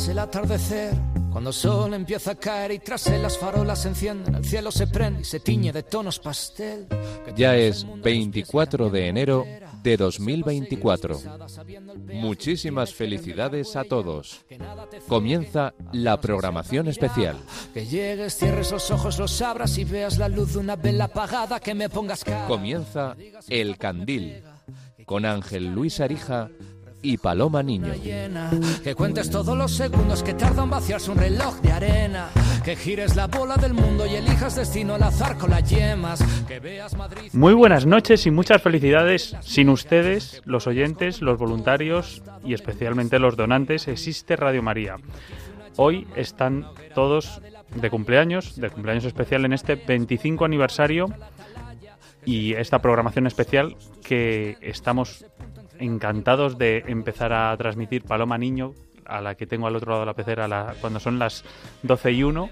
veas el atardecer. Cuando el sol empieza a caer y tras él las farolas se encienden, el cielo se prende y se tiñe de tonos pastel. Ya es 24 de enero de 2024. Muchísimas felicidades a todos. Comienza la programación especial. Que llegues, cierres los ojos, los abras y veas la luz de una vela apagada, que me pongas cara. Comienza El Candil con Ángel Luis Arija y Paloma Niño. llena, que cuentes todos los segundos que tarda en vaciarse un reloj de arena, que gires la bola del mundo y elijas destino al azar con las yemas, que veas Madrid. Muy buenas noches y muchas felicidades. Sin ustedes, los oyentes, los voluntarios y especialmente los donantes, existe Radio María. Hoy están todos de cumpleaños, de cumpleaños especial en este 25 aniversario y esta programación especial que estamos encantados de empezar a transmitir Paloma Niño, a la que tengo al otro lado de la pecera cuando son las 12 y 1.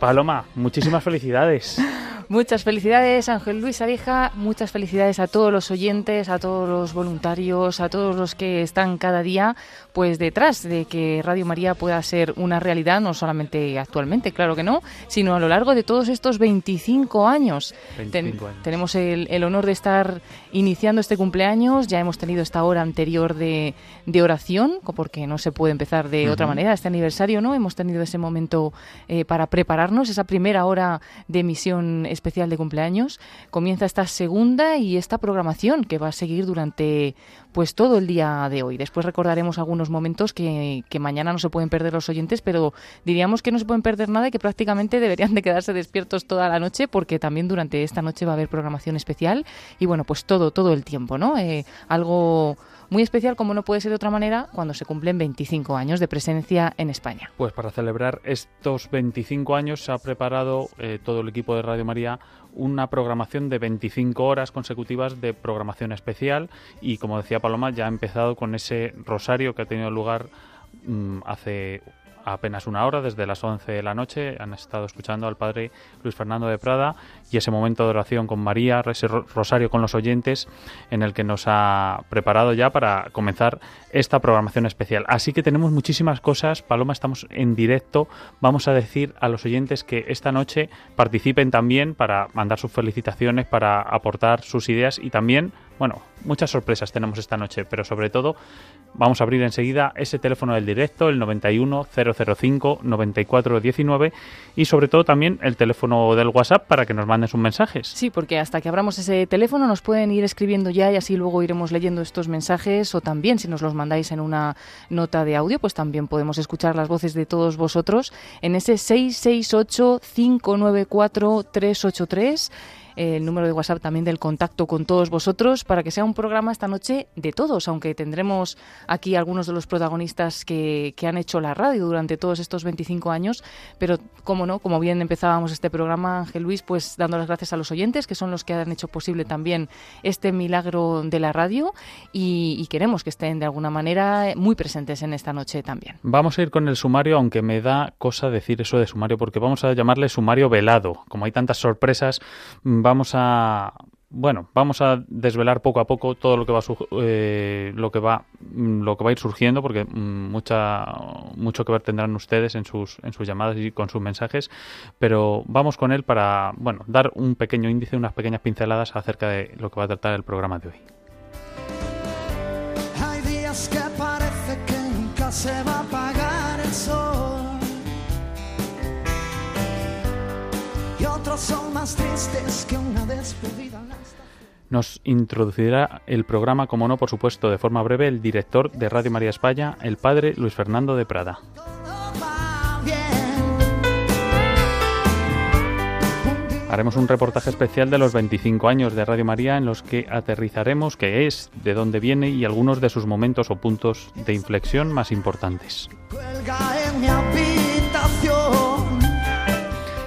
Paloma, muchísimas felicidades. Muchas felicidades, Ángel Luis Arija. Muchas felicidades a todos los oyentes, a todos los voluntarios, a todos los que están cada día pues detrás de que Radio María pueda ser una realidad, no solamente actualmente, claro que no, sino a lo largo de todos estos 25 años. 25 años. tenemos el, el, honor de estar iniciando este cumpleaños. Ya hemos tenido esta hora anterior de, de oración, porque no se puede empezar de uh -huh. otra manera. Este aniversario, ¿no? Hemos tenido ese momento eh, para prepararnos, esa primera hora de emisión especial de cumpleaños. Comienza esta segunda y esta programación que va a seguir durante pues todo el día de hoy. Después recordaremos algunos momentos que, que, mañana no se pueden perder los oyentes, pero diríamos que no se pueden perder nada y que prácticamente deberían de quedarse despiertos toda la noche porque también durante esta noche va a haber programación especial y bueno, pues todo, todo el tiempo, ¿no? Eh, algo muy especial, como no puede ser de otra manera, cuando se cumplen 25 años de presencia en España. Pues para celebrar estos 25 años se ha preparado eh, todo el equipo de Radio María una programación de 25 horas consecutivas de programación especial y como decía Paloma ya ha empezado con ese rosario que ha tenido lugar mmm, hace apenas una hora, desde las 11 de la noche. Han estado escuchando al padre Luis Fernando de Prada y ese momento de oración con María, ese rosario con los oyentes, en el que nos ha preparado ya para comenzar esta programación especial. Así que tenemos muchísimas cosas. Paloma, estamos en directo. Vamos a decir a los oyentes que esta noche participen también para mandar sus felicitaciones, para aportar sus ideas y también, bueno, muchas sorpresas tenemos esta noche, pero sobre todo vamos a abrir enseguida ese teléfono del directo, el 91 005 9419 y sobre todo también el teléfono del WhatsApp para que nos manden sus mensajes. Sí, porque hasta que abramos ese teléfono nos pueden ir escribiendo ya y así luego iremos leyendo estos mensajes o también si nos los mandáis en una nota de audio, pues también podemos escuchar las voces de todos vosotros en ese 668 594 383 el número de WhatsApp también del contacto con todos vosotros para que sea un programa esta noche de todos, aunque tendremos aquí algunos de los protagonistas que, que han hecho la radio durante todos estos 25 años, pero como no, como bien empezábamos este programa, Ángel Luis, pues dando las gracias a los oyentes, que son los que han hecho posible también este milagro de la radio y, y queremos que estén de alguna manera muy presentes en esta noche también. Vamos a ir con el sumario, aunque me da cosa decir eso de sumario, porque vamos a llamarle sumario velado. Como hay tantas sorpresas, vamos a bueno, vamos a desvelar poco a poco todo lo que va eh, lo que va lo que va a ir surgiendo porque mucha mucho que ver tendrán ustedes en sus en sus llamadas y con sus mensajes, pero vamos con él para bueno, dar un pequeño índice, unas pequeñas pinceladas acerca de lo que va a tratar el programa de hoy. Son más tristes que una despedida. Nos introducirá el programa, como no, por supuesto, de forma breve, el director de Radio María España, el padre Luis Fernando de Prada. Haremos un reportaje especial de los 25 años de Radio María en los que aterrizaremos qué es, de dónde viene y algunos de sus momentos o puntos de inflexión más importantes.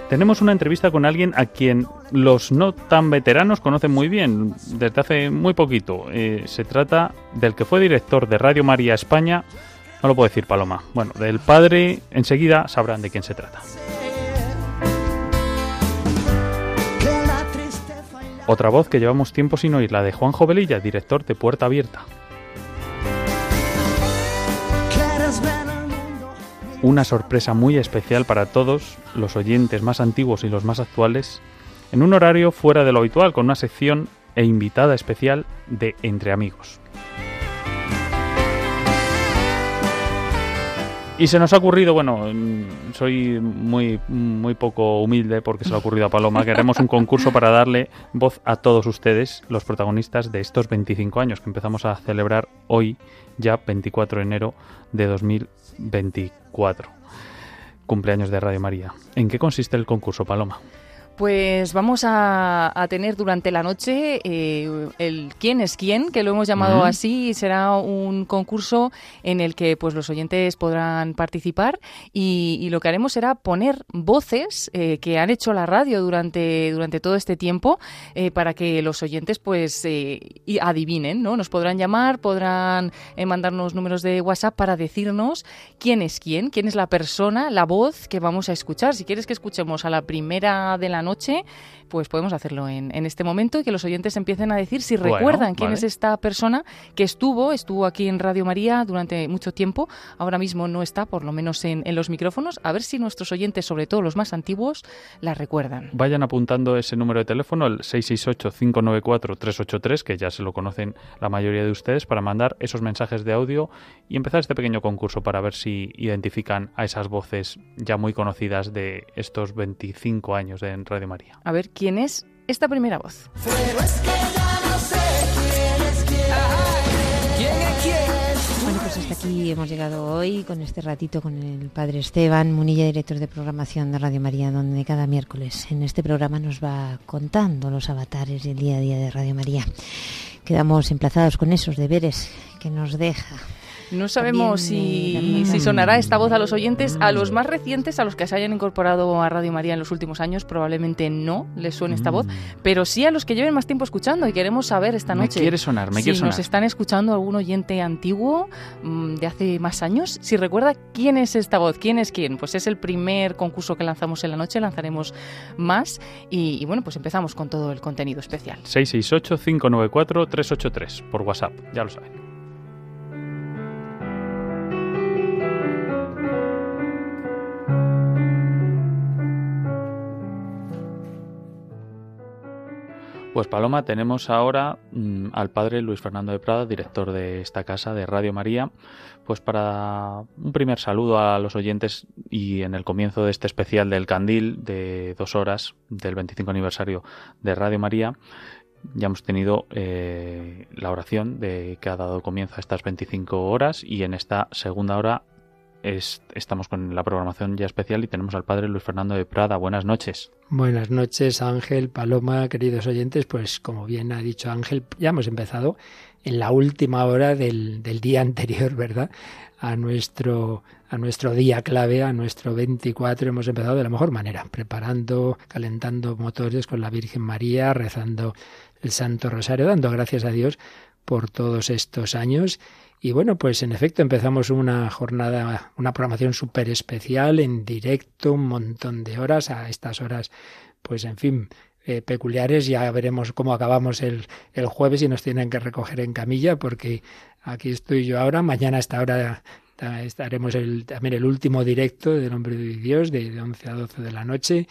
Tenemos una entrevista con alguien a quien los no tan veteranos conocen muy bien, desde hace muy poquito. Eh, se trata del que fue director de Radio María España, no lo puedo decir Paloma, bueno, del padre, enseguida sabrán de quién se trata. Otra voz que llevamos tiempo sin oír, la de Juan Jovelilla, director de Puerta Abierta. Una sorpresa muy especial para todos los oyentes más antiguos y los más actuales, en un horario fuera de lo habitual, con una sección e invitada especial de Entre Amigos. Y se nos ha ocurrido, bueno, mm, soy muy, muy poco humilde porque se ha ocurrido a Paloma, que haremos un concurso para darle voz a todos ustedes, los protagonistas de estos 25 años que empezamos a celebrar hoy, ya 24 de enero de 2024. Cumpleaños de Radio María. ¿En qué consiste el concurso, Paloma? Pues vamos a, tener durante la noche eh, el quién es quién, que lo hemos llamado así, será un concurso en el que pues los oyentes podrán participar y, lo que haremos será poner voces eh, que han hecho la radio durante, durante todo este tiempo eh, para que los oyentes pues adivinen, ¿no? Nos podrán llamar, podrán mandarnos números de WhatsApp para decirnos quién es quién, quién es la persona, la voz que vamos a escuchar. Si quieres que escuchemos a la primera de la noche, pues podemos hacerlo en, este momento y que los oyentes empiecen a decir si recuerdan quién es esta persona que estuvo, estuvo aquí en Radio María durante mucho tiempo, ahora mismo no está, por lo menos en, los micrófonos, a ver si nuestros oyentes, sobre todo los más antiguos, la recuerdan. Vayan apuntando ese número de teléfono, el 668-594-383, que ya se lo conocen la mayoría de ustedes, para mandar esos mensajes de audio y empezar este pequeño concurso para ver si identifican a esas voces ya muy conocidas de estos 25 años en Radio Radio María. A ver quién es esta primera voz. Bueno, pues hasta aquí hemos llegado hoy con este ratito con el padre Esteban Munilla, director de programación de Radio María, donde cada miércoles en este programa nos va contando los avatares y el día a día de Radio María. Quedamos emplazados con esos deberes que nos deja no sabemos si, sonará esta voz a los oyentes, a los más recientes, a los que se hayan incorporado a Radio María en los últimos años, probablemente no les suene esta voz, mm. pero sí a los que lleven más tiempo escuchando y queremos saber esta noche. Me quiere sonar, me si quiere sonar. nos están escuchando algún oyente antiguo mm, de hace más años, si recuerda quién es esta voz, quién es quién, pues es el primer concurso que lanzamos en la noche, lanzaremos más y, y bueno, pues empezamos con todo el contenido especial. 668-594-383 por WhatsApp, ya lo saben. Pues Paloma, tenemos ahora mm, al padre Luis Fernando de Prada, director de esta casa de Radio María, pues para un primer saludo a los oyentes y en el comienzo de este especial del Candil de dos horas del 25 aniversario de Radio María. Ya hemos tenido eh, la oración de que ha dado comienzo a estas 25 horas y en esta segunda hora estamos con la programación ya especial y tenemos al padre Luis Fernando de Prada. Buenas noches. Buenas noches, Ángel, Paloma, queridos oyentes. Pues como bien ha dicho Ángel, ya hemos empezado en la última hora del, del día anterior, ¿verdad? A nuestro, a nuestro día clave, a nuestro 24, hemos empezado de la mejor manera, preparando, calentando motores con la Virgen María, rezando el Santo Rosario, dando gracias a Dios por todos estos años y bueno, pues en efecto empezamos una jornada, una programación súper especial en directo, un montón de horas, a estas horas, pues en fin, eh, peculiares. Ya veremos cómo acabamos el, el jueves y nos tienen que recoger en camilla, porque aquí estoy yo ahora, mañana a esta hora estaremos el, también el último directo del Hombre de Dios, de, de 11 a 12 de la noche.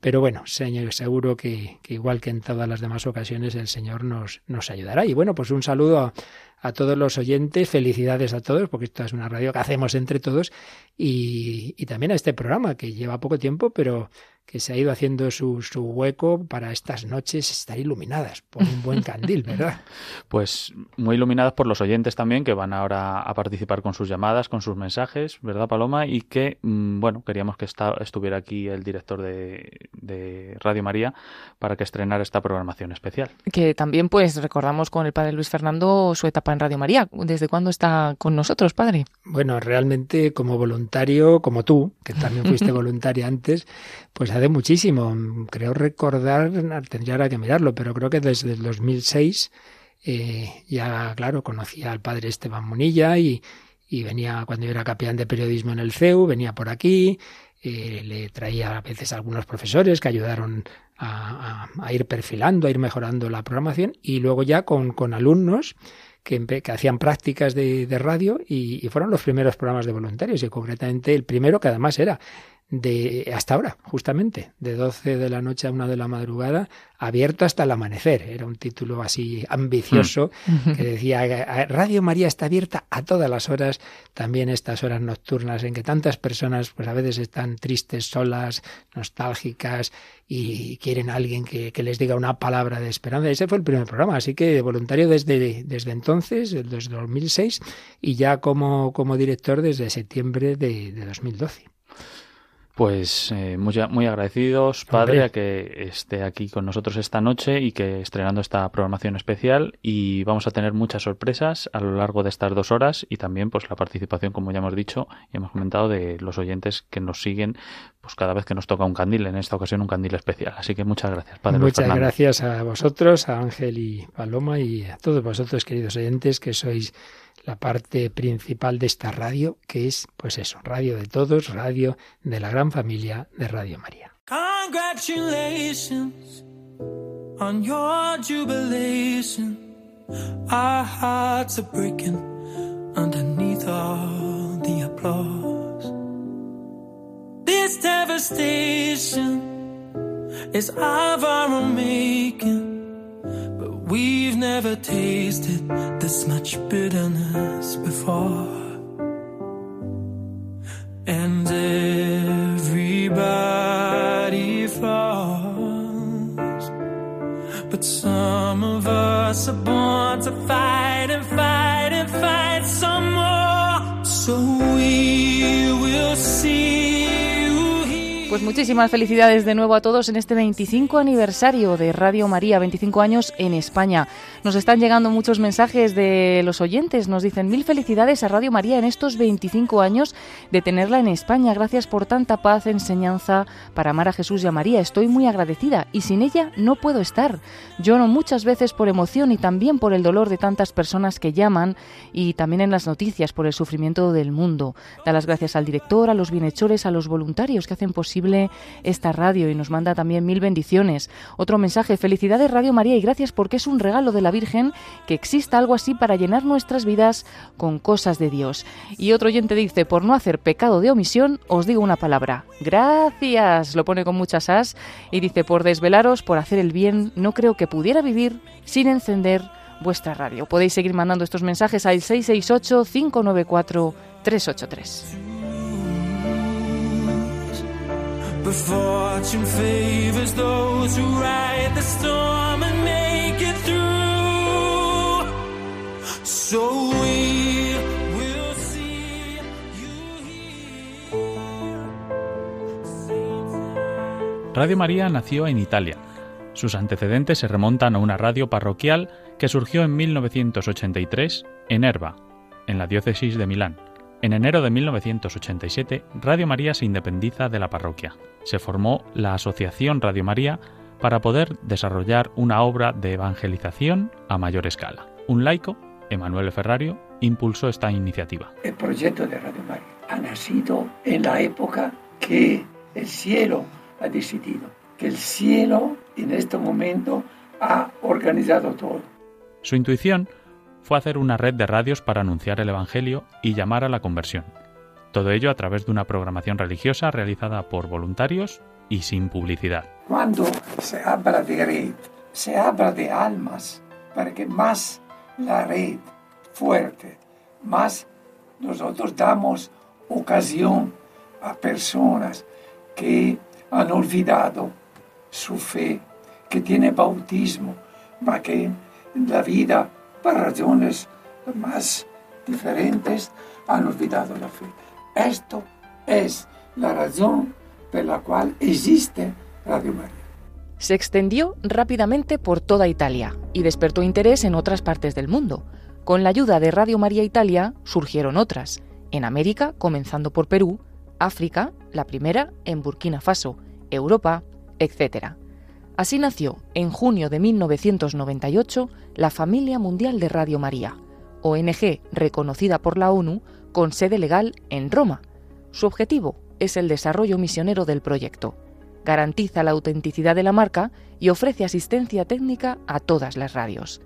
Pero bueno, señor, seguro que, que, igual que en todas las demás ocasiones, el Señor nos, nos ayudará. Y bueno, pues un saludo a, a todos los oyentes, felicidades a todos, porque esto es una radio que hacemos entre todos, y, y también a este programa que lleva poco tiempo, pero que se ha ido haciendo su, su, hueco para estas noches estar iluminadas por un buen candil, ¿verdad? Pues muy iluminadas por los oyentes también, que van ahora a participar con sus llamadas, con sus mensajes, ¿verdad, Paloma? Y que, mm, bueno, queríamos que estuviera aquí el director de, de, Radio María para que estrenara esta programación especial. Que también, pues, recordamos con el padre Luis Fernando su etapa en Radio María. ¿Desde cuándo está con nosotros, padre? Bueno, realmente como voluntario, como tú, que también fuiste voluntaria antes, pues hace muchísimo. Creo recordar, tendría que mirarlo, pero creo que desde el 2006 eh, ya, claro, conocía al padre Esteban Munilla y, y venía cuando yo era capellán de periodismo en el CEU, venía por aquí, eh, le traía a veces a algunos profesores que ayudaron a, a, ir perfilando, a ir mejorando la programación y luego ya con, con alumnos que, hacían prácticas de, radio y, y, fueron los primeros programas de voluntarios y concretamente el primero que además era de hasta ahora, justamente, de 12 de la noche a 1 de la madrugada, abierto hasta el amanecer. Era un título así ambicioso mm. que decía, Radio María está abierta a todas las horas, también estas horas nocturnas en que tantas personas pues a veces están tristes, solas, nostálgicas y quieren a alguien que, que les diga una palabra de esperanza. Ese fue el primer programa, así que voluntario desde, desde entonces, desde 2006, y ya como, como director desde septiembre de, de 2012. Pues eh, muy, muy agradecidos, padre, a que esté aquí con nosotros esta noche y que estrenando esta programación especial. Y vamos a tener muchas sorpresas a lo largo de estas dos horas y también pues la participación, como ya hemos dicho y hemos comentado, de los oyentes que nos siguen pues cada vez que nos toca un candil, en esta ocasión un candil especial. Así que muchas gracias, padre. Muchas gracias a vosotros, a Ángel y Paloma y a todos vosotros, queridos oyentes, que sois la parte principal de esta radio, que es, pues eso, radio de todos, radio de la gran familia de Radio María. Congratulations on your jubilation. Our hearts are breaking underneath all the applause. This devastation is of our own making. But we've never tasted this much bitterness before. And everybody falls. But some of us are born to fight and fight Pues muchísimas felicidades de nuevo a todos en este 25 aniversario de Radio María, 25 años en España. Nos están llegando muchos mensajes de los oyentes. Nos dicen mil felicidades a Radio María en estos 25 años de tenerla en España. Gracias por tanta paz, enseñanza para amar a Jesús y a María. Estoy muy agradecida y sin ella no puedo estar. Lloro muchas veces por emoción y también por el dolor de tantas personas que llaman y también en las noticias por el sufrimiento del mundo. Da las gracias al director, a los bienhechores, a los voluntarios que hacen posible esta radio y nos manda también mil bendiciones. Otro mensaje, felicidades Radio María y gracias porque es un regalo de la Virgen que exista algo así para llenar nuestras vidas con cosas de Dios. Y otro oyente dice, por no hacer pecado de omisión, os digo una palabra, gracias, lo pone con muchas as y dice, por desvelaros, por hacer el bien, no creo que pudiera vivir sin encender vuestra radio. Podéis seguir mandando estos mensajes al 668 594 383. Radio María nació en Italia. Sus antecedentes se remontan a una radio parroquial que surgió en 1983 en Erba, en la diócesis de Milán. En enero de 1987, Radio María se independiza de la parroquia. Se formó la Asociación Radio María para poder desarrollar una obra de evangelización a mayor escala. Un laico, Emanuele Ferrario, impulsó esta iniciativa. El proyecto de Radio María ha nacido en la época que el cielo ha decidido, que el cielo en este momento ha organizado todo. Su intuición fue hacer una red de radios para anunciar el Evangelio y llamar a la conversión. Todo ello a través de una programación religiosa realizada por voluntarios y sin publicidad. Cuando se habla de red, se habla de almas, para que más la red fuerte, más nosotros damos ocasión a personas que han olvidado su fe, que tienen bautismo, para que la vida por razones más diferentes, han olvidado la fe. Esto es la razón por la cual existe Radio María. Se extendió rápidamente por toda Italia y despertó interés en otras partes del mundo. Con la ayuda de Radio María Italia surgieron otras, en América, comenzando por Perú, África, la primera en Burkina Faso, Europa, etc. Así nació, en junio de 1998, la Familia Mundial de Radio María, ONG reconocida por la ONU con sede legal en Roma. Su objetivo es el desarrollo misionero del proyecto. Garantiza la autenticidad de la marca y ofrece asistencia técnica a todas las radios.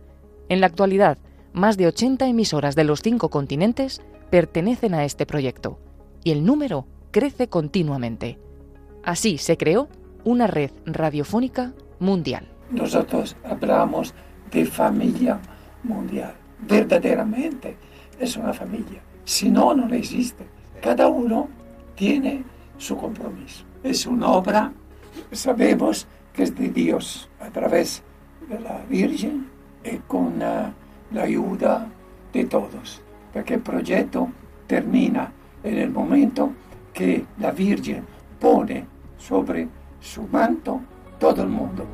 En la actualidad, más de 80 emisoras de los cinco continentes pertenecen a este proyecto y el número crece continuamente. Así se creó una red radiofónica mundial. Nosotros hablamos de familia mundial. Verdaderamente es una familia. Si no, no existe. Cada uno tiene su compromiso. Es una obra, sabemos que es de Dios a través de la Virgen y con la, la ayuda de todos. Porque el proyecto termina en el momento que la Virgen pone sobre su manto todo el mundo.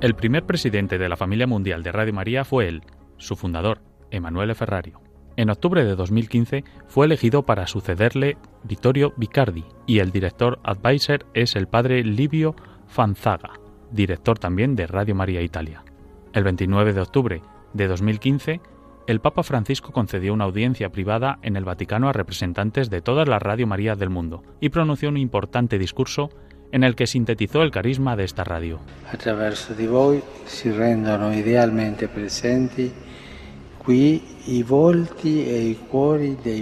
El primer presidente de la familia mundial de Radio María fue él, su fundador, Emanuele Ferrario. En octubre de 2015 fue elegido para sucederle Vittorio Vicardi y el director advisor es el padre Livio Fanzaga, director también de Radio María Italia. El 29 de octubre de 2015, el Papa Francisco concedió una audiencia privada en el Vaticano a representantes de todas las Radio María del mundo y pronunció un importante discurso en el que sintetizó el carisma de esta radio. A través de voi si rendono idealmente presenti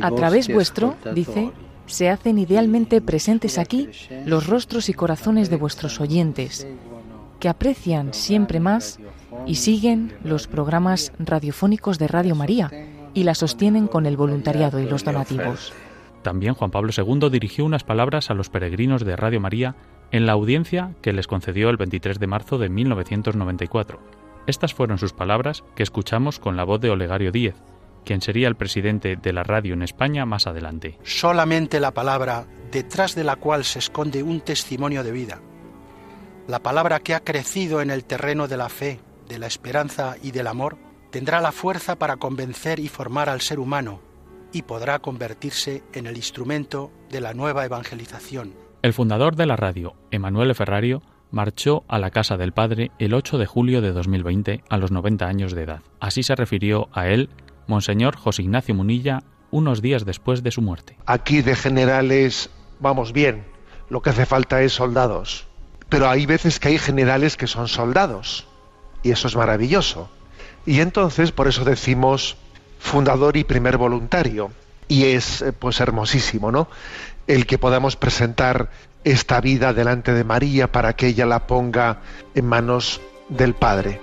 a través vuestro, dice, se hacen idealmente presentes aquí los rostros y corazones de vuestros oyentes, que aprecian siempre más y siguen los programas radiofónicos de Radio María y la sostienen con el voluntariado y los donativos. También Juan Pablo II dirigió unas palabras a los peregrinos de Radio María en la audiencia que les concedió el 23 de marzo de 1994 estas fueron sus palabras que escuchamos con la voz de Olegario Díez, quien sería el presidente de la radio en España más adelante. Solamente la palabra detrás de la cual se esconde un testimonio de vida, la palabra que ha crecido en el terreno de la fe, de la esperanza y del amor, tendrá la fuerza para convencer y formar al ser humano y podrá convertirse en el instrumento de la nueva evangelización. El fundador de la radio, Emanuele Ferrario, marchó a la casa del padre el 8 de julio de 2020 a los 90 años de edad. Así se refirió a él Monseñor José Ignacio Munilla unos días después de su muerte. Aquí de generales vamos bien, lo que hace falta es soldados. Pero hay veces que hay generales que son soldados y eso es maravilloso. Y entonces por eso decimos fundador y primer voluntario y es eh, pues hermosísimo, ¿no? El que podamos presentar esta vida delante de María para que ella la ponga en manos del Padre.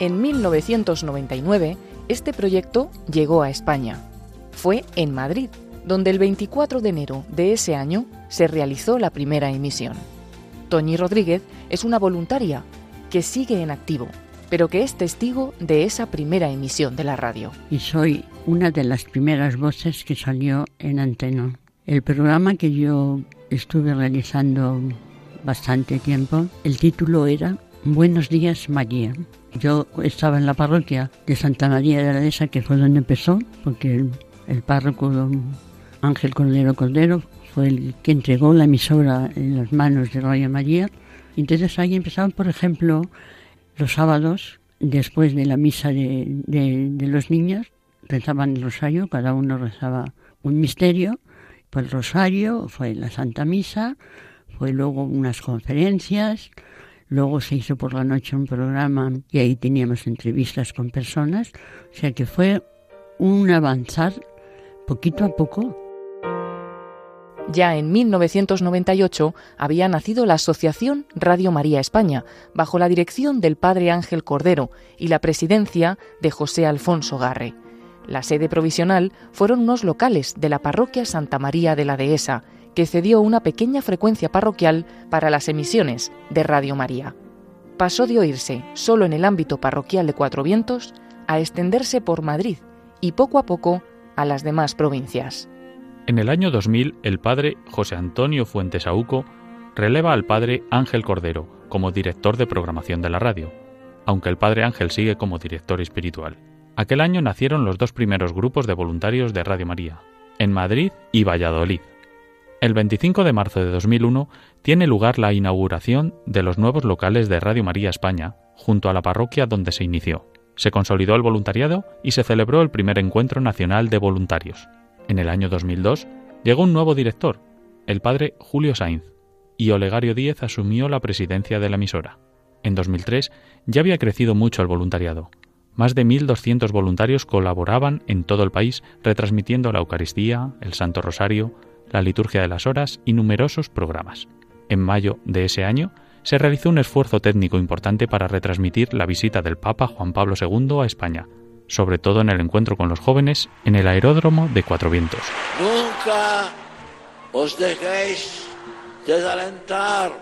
En 1999, este proyecto llegó a España. Fue en Madrid, donde el 24 de enero de ese año se realizó la primera emisión. Toñi Rodríguez es una voluntaria que sigue en activo pero que es testigo de esa primera emisión de la radio. Y soy una de las primeras voces que salió en antena. El programa que yo estuve realizando bastante tiempo, el título era Buenos días María. Yo estaba en la parroquia de Santa María de la Dehesa, que fue donde empezó, porque el, párroco Ángel Cordero Cordero fue el que entregó la emisora en las manos de Radio María. Entonces ahí empezaban, por ejemplo, los sábados, después de la misa de, los niños, rezaban el rosario, cada uno rezaba un misterio, pues el rosario, fue la Santa Misa, fue luego unas conferencias, luego se hizo por la noche un programa y ahí teníamos entrevistas con personas, o sea que fue un avanzar poquito a poco ya en 1998 había nacido la Asociación Radio María España, bajo la dirección del padre Ángel Cordero y la presidencia de José Alfonso Garre. La sede provisional fueron unos locales de la parroquia Santa María de la Dehesa, que cedió una pequeña frecuencia parroquial para las emisiones de Radio María. Pasó de oírse solo en el ámbito parroquial de Cuatro Vientos a extenderse por Madrid y poco a poco a las demás provincias. En el año 2000, el padre José Antonio Fuentes Auco releva al padre Ángel Cordero como director de programación de la radio, aunque el padre Ángel sigue como director espiritual. Aquel año nacieron los dos primeros grupos de voluntarios de Radio María, en Madrid y Valladolid. El 25 de marzo de 2001 tiene lugar la inauguración de los nuevos locales de Radio María España, junto a la parroquia donde se inició. Se consolidó el voluntariado y se celebró el primer encuentro nacional de voluntarios. En el año 2002 llegó un nuevo director, el padre Julio Sainz, y Olegario Díez asumió la presidencia de la emisora. En 2003 ya había crecido mucho el voluntariado. Más de 1.200 voluntarios colaboraban en todo el país retransmitiendo la Eucaristía, el Santo Rosario, la Liturgia de las Horas y numerosos programas. En mayo de ese año se realizó un esfuerzo técnico importante para retransmitir la visita del Papa Juan Pablo II a España, sobre todo en el encuentro con los jóvenes en el aeródromo de Cuatro Vientos. Nunca os dejéis desalentar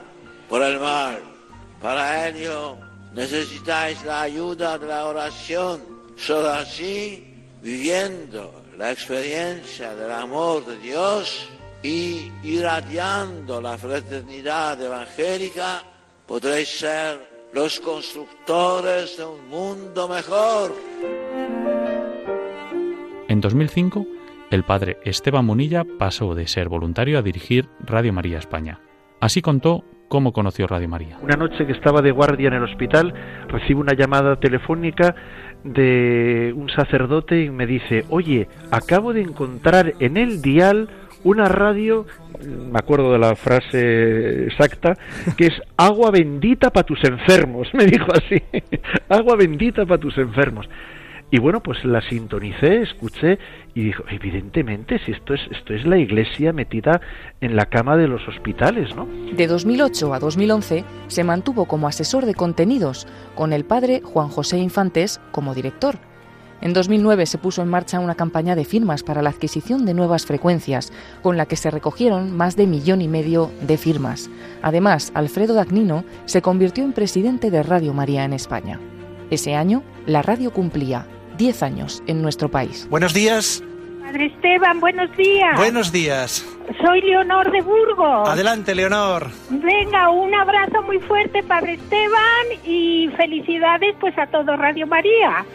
por el mal. Para ello necesitáis la ayuda de la oración. Solo así, viviendo la experiencia del amor de Dios y irradiando la fraternidad evangélica, podréis ser los constructores de un mundo mejor. En 2005, el padre Esteban Munilla pasó de ser voluntario a dirigir Radio María España. Así contó cómo conoció Radio María. Una noche que estaba de guardia en el hospital, recibo una llamada telefónica de un sacerdote y me dice, oye, acabo de encontrar en el dial una radio, me acuerdo de la frase exacta, que es agua bendita para tus enfermos, me dijo así, agua bendita para tus enfermos. Y bueno, pues la sintonicé, escuché y dijo, evidentemente, si esto es, esto es la iglesia metida en la cama de los hospitales, ¿no? De 2008 a 2011 se mantuvo como asesor de contenidos, con el padre Juan José Infantes como director. En 2009 se puso en marcha una campaña de firmas para la adquisición de nuevas frecuencias, con la que se recogieron más de millón y medio de firmas. Además, Alfredo Dagnino se convirtió en presidente de Radio María en España. Ese año, la radio cumplía 10 años en nuestro país. Buenos días. Padre Esteban, buenos días. Buenos días. Soy Leonor de Burgos. Adelante, Leonor. Venga, un abrazo muy fuerte, Padre Esteban, y felicidades pues a todo Radio María.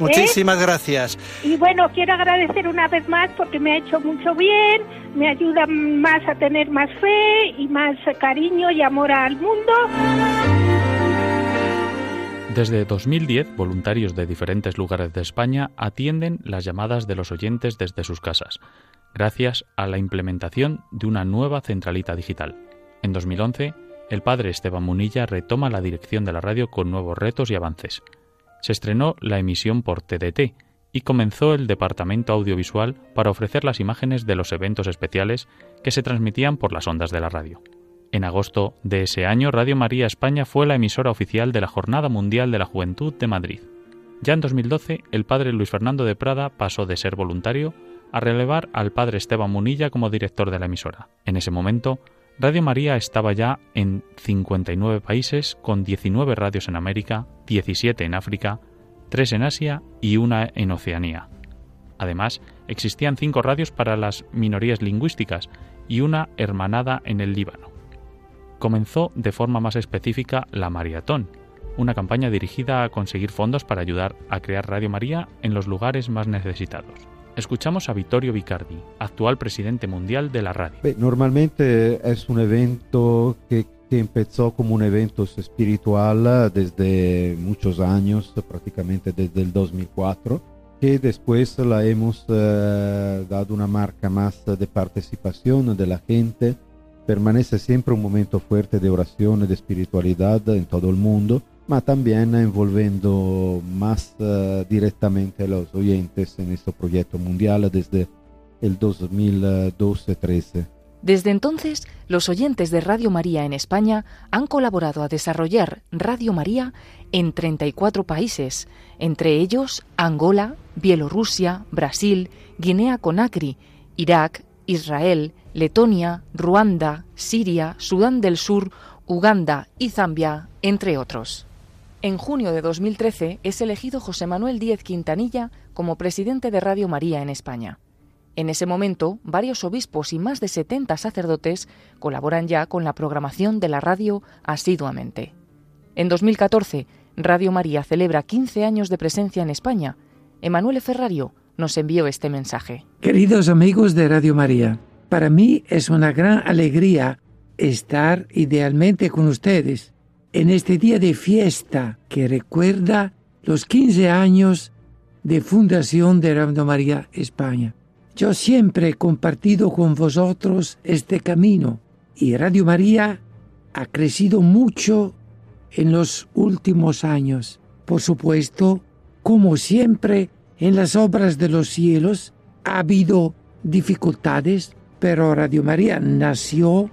Muchísimas gracias. Y bueno, quiero agradecer una vez más porque me ha hecho mucho bien, me ayuda más a tener más fe y más cariño y amor al mundo. Desde 2010, voluntarios de diferentes lugares de España atienden las llamadas de los oyentes desde sus casas, gracias a la implementación de una nueva centralita digital. En 2011, el padre Esteban Munilla retoma la dirección de la radio con nuevos retos y avances. Se estrenó la emisión por TDT y comenzó el departamento audiovisual para ofrecer las imágenes de los eventos especiales que se transmitían por las ondas de la radio. En agosto de ese año, Radio María España fue la emisora oficial de la Jornada Mundial de la Juventud de Madrid. Ya en 2012, el padre Luis Fernando de Prada pasó de ser voluntario a relevar al padre Esteban Munilla como director de la emisora. En ese momento, Radio María estaba ya en 59 países, con 19 radios en América, 17 en África, 3 en Asia y una en Oceanía. Además, existían cinco radios para las minorías lingüísticas y una hermanada en el Líbano comenzó de forma más específica la Maratón, una campaña dirigida a conseguir fondos para ayudar a crear Radio María en los lugares más necesitados. Escuchamos a Vittorio Vicardi, actual presidente mundial de la radio. normalmente es un evento que, empezó como un evento espiritual desde muchos años, prácticamente desde el 2004, que después la hemos eh, dado una marca más de participación de la gente, permanece siempre un momento fuerte de oración y de espiritualidad en todo el mundo, también envolviendo más uh, directamente a los oyentes en este proyecto mundial desde el 2012-13. Desde entonces, los oyentes de Radio María en España han colaborado a desarrollar Radio María en 34 países, entre ellos Angola, Bielorrusia, Brasil, Guinea-Conakry, Irak, Israel, Letonia, Ruanda, Siria, Sudán del Sur, Uganda y Zambia, entre otros. En junio de 2013 es elegido José Manuel Díez Quintanilla como presidente de Radio María en España. En ese momento, varios obispos y más de 70 sacerdotes colaboran ya con la programación de la radio asiduamente. En 2014, Radio María celebra 15 años de presencia en España. Emanuele Ferrario nos envió este mensaje. Queridos amigos de Radio María, para mí es una gran alegría estar idealmente con ustedes en este día de fiesta que recuerda los 15 años de fundación de Radio María España. Yo siempre he compartido con vosotros este camino y Radio María ha crecido mucho en los últimos años. Por supuesto, como siempre en las obras de los cielos, ha habido dificultades, pero Radio María nació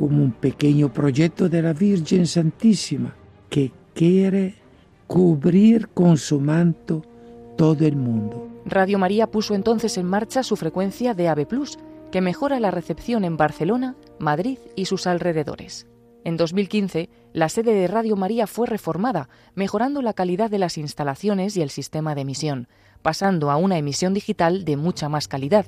como un pequeño proyecto de la Virgen Santísima que quiere cubrir con su manto todo el mundo. Radio María puso entonces en marcha su frecuencia de AB+, que mejora la recepción en Barcelona, Madrid y sus alrededores. En 2015, la sede de Radio María fue reformada, mejorando la calidad de las instalaciones y el sistema de emisión, pasando a una emisión digital de mucha más calidad.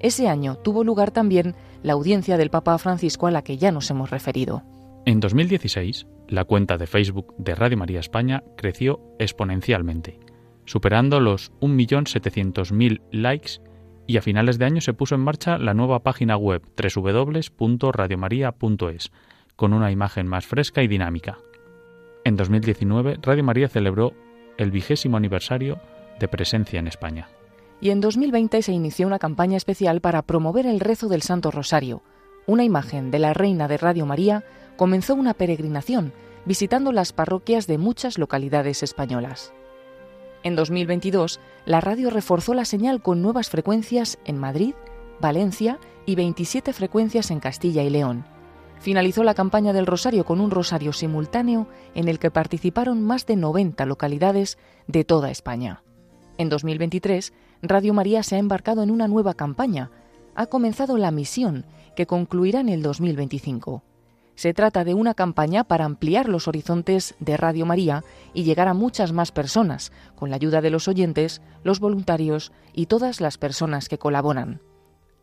Ese año tuvo lugar también la audiencia del Papa Francisco a la que ya nos hemos referido. En 2016, la cuenta de Facebook de Radio María España creció exponencialmente, superando los 1.700.000 likes y a finales de año se puso en marcha la nueva página web www.radiomaria.es, con una imagen más fresca y dinámica. En 2019, Radio María celebró el vigésimo aniversario de presencia en España. Y en 2020 se inició una campaña especial para promover el rezo del Santo Rosario. Una imagen de la Reina de Radio María comenzó una peregrinación visitando las parroquias de muchas localidades españolas. En 2022, la radio reforzó la señal con nuevas frecuencias en Madrid, Valencia y 27 frecuencias en Castilla y León. Finalizó la campaña del Rosario con un rosario simultáneo en el que participaron más de 90 localidades de toda España. En 2023, Radio María se ha embarcado en una nueva campaña. Ha comenzado la misión, que concluirá en el 2025. Se trata de una campaña para ampliar los horizontes de Radio María y llegar a muchas más personas, con la ayuda de los oyentes, los voluntarios y todas las personas que colaboran.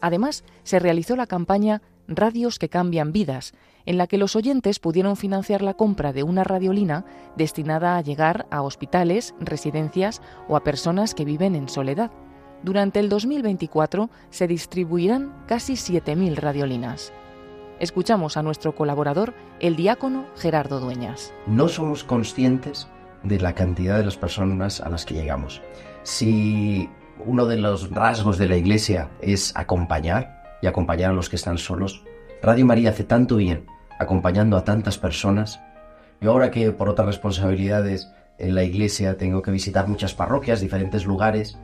Además, se realizó la campaña Radios que cambian vidas, en la que los oyentes pudieron financiar la compra de una radiolina destinada a llegar a hospitales, residencias o a personas que viven en soledad. Durante el 2024 se distribuirán casi 7.000 radiolinas. Escuchamos a nuestro colaborador, el diácono Gerardo Dueñas. No somos conscientes de la cantidad de las personas a las que llegamos. Si uno de los rasgos de la Iglesia es acompañar y acompañar a los que están solos, Radio María hace tanto bien acompañando a tantas personas. Yo ahora que por otras responsabilidades en la Iglesia tengo que visitar muchas parroquias, diferentes lugares,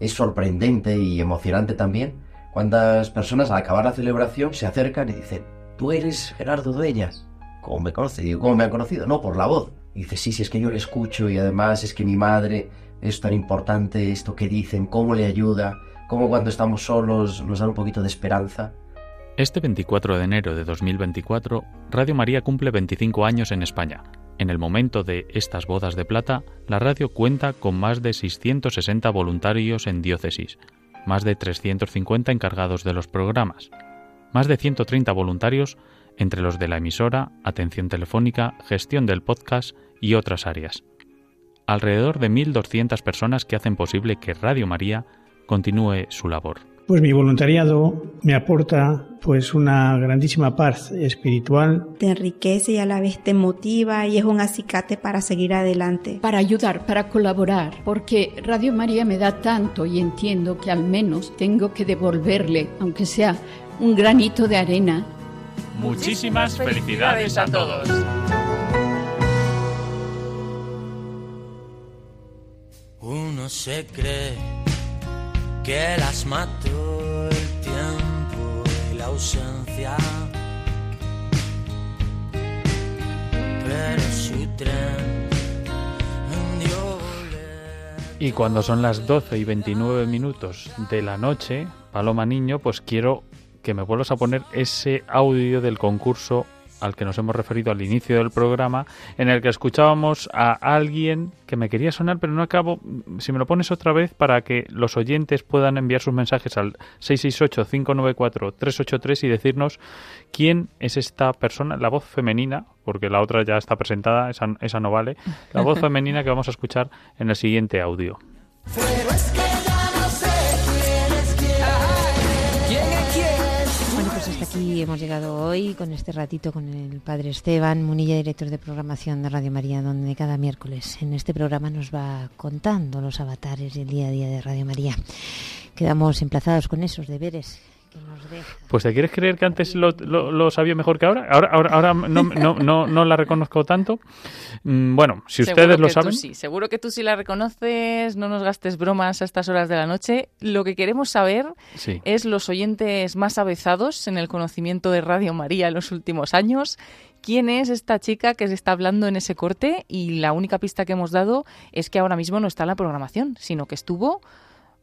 es sorprendente y emocionante también cuántas personas al acabar la celebración se acercan y dicen, tú eres Gerardo Dueñas. ¿Cómo me conoce? Digo, ¿cómo me han conocido? No, por la voz. Y dice, sí, sí, es que yo le escucho y además es que mi madre es tan importante esto que dicen, cómo le ayuda, cómo cuando estamos solos nos da un poquito de esperanza. Este 24 de enero de 2024, Radio María cumple 25 años en España. En el momento de estas bodas de plata, la radio cuenta con más de 660 voluntarios en diócesis, más de 350 encargados de los programas, más de 130 voluntarios entre los de la emisora, atención telefónica, gestión del podcast y otras áreas. Alrededor de 1.200 personas que hacen posible que Radio María continúe su labor. Pues mi voluntariado me aporta pues una grandísima paz espiritual. Te enriquece y a la vez te motiva y es un acicate para seguir adelante. Para ayudar, para colaborar, porque Radio María me da tanto y entiendo que al menos tengo que devolverle, aunque sea un granito de arena. Muchísimas felicidades a todos. Uno se cree que las mató el tiempo y la ausencia. Pero su tren Y cuando son las 12 y 29 minutos de la noche, Paloma Niño, pues quiero que me vuelvas a poner ese audio del concurso al que nos hemos referido al inicio del programa, en el que escuchábamos a alguien que me quería sonar, pero no acabo. Si me lo pones otra vez para que los oyentes puedan enviar sus mensajes al 668-594-383 y decirnos quién es esta persona, la voz femenina, porque la otra ya está presentada, esa, esa no vale, la voz femenina que vamos a escuchar en el siguiente audio. Aquí hemos llegado hoy con este ratito con el padre Esteban Munilla, director de programación de Radio María, donde cada miércoles en este programa nos va contando los avatares y el día a día de Radio María. Quedamos emplazados con esos deberes pues te quieres creer que antes lo, lo, sabía mejor que ahora. Ahora, ahora, ahora no, no, no, no, la reconozco tanto. Mm, bueno, si ustedes lo saben. Sí, seguro que tú sí la reconoces. No nos gastes bromas a estas horas de la noche. Lo que queremos saber es los oyentes más avezados en el conocimiento de Radio María en los últimos años quién es esta chica que se está hablando en ese corte y la única pista que hemos dado es que ahora mismo no está en la programación, sino que estuvo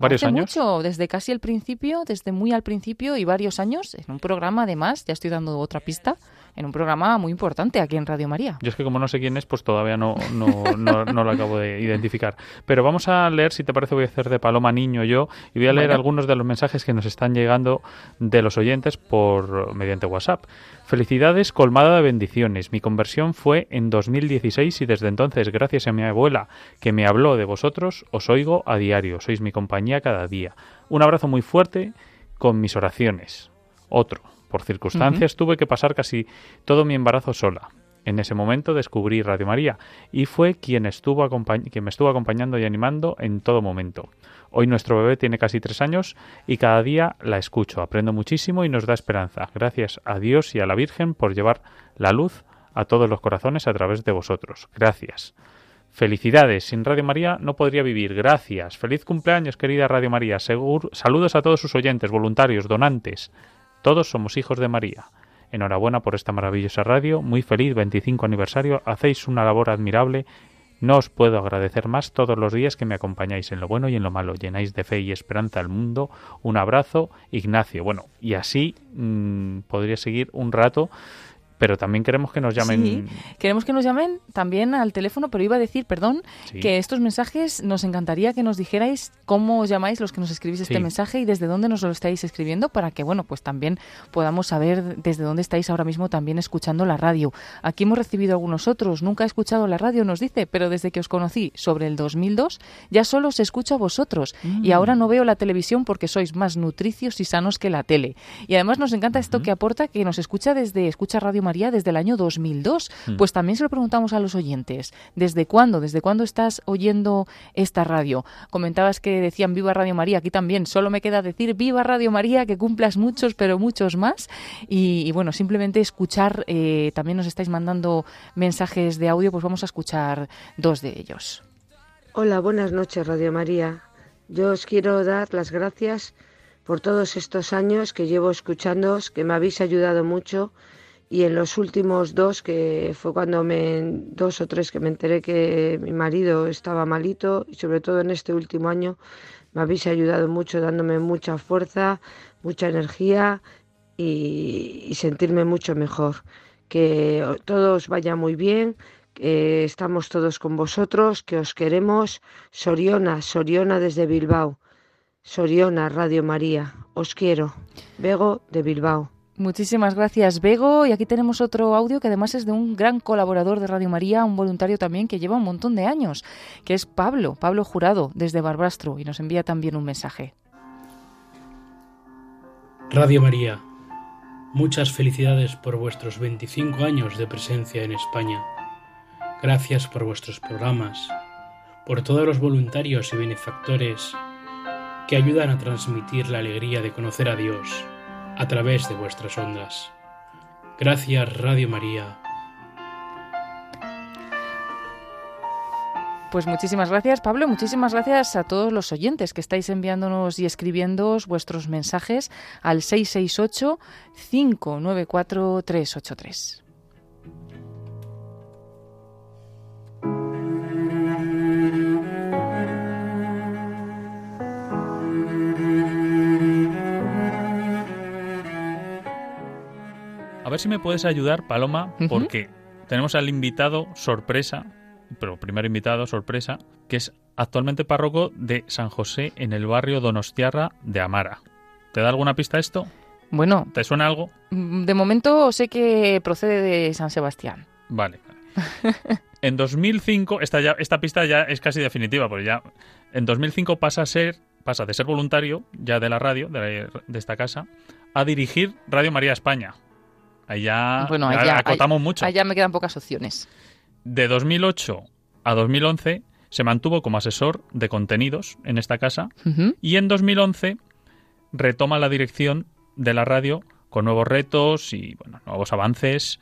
varios Hace años. mucho, desde casi el principio, desde muy al principio y varios años, en un programa además, ya estoy dando otra pista, en un programa muy importante aquí en Radio María. Yo es que como no sé quién es, pues todavía no, no, no, lo acabo de identificar. Pero vamos a leer, si te parece, voy a hacer de Paloma Niño yo y voy a leer algunos de los mensajes que nos están llegando de los oyentes por mediante WhatsApp. Felicidades colmada de bendiciones. Mi conversión fue en 2016 y desde entonces, gracias a mi abuela que me habló de vosotros, os oigo a diario. Sois mi compañía cada día. Un abrazo muy fuerte con mis oraciones. Otro. Por circunstancias tuve que pasar casi todo mi embarazo sola. En ese momento descubrí Radio María y fue quien, estuvo quien me estuvo acompañando y animando en todo momento. Hoy nuestro bebé tiene casi tres años y cada día la escucho, aprendo muchísimo y nos da esperanza. Gracias a Dios y a la Virgen por llevar la luz a todos los corazones a través de vosotros. Gracias. Felicidades, sin Radio María no podría vivir. Gracias. Feliz cumpleaños, querida Radio María. Saludos a todos sus oyentes, voluntarios, donantes. Todos somos hijos de María. Enhorabuena por esta maravillosa radio. Muy feliz 25 aniversario. Hacéis una labor admirable. No os puedo agradecer más todos los días que me acompañáis en lo bueno y en lo malo. Llenáis de fe y esperanza al mundo. Un abrazo, Ignacio. Bueno, y así mm, podría seguir un rato pero también queremos que nos llamen. Sí, queremos que nos llamen también al teléfono, pero iba a decir, perdón, que estos mensajes nos encantaría que nos dijerais cómo os llamáis los que nos escribís este mensaje y desde dónde nos lo estáis escribiendo para que, bueno, pues también podamos saber desde dónde estáis ahora mismo también escuchando la radio. Aquí hemos recibido algunos otros, nunca he escuchado la radio, nos dice, pero desde que os conocí sobre el 2002 ya solo os escucho a vosotros y mm. ahora no veo la televisión porque sois más nutricios y sanos que la tele. Y además nos encanta esto que aporta que nos escucha desde Escucha Radio desde el año 2002. Mm. Pues también se lo preguntamos a los oyentes. ¿Desde cuándo? ¿Desde cuándo estás oyendo esta radio? Comentabas que decían Viva Radio María. Aquí también solo me queda decir Viva Radio María, que cumplas muchos, pero muchos más. Y, bueno, simplemente escuchar, eh, también nos estáis mandando mensajes de audio, pues vamos a escuchar dos de ellos. Hola, buenas noches Radio María. Yo os quiero dar las gracias por todos estos años que llevo escuchándoos, que me habéis ayudado mucho y en los últimos dos, que fue cuando me, dos o tres que me enteré que mi marido estaba malito, y sobre todo en este último año, me habéis ayudado mucho dándome mucha fuerza, mucha energía y, sentirme mucho mejor. Que todo os vaya muy bien, que estamos todos con vosotros, que os queremos. Soriona, Soriona desde Bilbao. Soriona, Radio María. Os quiero. Bego de Bilbao. Muchísimas gracias, Bego. Y aquí tenemos otro audio que además es de un gran colaborador de Radio María, un voluntario también que lleva un montón de años, que es Pablo, Pablo Jurado, desde Barbastro, y nos envía también un mensaje. Radio María, muchas felicidades por vuestros 25 años de presencia en España. Gracias por vuestros programas, por todos los voluntarios y benefactores que ayudan a transmitir la alegría de conocer a Dios a través de vuestras ondas. Gracias Radio María. Pues muchísimas gracias, Pablo. Muchísimas gracias a todos los oyentes que estáis enviándonos y escribiéndonos vuestros mensajes al 668 594 383. A ver si me puedes ayudar, Paloma, porque tenemos al invitado sorpresa, pero primero invitado sorpresa, que es actualmente párroco de San José en el barrio Donostiarra de Amara. ¿Te da alguna pista esto? Bueno. ¿Te suena algo? Mm, de momento sé que procede de San Sebastián. Vale. en 2005, esta, ya, esta pista ya es casi definitiva, porque ya en 2005 pasa a ser pasa de ser voluntario ya de la radio, de, esta casa, a dirigir Radio María España. Ya, Bueno, allá, acotamos mucho. allá me quedan pocas opciones. De 2008 a 2011 se mantuvo como asesor de contenidos en esta casa Ujú. y en 2011 retoma la dirección de la radio con nuevos retos y bueno, nuevos avances.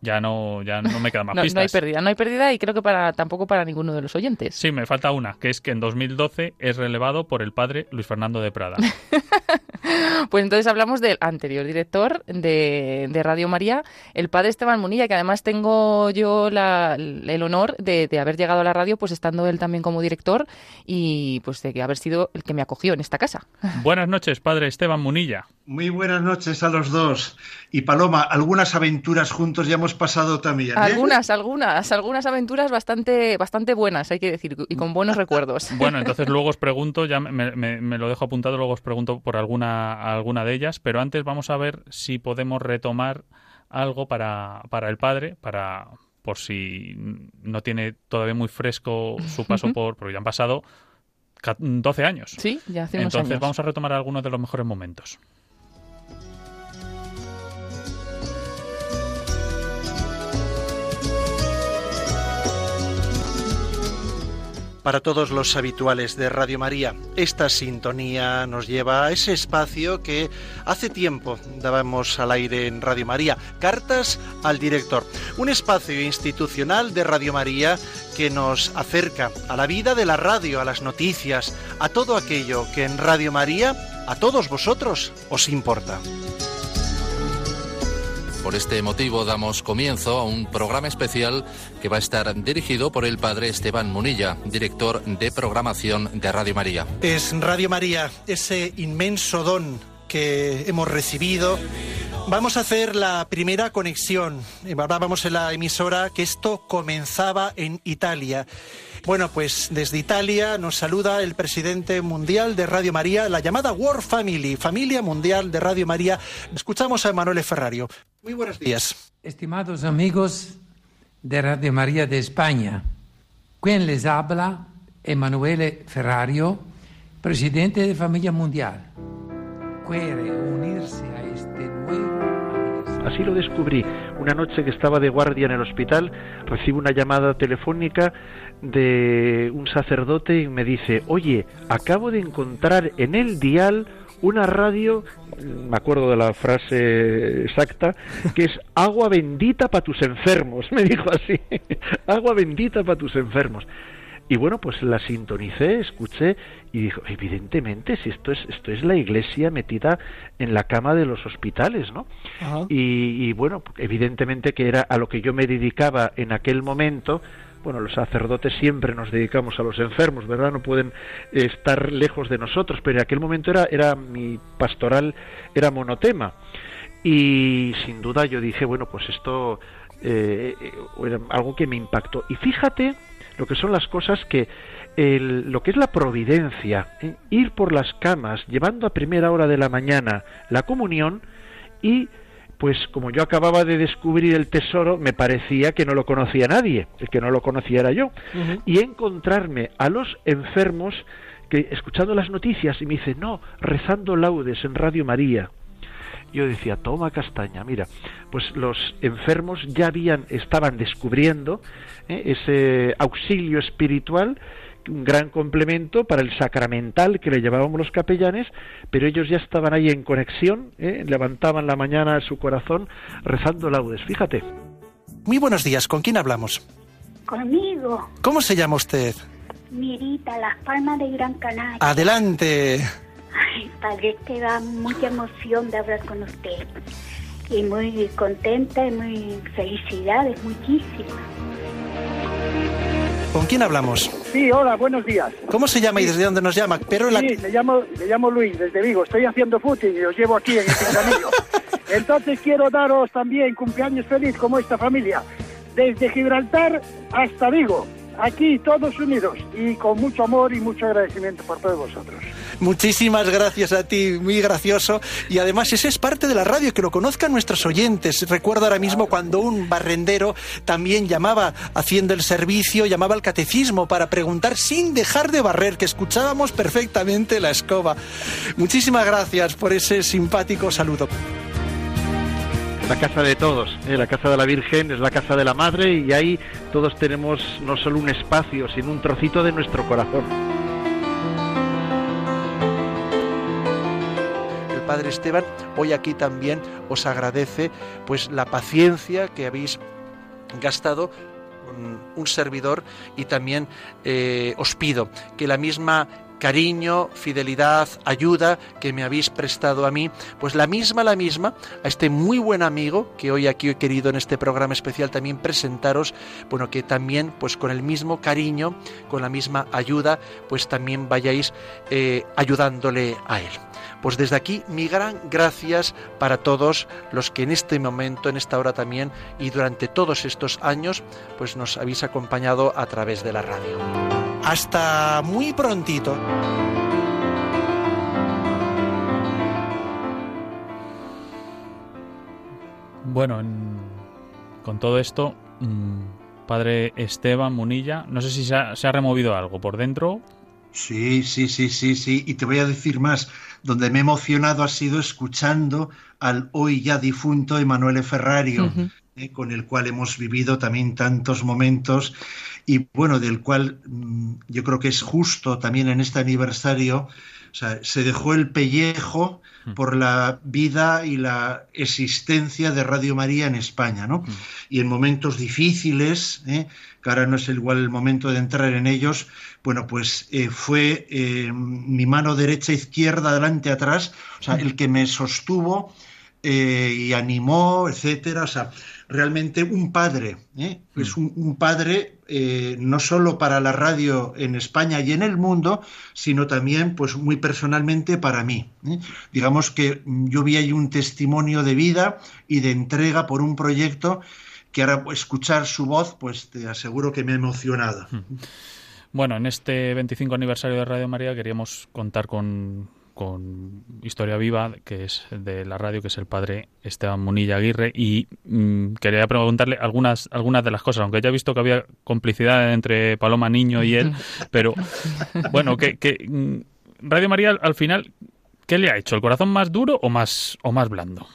Ya no, ya no me quedan más No, no pistas. hay pérdida, no hay pérdida y creo que para tampoco para ninguno de los oyentes. Sí, me falta una, que es que en 2012 es relevado por el padre Luis Fernando de Prada. Pues entonces hablamos del anterior director de, de Radio María, el padre Esteban Munilla, que además tengo yo la- el honor de, de haber llegado a la radio, pues estando él también como director y pues de haber sido el que me acogió en esta casa. Buenas noches, padre Esteban Munilla. Muy buenas noches a los dos. Y Paloma, algunas aventuras juntos ya hemos pasado también. ¿eh? Algunas, algunas, algunas aventuras bastante, bastante buenas, hay que decir, y con buenos recuerdos. Bueno, entonces luego os pregunto, ya me, me- me lo dejo apuntado, luego os pregunto por alguna, alguna de ellas, pero antes vamos a ver si podemos retomar algo para, para el padre, para por si no tiene todavía muy fresco su paso por, porque ya han pasado ca- 12 años. Sí, ya hace unos Entonces años. vamos a retomar algunos de los mejores momentos. Para todos los habituales de Radio María, esta sintonía nos lleva a ese espacio que hace tiempo dábamos al aire en Radio María, Cartas al Director, un espacio institucional de Radio María que nos acerca a la vida de la radio, a las noticias, a todo aquello que en Radio María a todos vosotros os importa. Por este motivo damos comienzo a un programa especial que va a estar dirigido por el padre Esteban Munilla, director de programación de Radio María. Es Radio María, ese inmenso don que hemos recibido. Vamos a hacer la primera conexión. Hablábamos en la emisora que esto comenzaba en Italia. Bueno, pues desde Italia nos saluda el presidente mundial de Radio María, la llamada World Family, familia mundial de Radio María. Escuchamos a Emanuele Ferrario. Muy buenos días. Estimados amigos de Radio María de España, quien les habla Emanuele Ferrario, presidente de Familia Mundial. Este Así lo descubrí. Una noche que estaba de guardia en el hospital, recibo una llamada telefónica de un sacerdote y me dice, oye, acabo de encontrar en el dial una radio, me acuerdo de la frase exacta, que es agua bendita para tus enfermos, me dijo así, agua bendita para tus enfermos. Y bueno, pues la sintonicé, escuché y dijo, evidentemente, si esto es, esto es la iglesia metida en la cama de los hospitales, ¿no? Y, y bueno, evidentemente que era a lo que yo me dedicaba en aquel momento. Bueno, los sacerdotes siempre nos dedicamos a los enfermos, ¿verdad? No pueden estar lejos de nosotros, pero en aquel momento era, era mi pastoral, era monotema. Y sin duda yo dije, bueno, pues esto eh, eh, era algo que me impactó. Y fíjate lo que son las cosas que el- lo que es la providencia, ¿eh? ir por las camas llevando a primera hora de la mañana la comunión y pues como yo acababa de descubrir el tesoro, me parecía que no lo conocía nadie, el que no lo conocía era yo, y encontrarme a los enfermos que escuchando las noticias y me dice, no, rezando laudes en Radio María, yo decía, toma castaña, mira, pues los enfermos ya habían, estaban descubriendo ¿eh? ese auxilio espiritual, un gran complemento para el sacramental que le llevábamos los capellanes, pero ellos ya estaban ahí en conexión, ¿eh? levantaban la mañana su corazón rezando laudes, fíjate. Muy buenos días, ¿con quién hablamos? Conmigo, ¿Cómo se llama usted? Mirita, Las Palmas de Gran Canaria. Adelante. Ay, padre Esteban, mucha emoción de hablar con usted. Y muy contenta y muy felicidades, muchísimas. ¿Con quién hablamos? Sí, hola, buenos días. ¿Cómo se llama y desde dónde nos llama? Pero la... Sí, me llamo, me llamo Luis, desde Vigo. Estoy haciendo footing y os llevo aquí en el pinganillo. Entonces quiero daros también cumpleaños feliz como esta familia. Desde Gibraltar hasta Vigo. Aquí todos unidos y con mucho amor y mucho agradecimiento por todos vosotros. Muchísimas gracias a ti, muy gracioso. Y además ese es parte de la radio, que lo conozcan nuestros oyentes. Recuerdo ahora mismo cuando un barrendero también llamaba haciendo el servicio, llamaba al catecismo para preguntar sin dejar de barrer, que escuchábamos perfectamente la escoba. Muchísimas gracias por ese simpático saludo. La casa de todos, ¿eh? la casa de la Virgen es la casa de la Madre y ahí todos tenemos no solo un espacio, sino un trocito de nuestro corazón. El Padre Esteban hoy aquí también os agradece pues la paciencia que habéis gastado mm, un servidor y también eh, os pido que la misma cariño, fidelidad, ayuda que me habéis prestado a mí, pues la misma, la misma, a este muy buen amigo que hoy aquí he querido en este programa especial también presentaros, bueno, que también pues con el mismo cariño, con la misma ayuda, pues también vayáis eh, ayudándole a él. Pues desde aquí mi gran gracias para todos los que en este momento, en esta hora también y durante todos estos años, pues nos habéis acompañado a través de la radio. Hasta muy prontito. Bueno, en- con todo esto, mm, padre Esteban Munilla, no sé si se ha, se ha removido algo por dentro. Sí, sí, sí, sí, sí. Y te voy a decir más. Donde me he emocionado ha sido escuchando al hoy ya difunto Emanuele Ferrario, eh, con el cual hemos vivido también tantos momentos y bueno, del cual mm, yo creo que es justo también en este aniversario. O sea, se dejó el pellejo por la vida y la existencia de Radio María en España, ¿no? Y en momentos difíciles, ¿eh? que ahora no es igual el momento de entrar en ellos, bueno, pues eh, fue eh, mi mano derecha, izquierda, adelante, atrás, o sea, el que me sostuvo eh, y animó, etcétera. O sea, realmente un padre, ¿eh? es un, un padre eh, no solo para la radio en España y en el mundo, sino también, pues muy personalmente para mí. ¿eh? Digamos que mm, yo vi ahí un testimonio de vida y de entrega por un proyecto que ahora escuchar su voz, pues te aseguro que me ha emocionado. Bueno, en este 25 aniversario de Radio María queríamos contar con, con Historia Viva, que es de la radio, que es el padre Esteban Munilla Aguirre, y mm, quería preguntarle algunas, algunas de las cosas, aunque ya he visto que había complicidad entre Paloma Niño y él, pero bueno, que, que, mm, Radio María al final, ¿qué le ha hecho? ¿El corazón más duro o más, o más blando?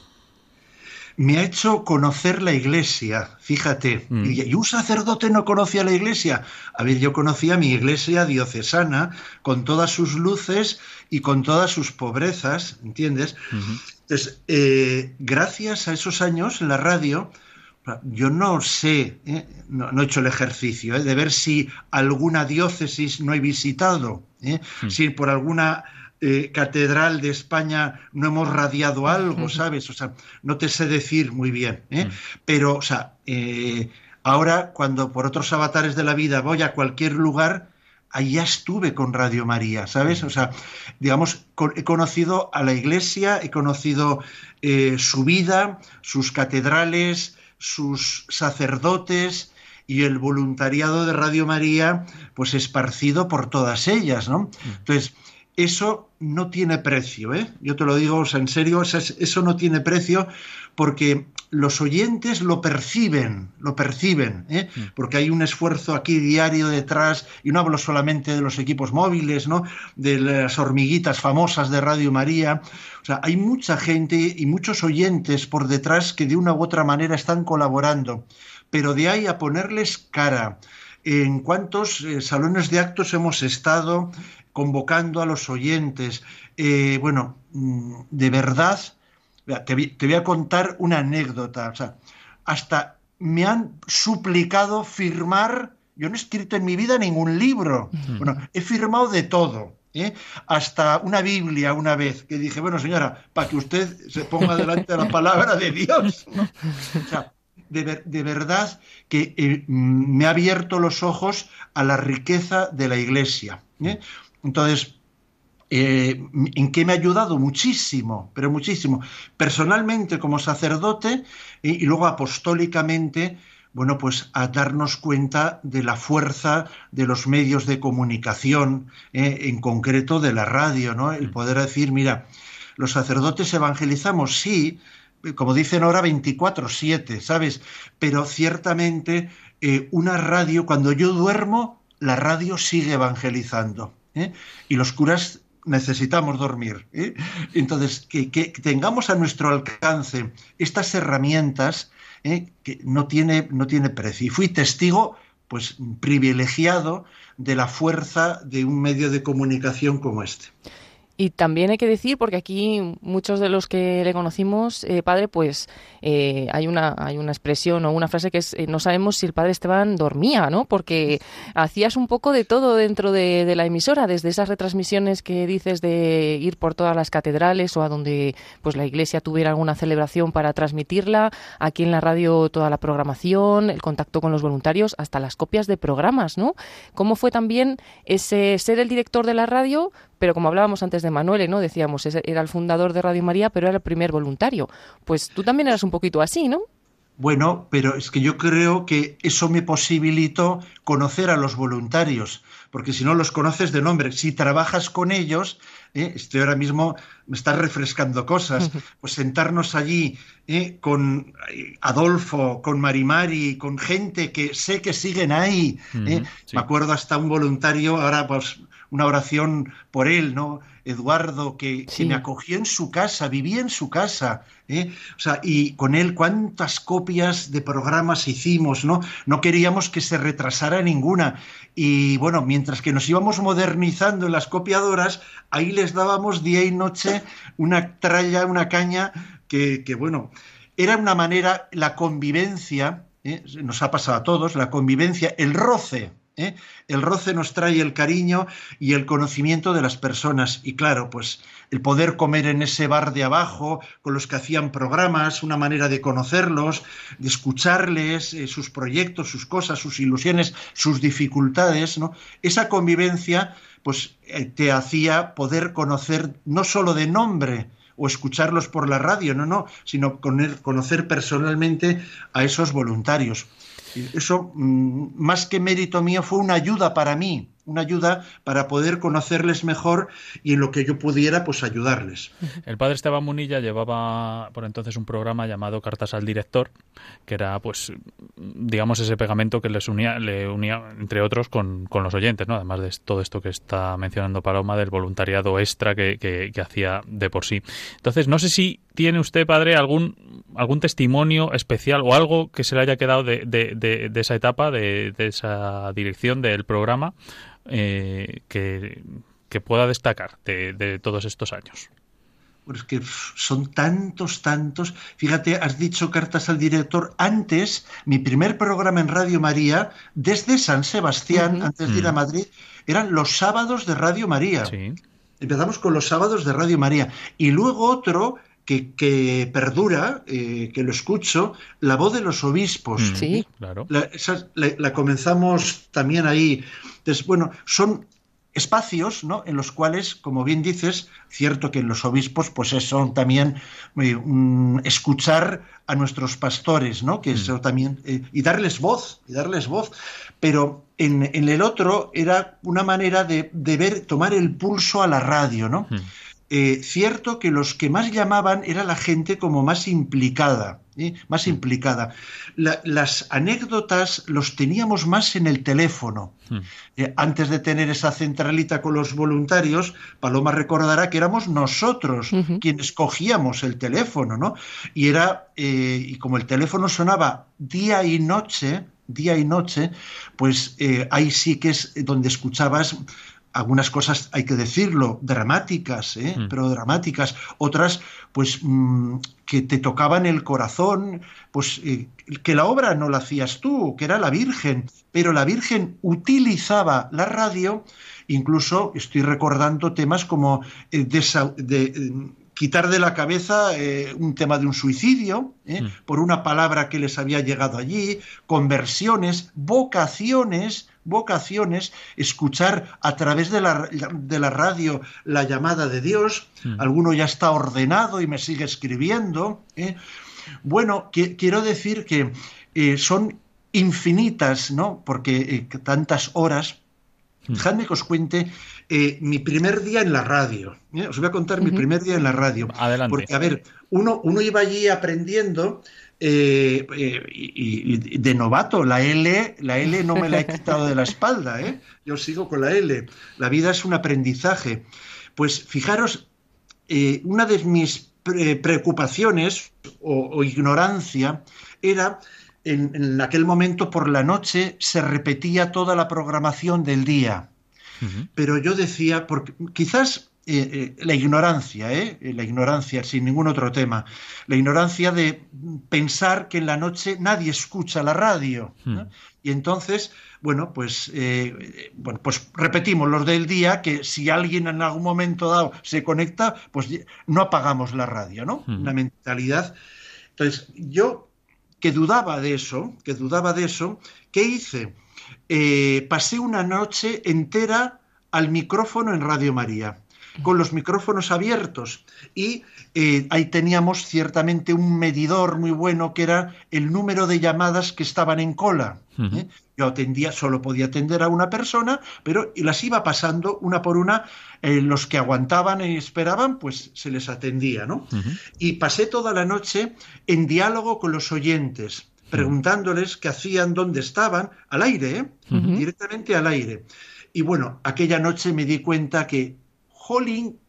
Me ha hecho conocer la iglesia, fíjate. Mm. Y, un sacerdote no conocía la iglesia. A ver, yo conocía mi iglesia diocesana con todas sus luces y con todas sus pobrezas, ¿entiendes? Entonces, eh, gracias a esos años en la radio, yo no sé, ¿eh? no, no he hecho el ejercicio ¿eh? de ver si alguna diócesis no he visitado, ¿eh? si por alguna eh, catedral de España no hemos radiado algo, ¿sabes? O sea, no te sé decir muy bien, ¿eh? pero, o sea, eh, ahora cuando por otros avatares de la vida voy a cualquier lugar, ahí ya estuve con Radio María, ¿sabes? O sea, digamos, he conocido a la iglesia, he conocido eh, su vida, sus catedrales, sus sacerdotes y el voluntariado de Radio María, pues esparcido por todas ellas, ¿no? Entonces, eso no tiene precio, ¿eh? Yo te lo digo o sea, en serio, eso, es- eso no tiene precio porque los oyentes lo perciben, lo perciben, ¿eh? porque hay un esfuerzo aquí diario detrás, y no hablo solamente de los equipos móviles, ¿no? de las hormiguitas famosas de Radio María, o sea, hay mucha gente y muchos oyentes por detrás que de una u otra manera están colaborando, pero de ahí a ponerles cara, en cuántos eh, salones de actos hemos estado convocando a los oyentes. Eh, bueno, mm, de verdad, te, voy a contar una anécdota. O sea, hasta me han suplicado firmar. Yo no he escrito en mi vida ningún libro. Bueno, he firmado de todo. ¿eh? Hasta una Biblia una vez que dije, bueno señora, para que usted se ponga delante de la palabra de Dios. ¿no? O sea, de, ver- de verdad que eh, mm, me ha abierto los ojos a la riqueza de la Iglesia. ¿eh? Entonces, eh, ¿En qué me ha ayudado? Muchísimo, pero muchísimo. Personalmente como sacerdote y, y luego apostólicamente, bueno, pues a darnos cuenta de la fuerza de los medios de comunicación, ¿eh? en concreto de la radio, ¿no? El poder decir, mira, los sacerdotes evangelizamos, sí, como dicen ahora, 24-7, ¿sabes? Pero ciertamente eh, una radio, cuando yo duermo, la radio sigue evangelizando. ¿Eh? Y los curas necesitamos dormir. ¿eh? Entonces, que, tengamos a nuestro alcance estas herramientas que no tiene, no tiene precio. Y fui testigo, pues, privilegiado de la fuerza de un medio de comunicación como este. Y también hay que decir, porque aquí muchos de los que le conocimos, eh, padre, pues eh, hay, una, hay una expresión o una frase que es, eh, no sabemos si el padre Esteban dormía, ¿no? Porque hacías un poco de todo dentro de, la emisora, desde esas retransmisiones que dices de ir por todas las catedrales o a donde pues la iglesia tuviera alguna celebración para transmitirla, aquí en la radio toda la programación, el contacto con los voluntarios, hasta las copias de programas, ¿no? ¿Cómo fue también ese ser el director de la radio, pero como hablábamos antes de Manuel, ¿no? Decíamos, era el fundador de Radio María, pero era el primer voluntario. Pues tú también eras un poquito así, ¿no? Bueno, pero es que yo creo que eso me posibilitó conocer a los voluntarios, porque si no los conoces de nombre, si trabajas con ellos, ¿eh? estoy ahora mismo, me estás refrescando cosas, pues sentarnos allí ¿eh? con Adolfo, con Marimari, con gente que sé que siguen ahí. ¿eh? Me acuerdo hasta un voluntario, ahora pues una oración por él, ¿no? Eduardo, que, me acogió en su casa, vivía en su casa, ¿eh? O sea, y con él cuántas copias de programas hicimos, ¿no? No queríamos que se retrasara ninguna. Y bueno, mientras que nos íbamos modernizando en las copiadoras, ahí les dábamos día y noche una tralla, una caña, que, que bueno, era una manera, la convivencia, ¿eh? nos ha pasado a todos, la convivencia, el roce, ¿eh? El roce nos trae el cariño y el conocimiento de las personas. Y claro, pues el poder comer en ese bar de abajo con los que hacían programas, una manera de conocerlos, de escucharles, eh, sus proyectos, sus cosas, sus ilusiones, sus dificultades, ¿no? Esa convivencia, pues eh, te hacía poder conocer no solo de nombre, o escucharlos por la radio, no, no, sino conocer personalmente a esos voluntarios. Eso, mm, más que mérito mío, fue una ayuda para mí, una ayuda para poder conocerles mejor y en lo que yo pudiera, pues ayudarles. El padre Esteban Munilla llevaba por entonces un programa llamado Cartas al Director, que era, pues, digamos, ese pegamento que les unía, le unía, entre otros, con, los oyentes, ¿no? Además de todo esto que está mencionando Paloma, del voluntariado extra que, que hacía de por sí. Entonces, no sé si tiene usted, padre, algún, algún testimonio especial o algo que se le haya quedado de, de, de, esa etapa, de, esa dirección del programa, eh, que, pueda destacar de, todos estos años? Pues que son tantos, tantos. Fíjate, has dicho cartas al director. Antes, mi primer programa en Radio María, desde San Sebastián, antes de ir a mm. Madrid, eran los sábados de Radio María. Empezamos con los sábados de Radio María. Y luego otro que, perdura, eh, que lo escucho, la voz de los obispos. Mm. Sí, claro. La, comenzamos también ahí. Entonces, bueno, son espacios ¿no? en los cuales, como bien dices, cierto que los obispos, pues son también eh, escuchar a nuestros pastores, ¿no? Que eso mm. también, eh, y darles voz, y darles voz. Pero en, el otro era una manera de, de, ver, tomar el pulso a la radio, ¿no? Mm. Eh, cierto que los que más llamaban era la gente como más implicada, ¿eh? más mm. implicada. las anécdotas los teníamos más en el teléfono. Mm. Eh, antes de tener esa centralita con los voluntarios, Paloma recordará que éramos nosotros quienes cogíamos el teléfono, ¿no? Y era, y como el teléfono sonaba día y noche, día y noche, pues ahí sí que es donde escuchabas algunas cosas, hay que decirlo, dramáticas, ¿eh? Mm. pero dramáticas, otras pues mm, que te tocaban el corazón, pues eh, que la obra no la hacías tú, que era la Virgen, pero la Virgen utilizaba la radio, incluso estoy recordando temas como eh, de, quitar de la cabeza un tema de un suicidio, mm. por una palabra que les había llegado allí, conversiones, vocaciones, vocaciones, escuchar a través de la, de la radio la llamada de Dios, hmm. alguno ya está ordenado y me sigue escribiendo. ¿eh? Bueno, quiero decir que eh, son infinitas, ¿no? Porque eh, tantas horas. Hmm. Dejadme que os cuente eh, mi primer día en la radio. ¿eh? Os voy a contar mi primer día en la radio. Adelante. Porque, a ver, uno, uno iba allí aprendiendo eh, eh, y, y de novato. La L, la L no me la he quitado de la espalda. ¿eh? Yo sigo con la L. La vida es un aprendizaje. Pues fijaros, eh, una de mis pre- preocupaciones o, o ignorancia era en, en aquel momento por la noche se repetía toda la programación del día. Pero yo decía, porque quizás eh, eh, la ignorancia, ¿eh? Eh, la ignorancia sin ningún otro tema, la ignorancia de pensar que en la noche nadie escucha la radio. ¿no? Y entonces, bueno, pues, bueno, pues repetimos los del día, que si alguien en algún momento dado se conecta, pues no apagamos la radio, ¿no? Ujú. Una mentalidad. Entonces, yo que dudaba de eso, que dudaba de eso, ¿qué hice? Pasé una noche entera al micrófono en Radio María, con los micrófonos abiertos. Y eh, ahí teníamos ciertamente un medidor muy bueno que era el número de llamadas que estaban en cola. ¿eh? Yo atendía, solo podía atender a una persona, pero las iba pasando una por una. eh, los que aguantaban y esperaban, pues se les atendía, ¿no? Y pasé toda la noche en diálogo con los oyentes, preguntándoles qué hacían, dónde estaban, al aire, ¿eh? Directamente al aire. Y bueno, aquella noche me di cuenta que,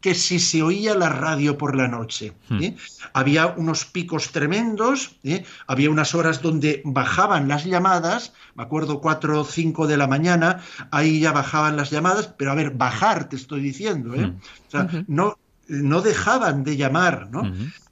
que si se oía la radio por la noche. ¿eh? Había unos picos tremendos, ¿eh? había unas horas donde bajaban las llamadas, me acuerdo 4 o 5 de la mañana, ahí ya bajaban las llamadas, pero a ver, bajar te estoy diciendo, ¿eh? O sea, no, no dejaban de llamar, ¿no?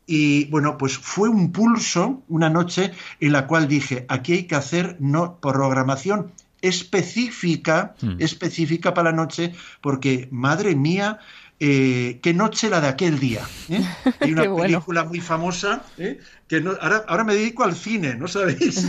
Y bueno, pues fue un pulso, una noche en la cual dije, aquí hay que hacer no programación específica, Mm. específica para la noche, porque madre mía, eh, qué noche la de aquel día. ¿eh? Hay una bueno. película muy famosa, ¿eh? que no, ahora, ahora me dedico al cine, ¿no sabéis?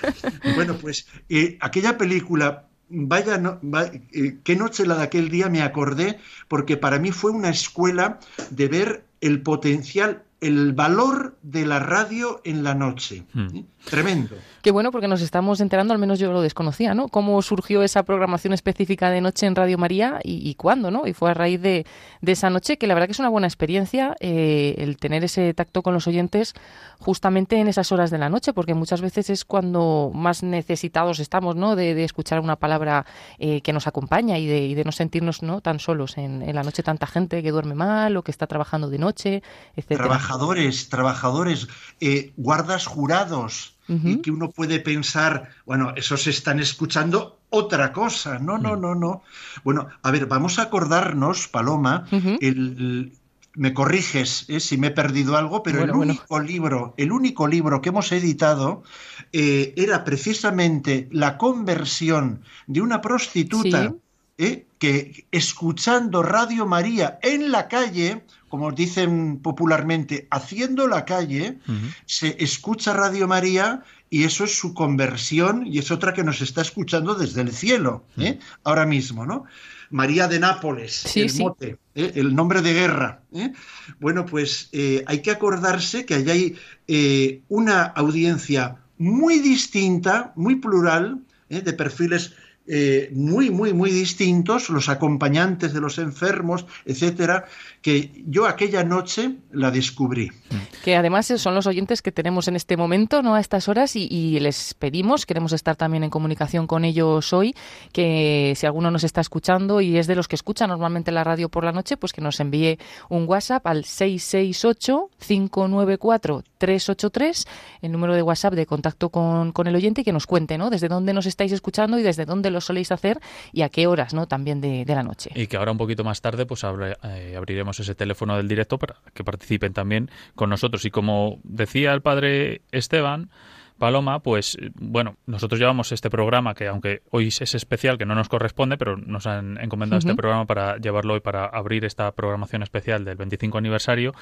bueno, pues eh, aquella película, vaya, no- va- eh, qué noche la de aquel día me acordé, porque para mí fue una escuela de ver el potencial, el valor de la radio en la noche. ¿eh? Tremendo. Qué bueno, porque nos estamos enterando, al menos yo lo desconocía, ¿no? Cómo surgió esa programación específica de noche en Radio María y, y cuándo, ¿no? Y fue a raíz de, de esa noche, que la verdad que es una buena experiencia eh, el tener ese tacto con los oyentes justamente en esas horas de la noche, porque muchas veces es cuando más necesitados estamos, ¿no? De, de escuchar una palabra eh, que nos acompaña y de, y de no sentirnos, ¿no? Tan solos en, en la noche, tanta gente que duerme mal o que está trabajando de noche, etcétera. Trabajadores, trabajadores, eh, guardas jurados, y que uno puede pensar, bueno, esos están escuchando otra cosa. No, Mm. no, no, no. Bueno, a ver, vamos a acordarnos, Paloma, el, el- me corriges eh, si me he perdido algo, pero Bueno, el bueno. único libro, el único libro que hemos editado eh, era precisamente la conversión de una prostituta Sí. ¿eh? que escuchando Radio María en la calle, como dicen popularmente, haciendo la calle, se escucha Radio María y eso es su conversión y es otra que nos está escuchando desde el cielo, ¿eh? ahora mismo, ¿no? María de Nápoles, Sí, el sí. mote, ¿eh? el nombre de guerra. ¿eh? Bueno, pues eh, hay que acordarse que allá hay eh, una audiencia muy distinta, muy plural, ¿eh? de perfiles eh, muy, muy, muy distintos, los acompañantes de los enfermos, etcétera, que yo aquella noche la descubrí. que además son los oyentes que tenemos en este momento, ¿no? A estas horas y, y les pedimos, queremos estar también en comunicación con ellos hoy, que si alguno nos está escuchando y es de los que escucha normalmente la radio por la noche, pues que nos envíe un WhatsApp al 668-594-383, el número de WhatsApp de contacto con, con el oyente y que nos cuente, ¿no? Desde dónde nos estáis escuchando y desde dónde lo soléis hacer y a qué horas, ¿no? También de, de la noche. Y que ahora un poquito más tarde pues abre- eh, abriremos ese teléfono del directo para que participen también con nosotros. Y como decía el padre Esteban, Paloma, pues eh, bueno, nosotros llevamos este programa que aunque hoy es especial, que no nos corresponde, pero nos han encomendado este programa para llevarlo hoy para abrir esta programación especial del 25 aniversario.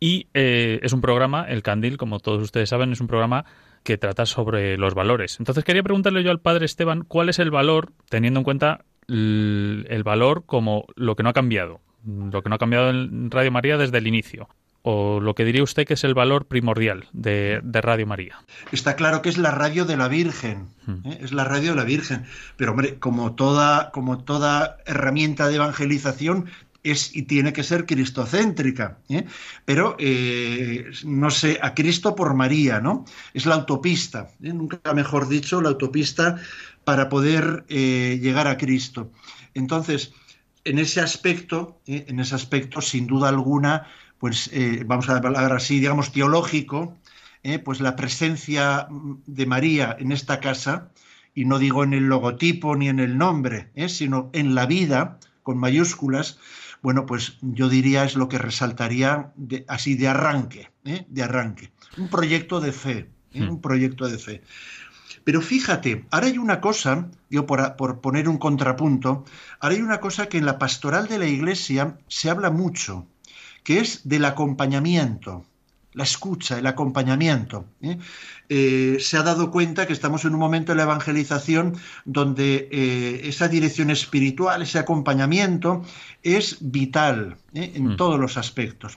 Y eh, es un programa, el Candil, como todos ustedes saben, es un programa que trata sobre los valores. Entonces quería preguntarle yo al padre Esteban, ¿cuál es el valor, teniendo en cuenta el valor como lo que no ha cambiado? Lo que no ha cambiado en Radio María desde el inicio. o lo que diría usted que es el valor primordial de, Radio María? Está claro que es la radio de la Virgen, ¿eh? es la radio de la Virgen, pero hombre, como toda, como toda herramienta de evangelización, es y tiene que ser cristocéntrica, ¿eh? pero eh, no sé, a Cristo por María, ¿no? Es la autopista, nunca mejor dicho, la autopista para poder llegar a Cristo. Entonces, en ese aspecto, en ese aspecto, sin duda alguna, pues eh, vamos a hablar así, digamos, teológico, eh, pues la presencia de María en esta casa, y no digo en el logotipo ni en el nombre, eh, sino en la vida, con mayúsculas, bueno, pues yo diría es lo que resaltaría así de arranque, de arranque. Un proyecto de fe, hmm. un proyecto de fe. Pero fíjate, ahora hay una cosa, yo por, por, poner un contrapunto, ahora hay una cosa que en la pastoral de la iglesia se habla mucho, que es del acompañamiento, la escucha, el acompañamiento. ¿eh? Eh, se ha dado cuenta que estamos en un momento de la evangelización donde eh, esa dirección espiritual, ese acompañamiento es vital en mm. todos los aspectos.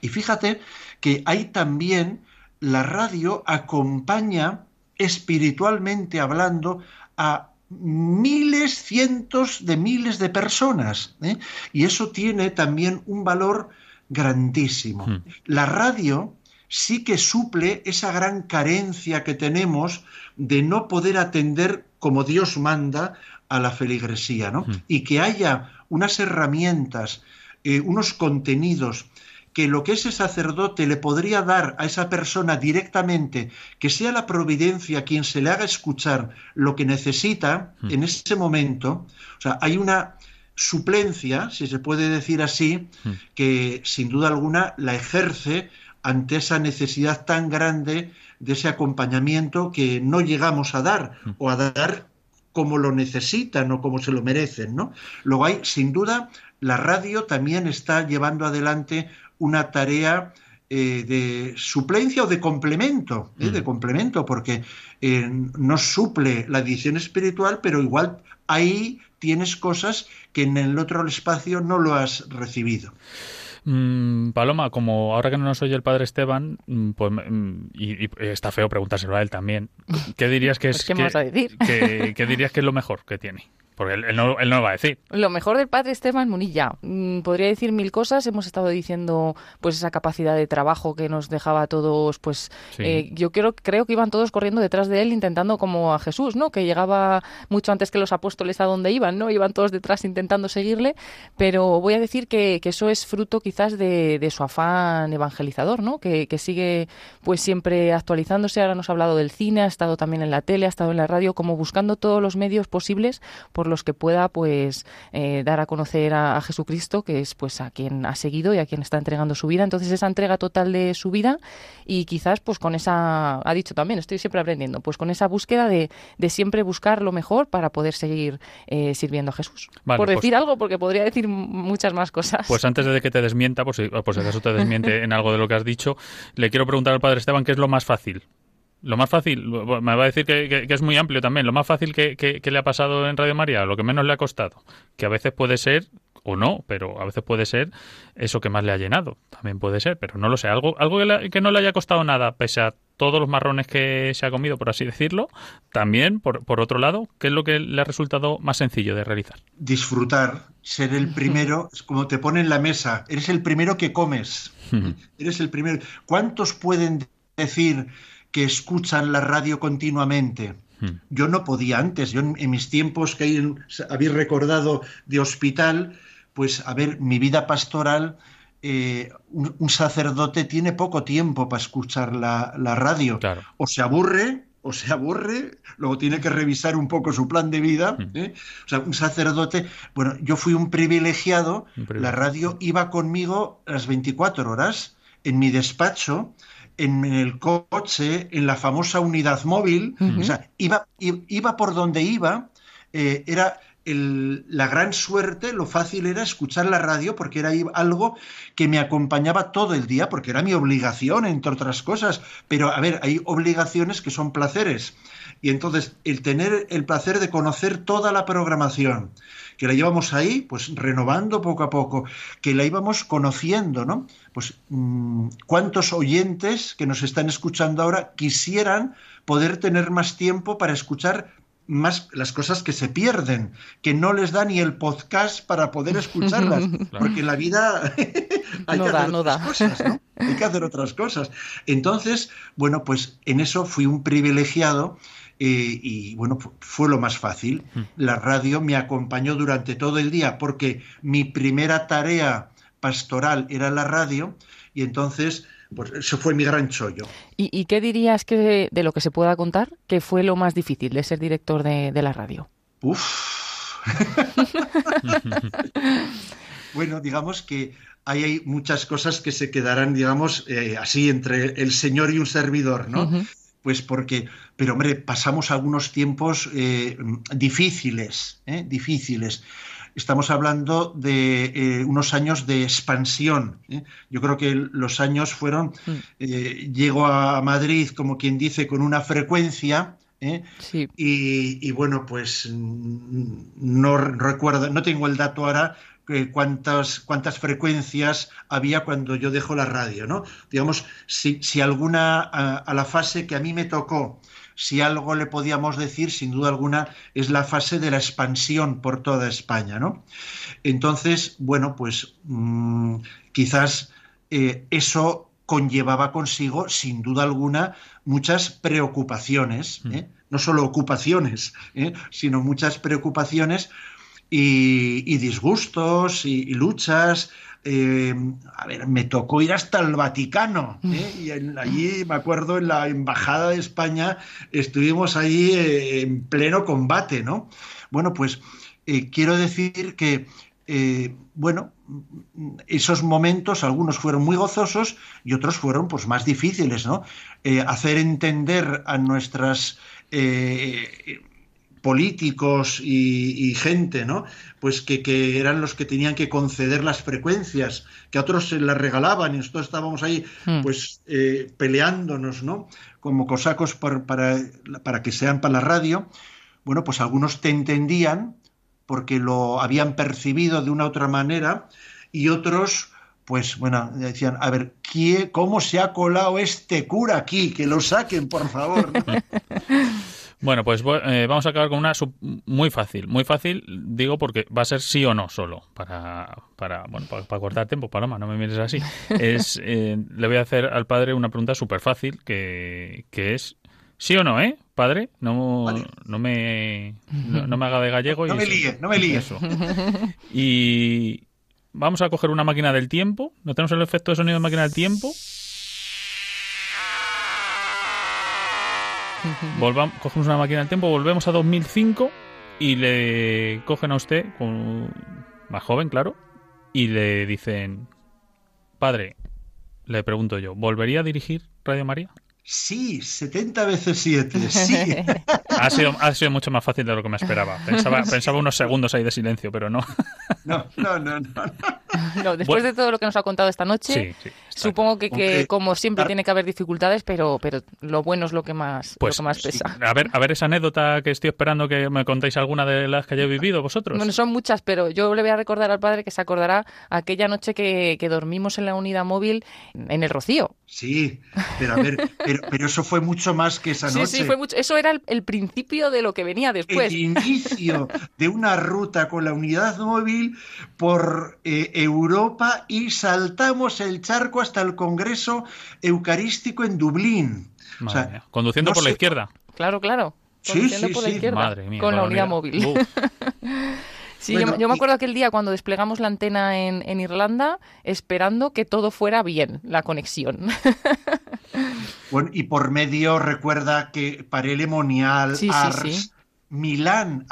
Y fíjate que ahí también la radio acompaña espiritualmente hablando a miles, cientos de miles de personas. ¿eh? Y eso tiene también un valor grandísimo. Hmm. La radio sí que suple esa gran carencia que tenemos de no poder atender como Dios manda a la feligresía, ¿no? Hmm. Y que haya unas herramientas, eh, unos contenidos que lo que ese sacerdote le podría dar a esa persona directamente, que sea la providencia quien se le haga escuchar lo que necesita hmm. en ese momento, o sea, hay una suplencia, si se puede decir así, hmm. que sin duda alguna la ejerce ante esa necesidad tan grande de ese acompañamiento que no llegamos a dar hmm. o a dar como lo necesitan o como se lo merecen, ¿no? Luego hay, sin duda, la radio también está llevando adelante una tarea eh, de suplencia o de complemento, ¿eh? de mm. complemento, porque eh, no suple la edición espiritual, pero igual ahí tienes cosas que en el otro espacio no lo has recibido. Mm, Paloma, como ahora que no nos oye el padre Esteban, mm, pues, y, está feo preguntárselo a él también, ¿qué dirías que es, ¿Qué, decir? ¿qué dirías que es lo mejor que tiene? Porque él, no, él, no, lo va a decir. Lo mejor del padre Esteban Munilla. Mm, podría decir mil cosas. Hemos estado diciendo pues esa capacidad de trabajo que nos dejaba a todos, pues eh, yo creo, creo que iban todos corriendo detrás de él intentando como a Jesús, ¿no? Que llegaba mucho antes que los apóstoles a donde iban, ¿no? Iban todos detrás intentando seguirle. Pero voy a decir que, que eso es fruto quizás de, de, su afán evangelizador, ¿no? Que, que sigue pues siempre actualizándose. Ahora nos ha hablado del cine, ha estado también en la tele, ha estado en la radio, como buscando todos los medios posibles por los que pueda pues eh, dar a conocer a, Jesucristo, que es pues a quien ha seguido y a quien está entregando su vida. Entonces esa entrega total de su vida y quizás pues con esa, ha dicho también, estoy siempre aprendiendo, pues con esa búsqueda de, de siempre buscar lo mejor para poder seguir eh, sirviendo a Jesús. por pues decir algo, porque podría decir muchas más cosas. Pues antes de que te desmienta, si, por si acaso te desmiente en algo de lo que has dicho, le quiero preguntar al Padre Esteban qué es lo más fácil lo más fácil, me va a decir que, es muy amplio también, lo más fácil que, le ha pasado en Radio María, lo que menos le ha costado, que a veces puede ser, o no, pero a veces puede ser eso que más le ha llenado, también puede ser, pero no lo sé, algo, algo que, no le haya costado nada, pese a todos los marrones que se ha comido, por así decirlo, también, por, por otro lado, ¿qué es lo que le ha resultado más sencillo de realizar? Disfrutar, ser el primero, es como te ponen en la mesa, eres el primero que comes, eres el primero. ¿Cuántos pueden decir que escuchan la radio continuamente. Hmm. Yo no podía antes, yo en, mis tiempos que habéis recordado de hospital, pues a ver, mi vida pastoral, eh, un, sacerdote tiene poco tiempo para escuchar la, radio. O se aburre, o se aburre, luego tiene que revisar un poco su plan de vida. Hmm. ¿eh? O sea, un sacerdote, bueno, yo fui un privilegiado, la radio iba conmigo las 24 horas en mi despacho en el coche, en la famosa unidad móvil, o sea, iba, iba por donde iba, eh, era el- la gran suerte, lo fácil era escuchar la radio porque era algo que me acompañaba todo el día, porque era mi obligación, entre otras cosas. Pero, a ver, hay obligaciones que son placeres. Y entonces, el tener el placer de conocer toda la programación, que la llevamos ahí, pues renovando poco a poco, que la íbamos conociendo, ¿no? Pues mm, cuántos oyentes que nos están escuchando ahora quisieran poder tener más tiempo para escuchar más las cosas que se pierden, que no les da ni el podcast para poder escucharlas, porque en la vida hay No que da, hacer no otras da. cosas, ¿no? Hay que hacer otras cosas. Entonces, bueno, pues en eso fui un privilegiado eh, y bueno, fu- fue lo más fácil. La radio me acompañó durante todo el día porque mi primera tarea pastoral era la radio y entonces, pues eso fue mi gran chollo. ¿Y, y qué dirías que de lo que se pueda contar que fue lo más difícil de ser director de, de la radio? Uf. bueno, digamos que ahí hay muchas cosas que se quedarán, digamos, eh, así entre el señor y un servidor, ¿no? Pues porque, pero hombre, pasamos algunos tiempos eh, difíciles, ¿eh? difíciles. Estamos hablando de eh, unos años de expansión. ¿eh? Yo creo que los años fueron, eh, llego a Madrid, como quien dice, con una frecuencia. ¿eh? Y, y bueno, pues mm, no recuerdo, no tengo el dato ahora cuántas, cuántas frecuencias había cuando yo dejo la radio, ¿no? Digamos, si, si alguna a, a la fase que a mí me tocó, si algo le podíamos decir, sin duda alguna, es la fase de la expansión por toda España, ¿no? Entonces, bueno, pues mm, quizás eh, eso conllevaba consigo, sin duda alguna, muchas preocupaciones, ¿eh? no solo ocupaciones, ¿eh? sino muchas preocupaciones y, y disgustos y, y luchas. Eh, a ver, me tocó ir hasta el Vaticano ¿eh? y en- allí me acuerdo en la embajada de España estuvimos ahí eh, en pleno combate, ¿no? Bueno, pues quiero decir que bueno, esos momentos, algunos fueron muy gozosos y otros fueron pues más difíciles, ¿no? Hacer entender a nuestras eh, políticos y, y gente, ¿no? Pues que, que eran los que tenían que conceder las frecuencias, que a otros se las regalaban y nosotros estábamos ahí, Hmm. pues eh, peleándonos, ¿no? Como cosacos para, para que sean para la radio. Bueno, pues algunos te entendían porque lo habían percibido de una u otra manera y otros pues bueno, decían, a ver, ¿quién- ¿cómo se ha colado este cura aquí? Que lo saquen, por favor. ¿no? Bueno, pues vo- eh, vamos a acabar con una sub- muy fácil. Muy fácil, digo, porque va a ser sí o no solo. Para, para, bueno, para, para cortar tiempo, Paloma, no me mires así. Es, eh, le voy a hacer al padre una pregunta súper fácil, que, que es sí o no, ¿eh? Padre, no, no, me, no, no me haga de gallego. y No me eso. líe, no me líe. Eso. Y vamos a coger una máquina del tiempo. ¿No tenemos el efecto de sonido de máquina del tiempo? Volvamos, cogemos una máquina del tiempo, volvemos a 2005 y le cogen a usted, con, más joven, claro, y le dicen, padre, le pregunto yo, ¿volvería a dirigir Radio María? Sí, 70 veces 7, sí. Ha sido, ha sido mucho más fácil de lo que me esperaba. Pensaba, pensaba unos segundos ahí de silencio, pero no. No, no, no, no. No, después Bueno. de todo lo que nos ha contado esta noche, Sí, sí, supongo que, que, como siempre tiene que haber dificultades, pero, pero lo bueno es lo que más, Pues lo que más sí. pesa. A ver, a ver esa anécdota que estoy esperando que me contéis alguna de las que hayáis vivido vosotros. Bueno, son muchas, pero yo le voy a recordar al padre que se acordará aquella noche que, que dormimos en la unidad móvil en el Rocío. Sí, pero a ver, pero, pero eso fue mucho más que esa Sí, noche. sí, fue mucho. Eso era el, el principio de lo que venía después. el inicio de una ruta con la unidad móvil por eh, Europa y saltamos el charco hasta el Congreso Eucarístico en Dublín. O Madre sea, mía. Conduciendo no por la izquierda. Claro, claro. Conduciendo sí, por la izquierda. Madre mía, con la unidad móvil. Sí, Bueno, yo, yo me y- acuerdo aquel día cuando desplegamos la antena en, en Irlanda, esperando que todo fuera bien, la conexión. Bueno, y por medio recuerda que Parele Monial, Sí, sí, sí. Milán,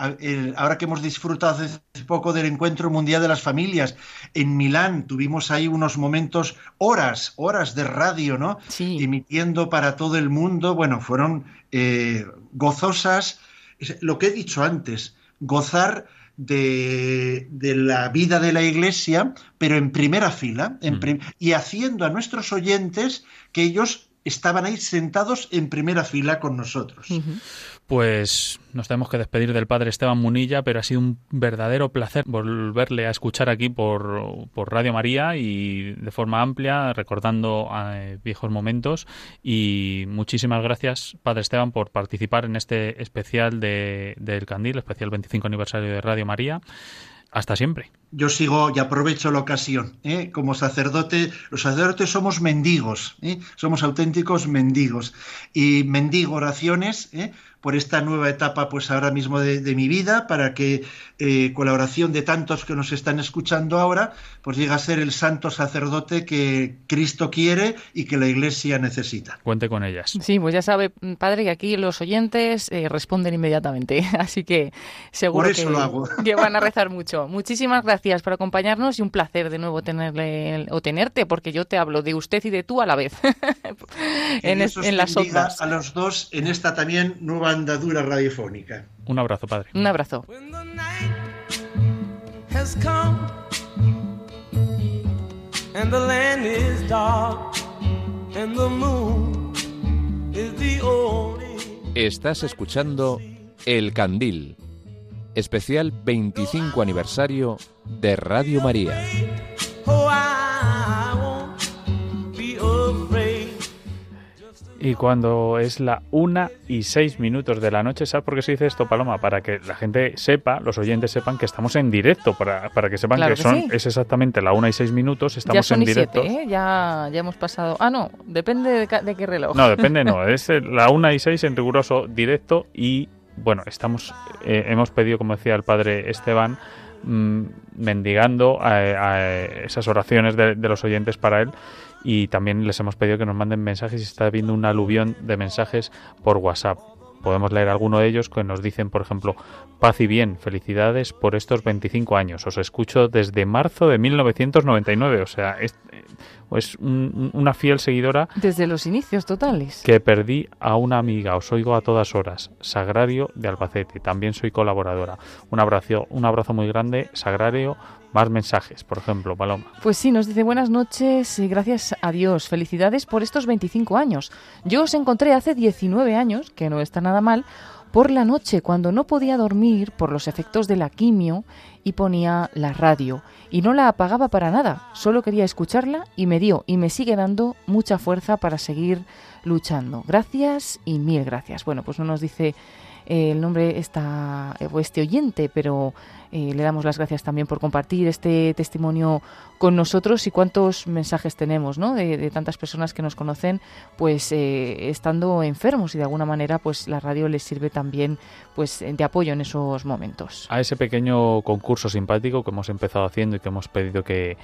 ahora que hemos disfrutado hace poco del Encuentro Mundial de las Familias, en Milán tuvimos ahí unos momentos, horas, horas de radio, ¿no? Emitiendo para todo el mundo, bueno, fueron eh, gozosas, lo que he dicho antes, gozar de, de la vida de la Iglesia, pero en primera fila, en Mm. prim- y haciendo a nuestros oyentes que ellos estaban ahí sentados en primera fila con nosotros. Pues nos tenemos que despedir del padre Esteban Munilla, pero ha sido un verdadero placer volverle a escuchar aquí por, por Radio María y de forma amplia, recordando eh, viejos momentos. Y muchísimas gracias, padre Esteban, por participar en este especial de, del Candil, especial 25 aniversario de Radio María. Hasta siempre. Yo sigo y aprovecho la ocasión. ¿eh? Como sacerdote, los sacerdotes somos mendigos, ¿eh? somos auténticos mendigos. Y mendigo oraciones ¿eh? Por esta nueva etapa, pues ahora mismo de, de mi vida, para que eh, con la oración de tantos que nos están escuchando ahora, pues llegue a ser el santo sacerdote que Cristo quiere y que la Iglesia necesita. Cuente con ellas. Sí, pues ya sabe, padre, que aquí los oyentes eh, responden inmediatamente, así que seguro Por eso que, lo hago. que van a rezar mucho. Muchísimas gracias por acompañarnos y un placer de nuevo tenerle o tenerte, porque yo te hablo de usted y de tú a la vez en, en las otras. a los dos en esta también nueva andadura radiofónica. Un abrazo, padre. Un abrazo. has come and the land is dark and the moon is the only Estás escuchando El Candil, especial 25 aniversario de Radio María. Y cuando es la una y seis minutos de la noche, ¿sabes por qué se dice esto, Paloma? Para que la gente sepa, los oyentes sepan que estamos en directo, para, para que sepan Claro que que son sí. es exactamente la una y seis minutos, Ya estamos son en y directo. siete, ¿eh? ya, ya hemos pasado. Ah, no, depende de, qué reloj. No, depende, no, es eh, la una y seis en riguroso directo y bueno, estamos, eh, hemos pedido, como decía el padre Esteban, mm, mendigando a, a esas oraciones de, de los oyentes para él y también les hemos pedido que nos manden mensajes y está viendo un aluvión de mensajes por WhatsApp. Podemos leer alguno de ellos que nos dicen, por ejemplo, paz y bien, felicidades por estos 25 años. Os escucho desde marzo de 1999, o sea, es, es un- una fiel seguidora Desde los inicios totales. que perdí a una amiga, os oigo a todas horas, Sagrario de Albacete, también soy colaboradora. Un abrazo, un abrazo muy grande, Sagrario, más mensajes, por ejemplo, Paloma. Pues sí, nos dice buenas noches y gracias a Dios. Felicidades por estos 25 años. Yo os encontré hace 19 años, que no está nada mal, por la noche cuando no podía dormir por los efectos de la quimio y ponía la radio. Y no la apagaba para nada, solo quería escucharla y me dio y me sigue dando mucha fuerza para seguir luchando. Gracias y mil gracias. Bueno, pues no nos dice eh, el nombre esta, o este oyente, pero eh, le damos las gracias también por compartir este testimonio con nosotros y cuántos mensajes tenemos, ¿no? De, tantas personas que nos conocen, pues eh, estando enfermos y de alguna manera, pues la radio les sirve también, pues de apoyo en esos momentos. A ese pequeño concurso simpático que hemos empezado haciendo y que hemos pedido que,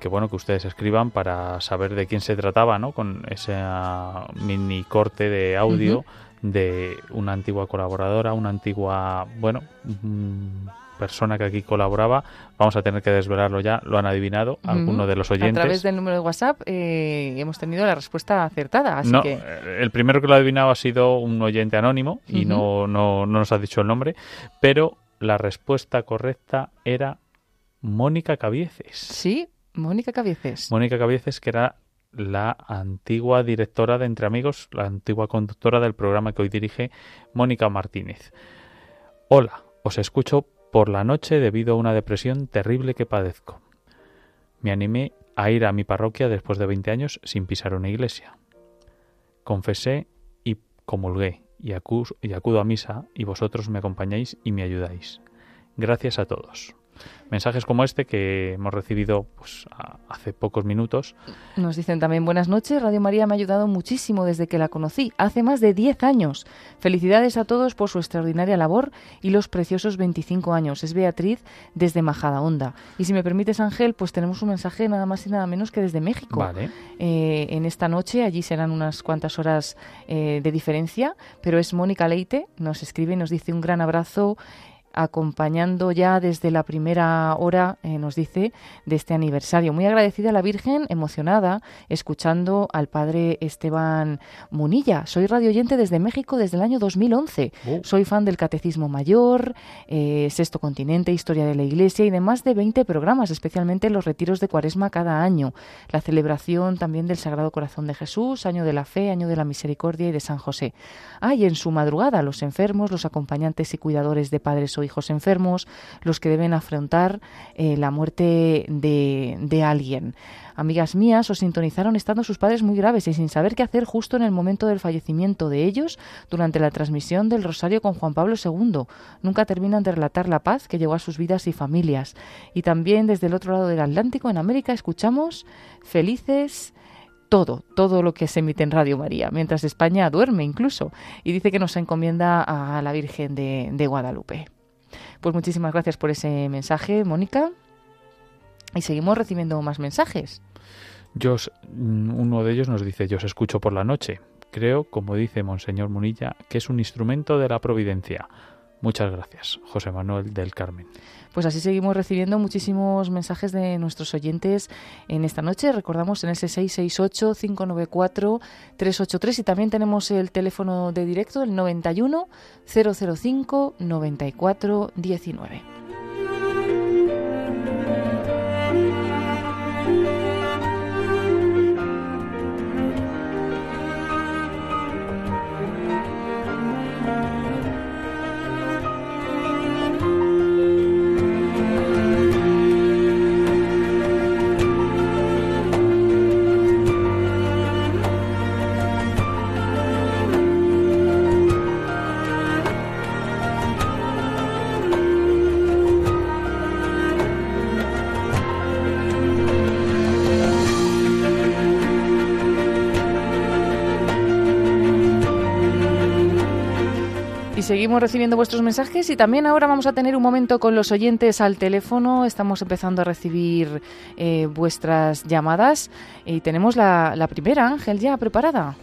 que bueno que ustedes escriban para saber de quién se trataba, ¿no? Con ese ah, mini corte de audio de una antigua colaboradora, una antigua, bueno, mm, persona que aquí colaboraba. Vamos a tener que desvelarlo ya. Lo han adivinado algunos Ujú. de los A oyentes. través del número de WhatsApp eh, hemos tenido la respuesta acertada, así no, que... eh, el primero que lo ha adivinado ha sido un oyente anónimo y no, no, no nos ha dicho el nombre, pero la respuesta correcta era Mónica Cabieces. Sí, Mónica Cabieces. Mónica Cabieces, que era la antigua directora de Entre Amigos, la antigua conductora del programa que hoy dirige Mónica Martínez. Hola, os escucho por la noche debido a una depresión terrible que padezco. Me animé a ir a mi parroquia después de 20 años sin pisar una iglesia. Confesé y comulgué y, acu- y acudo a misa y vosotros me acompañáis y me ayudáis. Gracias a todos. Mensajes como este que hemos recibido pues, hace pocos minutos Nos dicen también buenas noches, Radio María me ha ayudado muchísimo desde que la conocí, hace más de 10 años. Felicidades a todos por su extraordinaria labor y los preciosos 25 años. Es Beatriz desde Majadahonda. Y si me permites, Ángel, pues tenemos un mensaje nada más y nada menos que desde México. Vale. Eh, en esta noche, allí serán unas cuantas horas eh, de diferencia, pero es Mónica Leite, nos escribe y nos dice un gran abrazo acompañando ya desde la primera hora, eh, nos dice, de este aniversario. Muy agradecida a la Virgen, emocionada, escuchando al padre Esteban Munilla. Soy radioyente desde México desde el año 2011. Soy fan del Catecismo Mayor, eh, Sexto Continente, Historia de la Iglesia y de más de 20 programas, especialmente los retiros de Cuaresma cada año. La celebración también del Sagrado Corazón de Jesús, Año de la Fe, Año de la Misericordia y de San José. Ah, y en su madrugada, los enfermos, los acompañantes y cuidadores de padres o hijos enfermos, los que deben afrontar eh, la muerte de, alguien. Amigas mías os sintonizaron estando sus padres muy graves y sin saber qué hacer justo en el momento del fallecimiento de ellos durante la transmisión del Rosario con Juan Pablo II. Nunca terminan de relatar la paz que llegó a sus vidas y familias. Y también desde el otro lado del Atlántico, en América, escuchamos felices todo, todo lo que se emite en Radio María, mientras España duerme incluso, y dice que nos encomienda a la Virgen de Guadalupe. Pues muchísimas gracias por ese mensaje, Mónica. Y seguimos recibiendo más mensajes. Yo, uno de ellos nos dice, yo os escucho por la noche. Creo, como dice Monseñor Munilla, que es un instrumento de la providencia. Muchas gracias, José Manuel del Carmen. Pues así seguimos recibiendo muchísimos mensajes de nuestros oyentes en esta noche. Recordamos en ese 668-594-383 y también tenemos el teléfono de directo, el 91 005 94 19. Seguimos recibiendo vuestros mensajes y también ahora vamos a tener un momento con los oyentes al teléfono. Estamos empezando a recibir eh, vuestras llamadas y tenemos la, la primera, Ángel, ya preparada.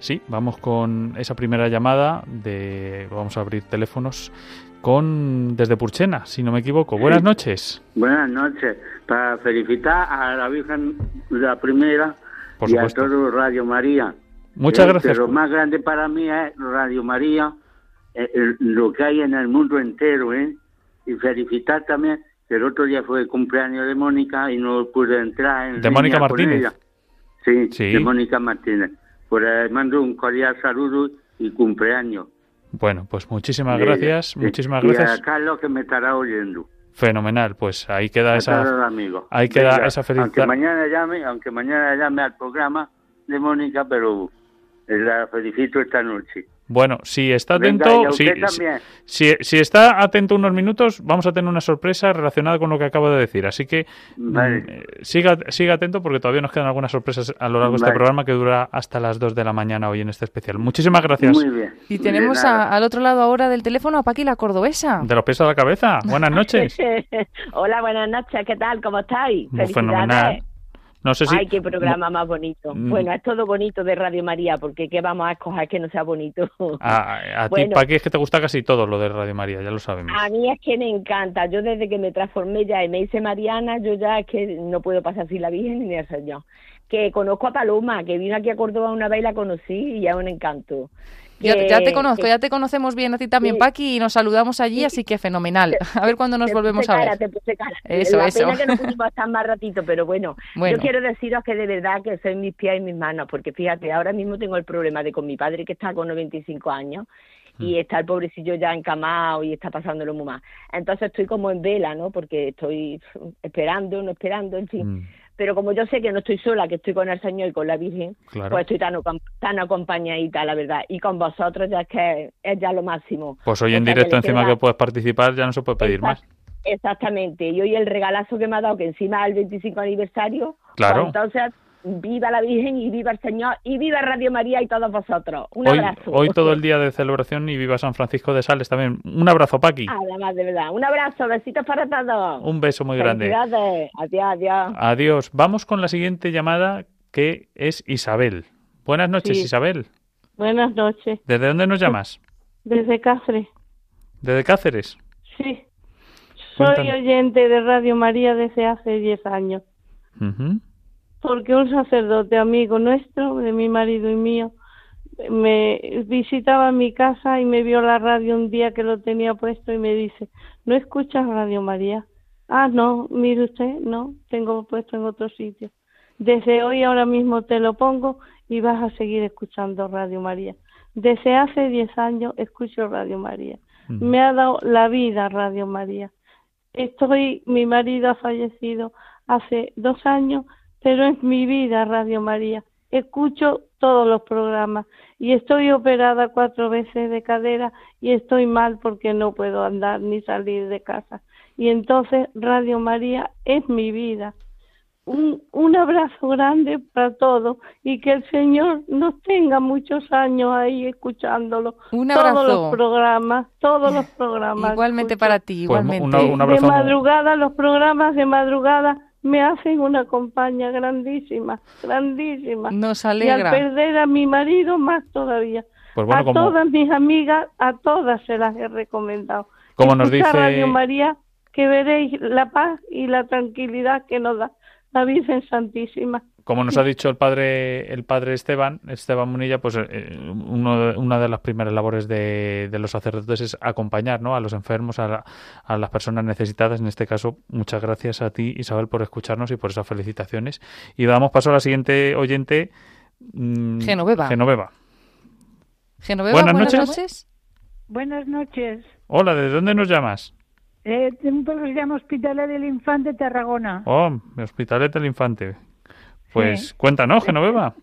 Sí, vamos con esa primera llamada de vamos a abrir teléfonos con desde Purchena, si no me equivoco. Buenas noches. Buenas noches. Para felicitar a la Virgen la primera y a todo Radio María. Muchas gracias. Lo más grande para mí es Radio María, eh, lo que hay en el mundo entero, ¿eh? Y felicitar también que el otro día fue el cumpleaños de Mónica y no pude entrar. En ¿De Mónica Martínez? Sí, sí, de Mónica Martínez. Pues le mando un cordial saludo y cumpleaños. Bueno, pues muchísimas gracias, muchísimas gracias. Y a Carlos que me estará oyendo. Fenomenal, pues ahí queda esa ahí queda esa felicidad. Aunque mañana llame, aunque mañana llame al programa de Mónica, pero la felicito esta noche. Bueno, si está atento, si, si, está atento unos minutos, vamos a tener una sorpresa relacionada con lo que acabo de decir. Así que mm, eh, siga, siga atento porque todavía nos quedan algunas sorpresas a lo largo de este programa que dura hasta las 2 de la mañana hoy en este especial. Muchísimas gracias. Muy bien. Y tenemos al otro lado ahora del teléfono a Paqui la cordobesa. De los pies a la cabeza. Buenas noches. Hola, buenas noches. ¿Qué tal? ¿Cómo estáis? Fenomenal. No sé si... Ay, qué programa más bonito. Mm. Bueno, es todo bonito de Radio María, porque ¿qué vamos a escoger que no sea bonito? A, ti, ¿para qué es que te gusta casi todo lo de Radio María? Ya lo sabemos. A mí es que me encanta. Yo desde que me transformé ya y me hice Mariana, yo ya es que no puedo pasar sin la Virgen ni el Señor. Que conozco a Paloma, que vino aquí a Córdoba una vez y la conocí y ya es un encanto. Ya, te conozco, ya te conocemos bien a ti también, Paqui, y nos saludamos allí, así que fenomenal. A ver cuándo nos volvemos a ver. Te puse cara. Eso, La eso. pena que no pudimos estar más ratito, pero bueno, yo quiero deciros que de verdad que soy mis pies y mis manos, porque fíjate, ahora mismo tengo el problema de con mi padre que está con 95 años y mm. está el pobrecillo ya encamado y está pasándolo muy mal. Entonces estoy como en vela, ¿no? Porque estoy esperando, no esperando, en fin. Mm. Pero como yo sé que no estoy sola, que estoy con el Señor y con la Virgen, pues estoy tan, tan acompañadita, la verdad. Y con vosotros ya es que es ya lo máximo. Pues hoy en directo encima que puedes participar ya no se puede pedir más. Exactamente. Y hoy el regalazo que me ha dado, que encima es el 25 aniversario, claro. Pues entonces viva la Virgen y viva el Señor y viva Radio María y todos vosotros. Un hoy, abrazo. Hoy todo el día de celebración y viva San Francisco de Sales también. Un abrazo, Paqui. Además, de verdad. Un abrazo, besitos para todos. Un beso muy grande. Adiós, adiós. Adiós. Vamos con la siguiente llamada que es Isabel. Buenas noches, Isabel. Buenas noches. ¿Desde dónde nos llamas? Desde Cáceres. ¿Desde Cáceres? Sí. Soy oyente de Radio María desde hace 10 años. Porque un sacerdote amigo nuestro, de mi marido y mío, me visitaba mi casa y me vio la radio un día que lo tenía puesto y me dice, ¿no escuchas Radio María? Ah, no, mire usted, no, tengo puesto en otro sitio. Desde hoy ahora mismo te lo pongo y vas a seguir escuchando Radio María. Desde hace 10 años escucho Radio María. Me ha dado la vida Radio María. Estoy, mi marido ha fallecido hace dos años, pero es mi vida Radio María. Escucho todos los programas y estoy operada cuatro veces de cadera y estoy mal porque no puedo andar ni salir de casa. Y entonces Radio María es mi vida. Un, un abrazo grande para todos y que el Señor nos tenga muchos años ahí escuchándolo. Un abrazo. Todos los programas, todos los programas. igualmente para ti, Pues igualmente. de madrugada, los programas de madrugada me hacen una compañía grandísima, grandísima. Nos Y alegra. al perder a mi marido, más todavía. Pues bueno, a como- todas mis amigas, a todas se las he recomendado. Como nos dice- Radio María, que veréis la paz y la tranquilidad que nos da la Virgen Santísima. Como nos ha dicho el padre, el padre Esteban, Esteban Munilla, pues eh, uno una de las primeras labores de, de los sacerdotes es acompañar ¿no? a los enfermos, a, la- a las personas necesitadas. En este caso, muchas gracias a ti, Isabel, por escucharnos y por esas felicitaciones. Y damos paso a la siguiente oyente. mm, Genoveva. Genoveva. Genoveva, Buenas buenas, noches. noches. Buenas noches. Hola, ¿de dónde nos llamas? Eh, un pueblo que se llama Hospitalet del Infante, Tarragona. Oh, Hospitalet del Infante. Pues Sí. cuéntanos, Genoveva.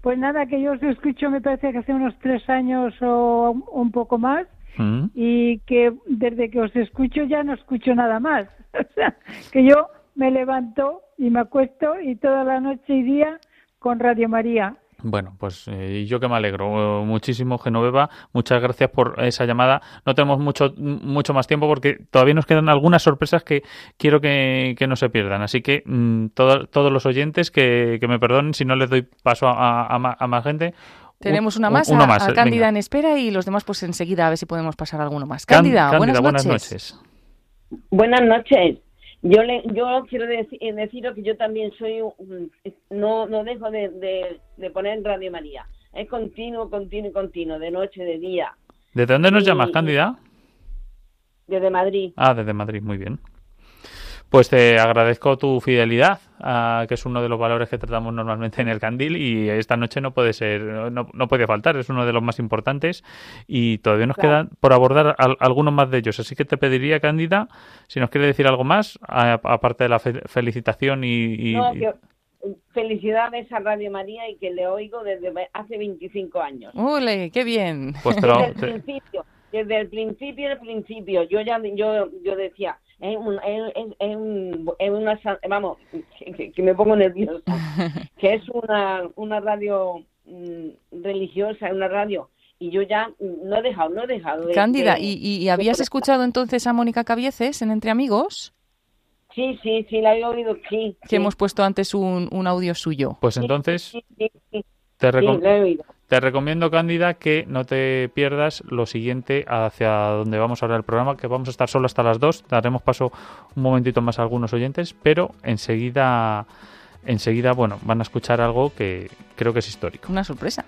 Pues nada, que yo os escucho, me parece que hace unos tres años o un poco más, Mm. y que desde que os escucho ya no escucho nada más. O sea, que yo me levanto y me acuesto y toda la noche y día con Radio María. Bueno, pues eh, yo que me alegro eh, muchísimo, Genoveva. Muchas gracias por esa llamada. No tenemos mucho, mucho más tiempo porque todavía nos quedan algunas sorpresas que quiero que, que no se pierdan. Así que mm, todo- todos los oyentes que, que me perdonen si no les doy paso a, a más gente. Tenemos Un- una más, uno a, más, a eh, Cándida venga. en espera y los demás pues enseguida a ver si podemos pasar alguno más. Cándida, Cándida, buenas, noches. noches. Buenas noches. Yo le, yo quiero deci- eh, deciros que yo también soy un- no no dejo de, de, de poner Radio María. Es continuo, continuo, continuo, de noche, de día, ¿Desde dónde nos Y- llamas, Cándida? desde Madrid. Ah, desde Madrid, muy bien. Pues te agradezco tu fidelidad, ah, que es uno de los valores que tratamos normalmente en el Candil y esta noche no puede ser, no, no puede faltar, es uno de los más importantes y todavía nos Claro. quedan por abordar al- algunos más de ellos. Así que te pediría, Cándida, si nos quiere decir algo más, a- aparte de la fe- felicitación y... y- No, felicidades a Radio María y que le oigo desde hace 25 años. Ole, qué bien. Pues te lo- desde el principio, desde el principio, el principio, yo ya yo yo decía, es, un, es, es- un- es una vamos, que, me pongo nerviosa, que es una una radio mm, religiosa, una radio y yo ya mm, no he dejado, no he dejado de Cándida, de- ¿y, y- habías de- escuchado entonces a Mónica Cabieces en Entre Amigos? Sí, sí, sí, la he oído, sí. Que sí. hemos puesto antes un, un audio suyo. Pues entonces Sí, sí, sí. te, Sí, recom- he oído. Te recomiendo, Cándida, que no te pierdas lo siguiente hacia donde vamos ahora el programa, que vamos a estar solo hasta las 2. Daremos paso un momentito más a algunos oyentes, pero enseguida, enseguida, bueno, van a escuchar algo que creo que es histórico. Una sorpresa.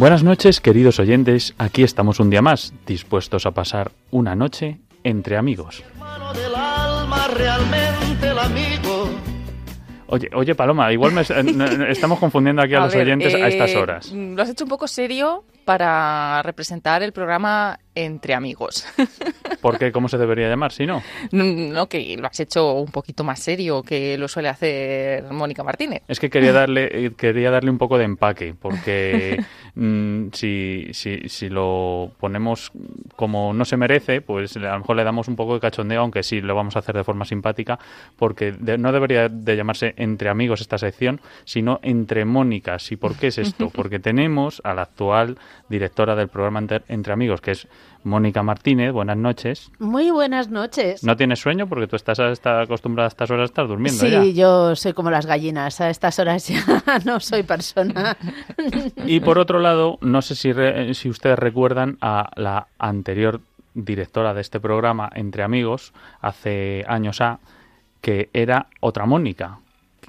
Buenas noches, queridos oyentes. Aquí estamos un día más, dispuestos a pasar una noche entre amigos. Hermano del alma. ama realmente el amigo. Oye, oye, Paloma, igual me, estamos confundiendo aquí a, los oyentes a estas eh, horas. Lo has hecho un poco serio para representar el programa entre amigos. ¿Por qué? ¿Cómo se debería llamar si no? No, que lo has hecho un poquito más serio que lo suele hacer Mónica Martínez. Es que quería darle, eh, quería darle un poco de empaque, porque mm, si, si, si lo ponemos como no se merece, pues a lo mejor le damos un poco de cachondeo, aunque sí lo vamos a hacer de forma simpática, porque no debería de llamarse entre amigos esta sección, sino entre Mónicas. ¿Y por qué es esto? Porque tenemos a la actual directora del programa Entre Amigos, que es Mónica Martínez. Buenas noches. Muy buenas noches. ¿No tienes sueño? Porque tú estás, acostumbrada a estas horas a estar durmiendo. Sí, yo soy como las gallinas. A estas horas ya no soy persona. Y por otro lado, no sé si, si ustedes recuerdan a la anterior directora de este programa Entre Amigos, hace años a, que era otra Mónica,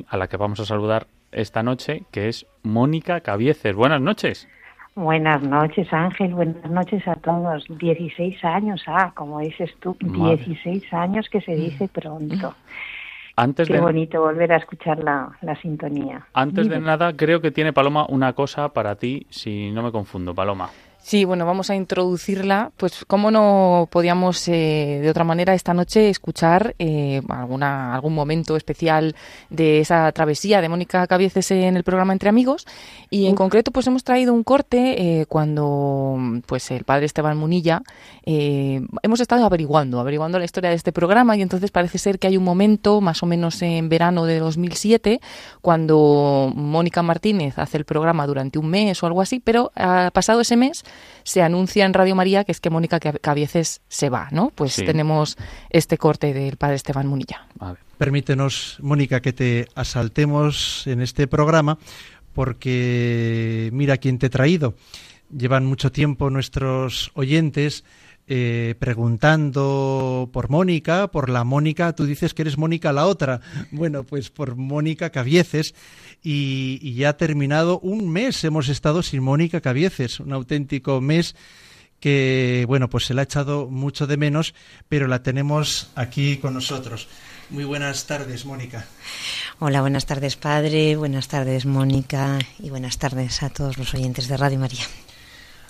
a la que vamos a saludar esta noche, que es Mónica Cabieces. Buenas noches. Buenas noches, Ángel. Buenas noches a todos. 16 años, ah, como dices tú, 16 años que se dice pronto. Antes Qué bonito volver a escuchar la, sintonía. Antes de nada, creo que tiene Paloma una cosa para ti, si no me confundo, Paloma. Sí, bueno, vamos a introducirla. Pues, ¿cómo no podíamos eh, de otra manera esta noche escuchar eh, alguna, algún momento especial de esa travesía de Mónica Cabieces en el programa Entre Amigos? Y en concreto, pues hemos traído un corte eh, cuando pues el padre Esteban Munilla hemos estado averiguando, averiguando la historia de este programa y entonces parece ser que hay un momento, más o menos en verano de 2007, cuando Mónica Martínez hace el programa durante un mes o algo así, pero ha pasado ese mes se anuncia en Radio María que es que Mónica Cabieces se va, ¿no? Pues tenemos este corte del padre Esteban Munilla. Permítenos, Mónica, que te asaltemos en este programa porque mira quién te he traído. Llevan mucho tiempo nuestros oyentes eh, preguntando por Mónica, por la Mónica, tú dices que eres Mónica la otra. Bueno, pues por Mónica Cabieces. Y, ya ha terminado un mes, hemos estado sin Mónica Cabieces, un auténtico mes que, bueno, pues se la ha echado mucho de menos, pero la tenemos aquí con nosotros. Muy buenas tardes, Mónica. Hola, buenas tardes, padre. Buenas tardes, Mónica. Y buenas tardes a todos los oyentes de Radio María.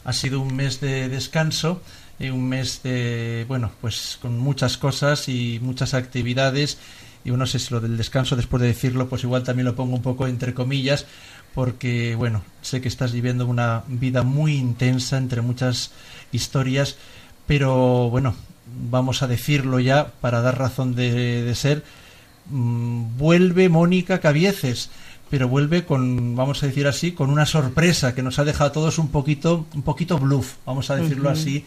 Ha sido un mes de descanso un mes de, bueno, pues con muchas cosas y muchas actividades. Y no sé si lo del descanso, después de decirlo, pues igual también lo pongo un poco entre comillas, porque, bueno, sé que estás viviendo una vida muy intensa entre muchas historias, pero bueno, vamos a decirlo ya para dar razón de, ser. Mm, vuelve Mónica Cabieces pero vuelve con, vamos a decir así, con una sorpresa que nos ha dejado a todos un poquito, un poquito bluff, vamos a decirlo así,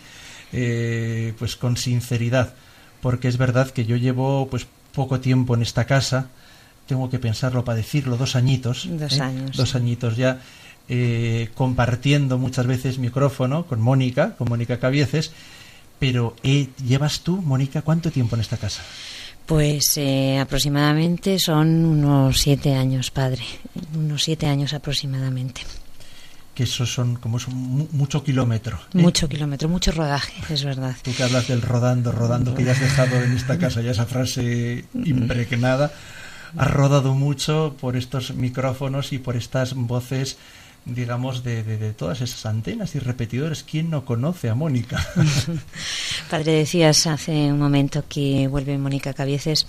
eh, pues con sinceridad, porque es verdad que yo llevo pues poco tiempo en esta casa, tengo que pensarlo para decirlo, dos añitos, dos ¿eh? años, dos añitos ya. Eh, compartiendo muchas veces micrófono con Mónica, con Mónica Cabieces, pero ¿llevas tú, Mónica, cuánto tiempo en esta casa? Pues aproximadamente son unos siete años, padre, unos siete años aproximadamente que eso son como son mucho kilómetro. ¿eh? Mucho kilómetro, mucho rodaje, es verdad. Tú que hablas del rodando, rodando, que ya has dejado en esta casa ya esa frase impregnada, has rodado mucho por estos micrófonos y por estas voces digamos, de, de, todas esas antenas y repetidores. ¿Quién no conoce a Mónica? Padre, decías hace un momento que vuelve Mónica Cabieces,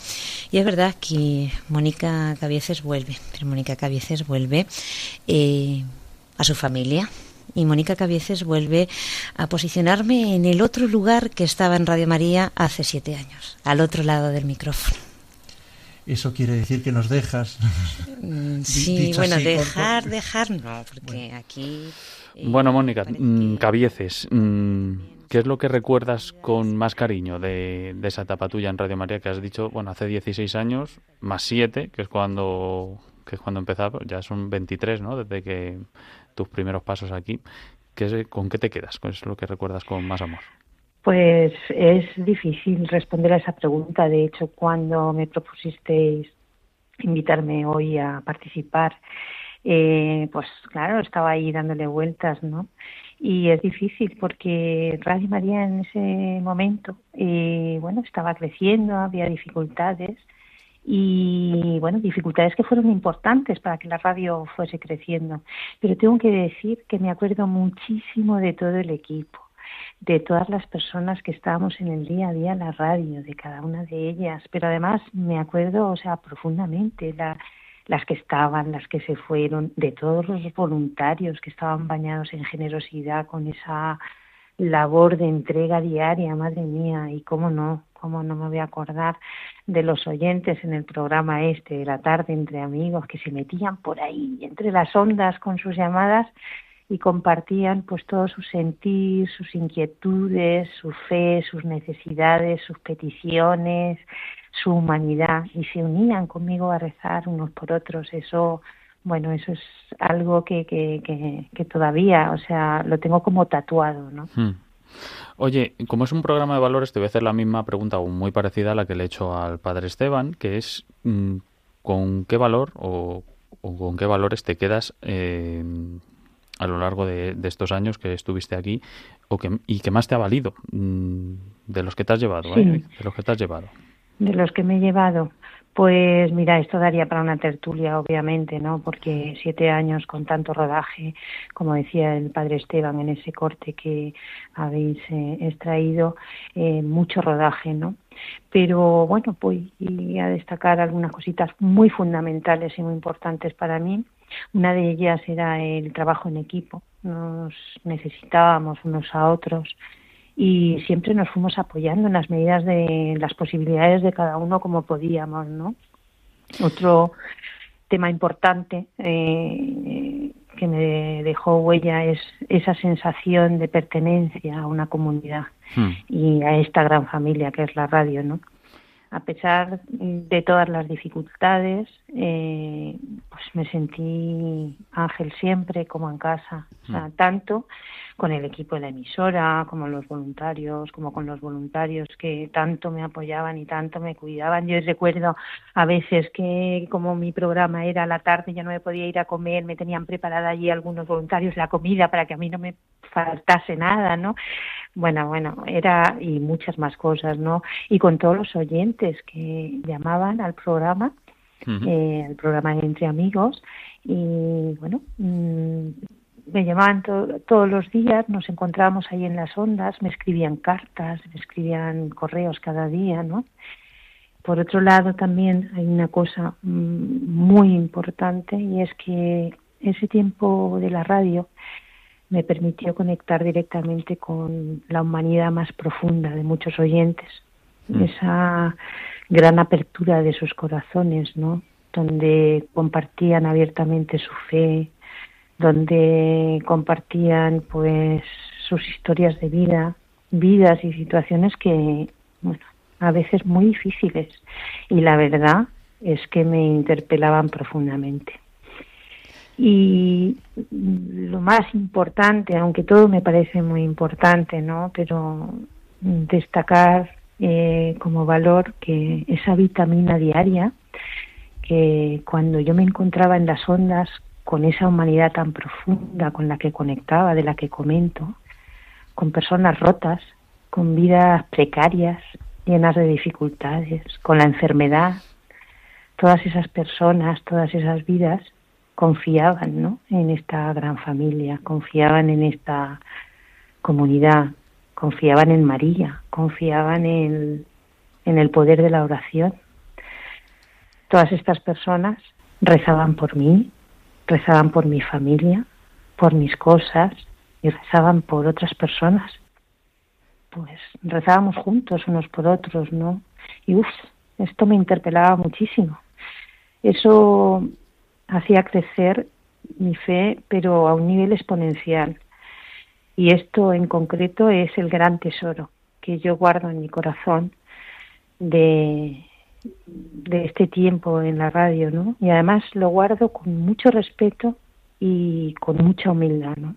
y es verdad que Mónica Cabieces vuelve, pero Mónica Cabieces vuelve eh, a su familia. Y Mónica Cabieces vuelve a posicionarme en el otro lugar que estaba en Radio María hace siete años, al otro lado del micrófono. Eso quiere decir que nos dejas. Mm, sí, bueno, dejar, dejar, no, porque aquí. Eh, bueno, Mónica, mm, Cabieces, mm, ¿qué es lo que recuerdas con más cariño de, de, esa etapa tuya en Radio María que has dicho, bueno, hace 16 años, más 7, que es cuando que es cuando empezaba, ya son 23, ¿no? Desde que tus primeros pasos aquí. ¿Qué, ¿Con qué te quedas? ¿Qué es lo que recuerdas con más amor? Pues es difícil responder a esa pregunta. De hecho, cuando me propusisteis invitarme hoy a participar, eh, pues claro, estaba ahí dándole vueltas, ¿no? y es difícil porque Radio María en ese momento, eh, bueno, estaba creciendo, había dificultades y bueno, dificultades que fueron importantes para que la radio fuese creciendo. Pero tengo que decir que me acuerdo muchísimo de todo el equipo, de todas las personas que estábamos en el día a día en la radio, de cada una de ellas, pero además me acuerdo, o sea, profundamente la, las que estaban, las que se fueron, de todos los voluntarios que estaban bañados en generosidad con esa labor de entrega diaria, madre mía, y cómo no, cómo no me voy a acordar de los oyentes en el programa este de la tarde entre amigos que se metían por ahí entre las ondas con sus llamadas y compartían pues todo su sentir, sus inquietudes, su fe, sus necesidades, sus peticiones, su humanidad y se unían conmigo a rezar unos por otros. Eso, bueno, eso es algo que, que, que, todavía, o sea, lo tengo como tatuado, ¿no? Hmm. Oye, como es un programa de valores, te voy a hacer la misma pregunta o muy parecida a la que le he hecho al padre Esteban, que es mm, ¿con qué valor o, con qué valores te quedas eh, a lo largo de, estos años que estuviste aquí o que, y que más te ha valido mm, de los que te has llevado, ¿eh? de los que te has llevado? De los que me he llevado. Pues mira, esto daría para una tertulia, obviamente, ¿no? Porque siete años con tanto rodaje, como decía el padre Esteban en ese corte que habéis eh, extraído, eh, mucho rodaje, ¿no? Pero bueno, voy a destacar algunas cositas muy fundamentales y muy importantes para mí. Una de ellas era el trabajo en equipo. Nos necesitábamos unos a otros y siempre nos fuimos apoyando en las medidas de las posibilidades de cada uno como podíamos, ¿no? Otro tema importante eh, que me dejó huella es esa sensación de pertenencia a una comunidad hmm. y a esta gran familia que es la radio, ¿no? A pesar de todas las dificultades, eh, pues me sentí ángel siempre como en casa, o sea, hmm. tanto con el equipo de la emisora, como los voluntarios, como con los voluntarios que tanto me apoyaban y tanto me cuidaban. Yo recuerdo a veces que como mi programa era a la tarde, ya no me podía ir a comer, me tenían preparada allí algunos voluntarios la comida para que a mí no me faltase nada, ¿no? Bueno, bueno, era y muchas más cosas, ¿no? Y con todos los oyentes que llamaban al programa, eh, al programa Entre Amigos, y bueno, mm, me llamaban todos los días, nos encontrábamos ahí en las ondas, me escribían cartas, me escribían correos cada día, ¿no? Por otro lado, también hay una cosa mm, muy importante y es que ese tiempo de la radio me permitió conectar directamente con la humanidad más profunda de muchos oyentes. Mm. Esa gran apertura de sus corazones, ¿no? Donde compartían abiertamente su fe, donde compartían pues sus historias de vida, vidas y situaciones que, bueno, a veces muy difíciles y la verdad es que me interpelaban profundamente. Y lo más importante, aunque todo me parece muy importante, ¿no? Pero destacar eh, como valor que esa vitamina diaria, que cuando yo me encontraba en las ondas con esa humanidad tan profunda con la que conectaba, de la que comento, con personas rotas, con vidas precarias, llenas de dificultades, con la enfermedad. Todas esas personas, todas esas vidas confiaban ¿no? en esta gran familia, confiaban en esta comunidad, confiaban en María, confiaban en, en el poder de la oración. Todas estas personas rezaban por mí, rezaban por mi familia, por mis cosas y rezaban por otras personas. Pues rezábamos juntos unos por otros, ¿no? Y uff, esto me interpelaba muchísimo. Eso hacía crecer mi fe, pero a un nivel exponencial. Y esto en concreto es el gran tesoro que yo guardo en mi corazón de, de este tiempo en la radio, ¿no? Y además lo guardo con mucho respeto y con mucha humildad, ¿no?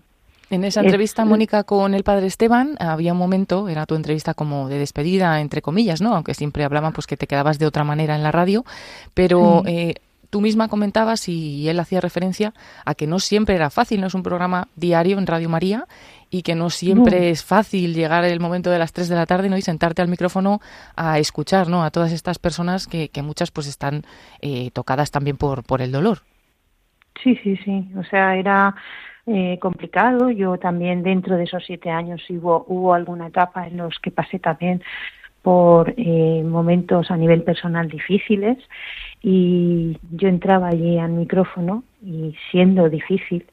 En esa entrevista, Mónica, con el padre Esteban, había un momento, era tu entrevista como de despedida, entre comillas, ¿no? Aunque siempre hablaban pues que te quedabas de otra manera en la radio, pero eh, tú misma comentabas y él hacía referencia a que no siempre era fácil, no es un programa diario en Radio María y que no siempre es fácil llegar el momento de las 3 de la tarde ¿no? y sentarte al micrófono a escuchar ¿no? a todas estas personas que, que muchas pues están eh, tocadas también por, por el dolor. Sí, sí, sí. O sea, era eh, complicado. Yo también dentro de esos siete años hubo, hubo alguna etapa en los que pasé también por eh, momentos a nivel personal difíciles y yo entraba allí al micrófono y siendo difícil,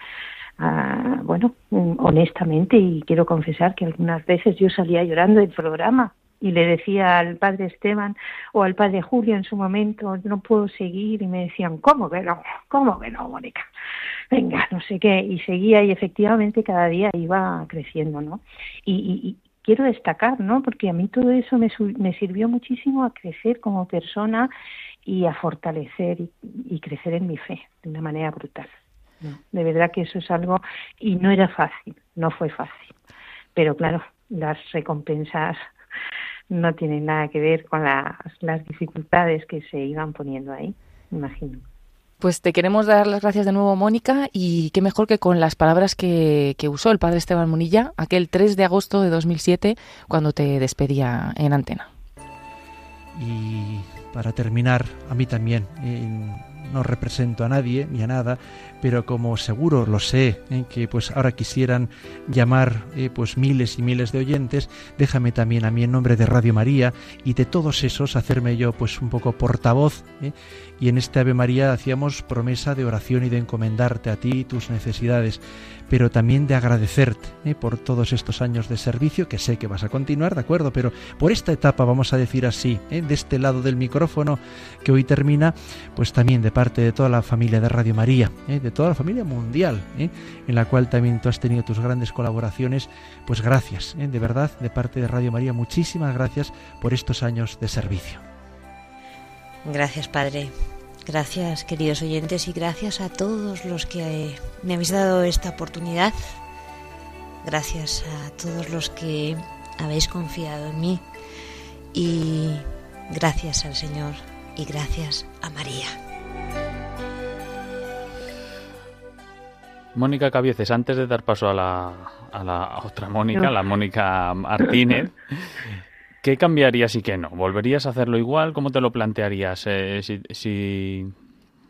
ah, bueno, honestamente y quiero confesar que algunas veces yo salía llorando del programa y le decía al padre Esteban o al padre Julio en su momento, no puedo seguir, y me decían, ¿cómo que no? ¿Cómo que no, Mónica? Venga, no sé qué, y seguía y efectivamente cada día iba creciendo, ¿no? Y, quiero destacar, ¿no? Porque a mí todo eso me, me sirvió muchísimo a crecer como persona y a fortalecer y, crecer en mi fe de una manera brutal. De verdad que eso es algo, y no era fácil, no fue fácil. Pero claro, las recompensas no tiene nada que ver con las, las dificultades que se iban poniendo ahí, imagino. Pues te queremos dar las gracias de nuevo, Mónica, y qué mejor que con las palabras que, que, usó el padre Esteban Munilla aquel 3 de agosto de 2007 cuando te despedía en antena. Y para terminar, a mí también, no represento a nadie ni a nada, pero como seguro lo sé, ¿eh? que pues ahora quisieran llamar eh, pues miles y miles de oyentes, déjame también a mí en nombre de Radio María y de todos esos hacerme yo pues un poco portavoz ¿eh? y en este Ave María hacíamos promesa de oración y de encomendarte a ti y tus necesidades pero también de agradecerte ¿eh? por todos estos años de servicio, que sé que vas a continuar, ¿de acuerdo? Pero por esta etapa, vamos a decir así, ¿eh? de este lado del micrófono que hoy termina, pues también de parte de toda la familia de Radio María, ¿eh? de toda la familia mundial, en la cual también tú has tenido tus grandes colaboraciones, pues gracias, de verdad, de parte de Radio María, muchísimas gracias por estos años de servicio. Gracias, Padre. Gracias, queridos oyentes, y gracias a todos los que me habéis dado esta oportunidad. Gracias a todos los que habéis confiado en mí. Y gracias al Señor y gracias a María. Mónica Cabieces, antes de dar paso a la, a la otra Mónica, la Mónica Martínez, ¿Qué cambiarías y qué no? ¿Volverías a hacerlo igual? ¿Cómo te lo plantearías eh, si,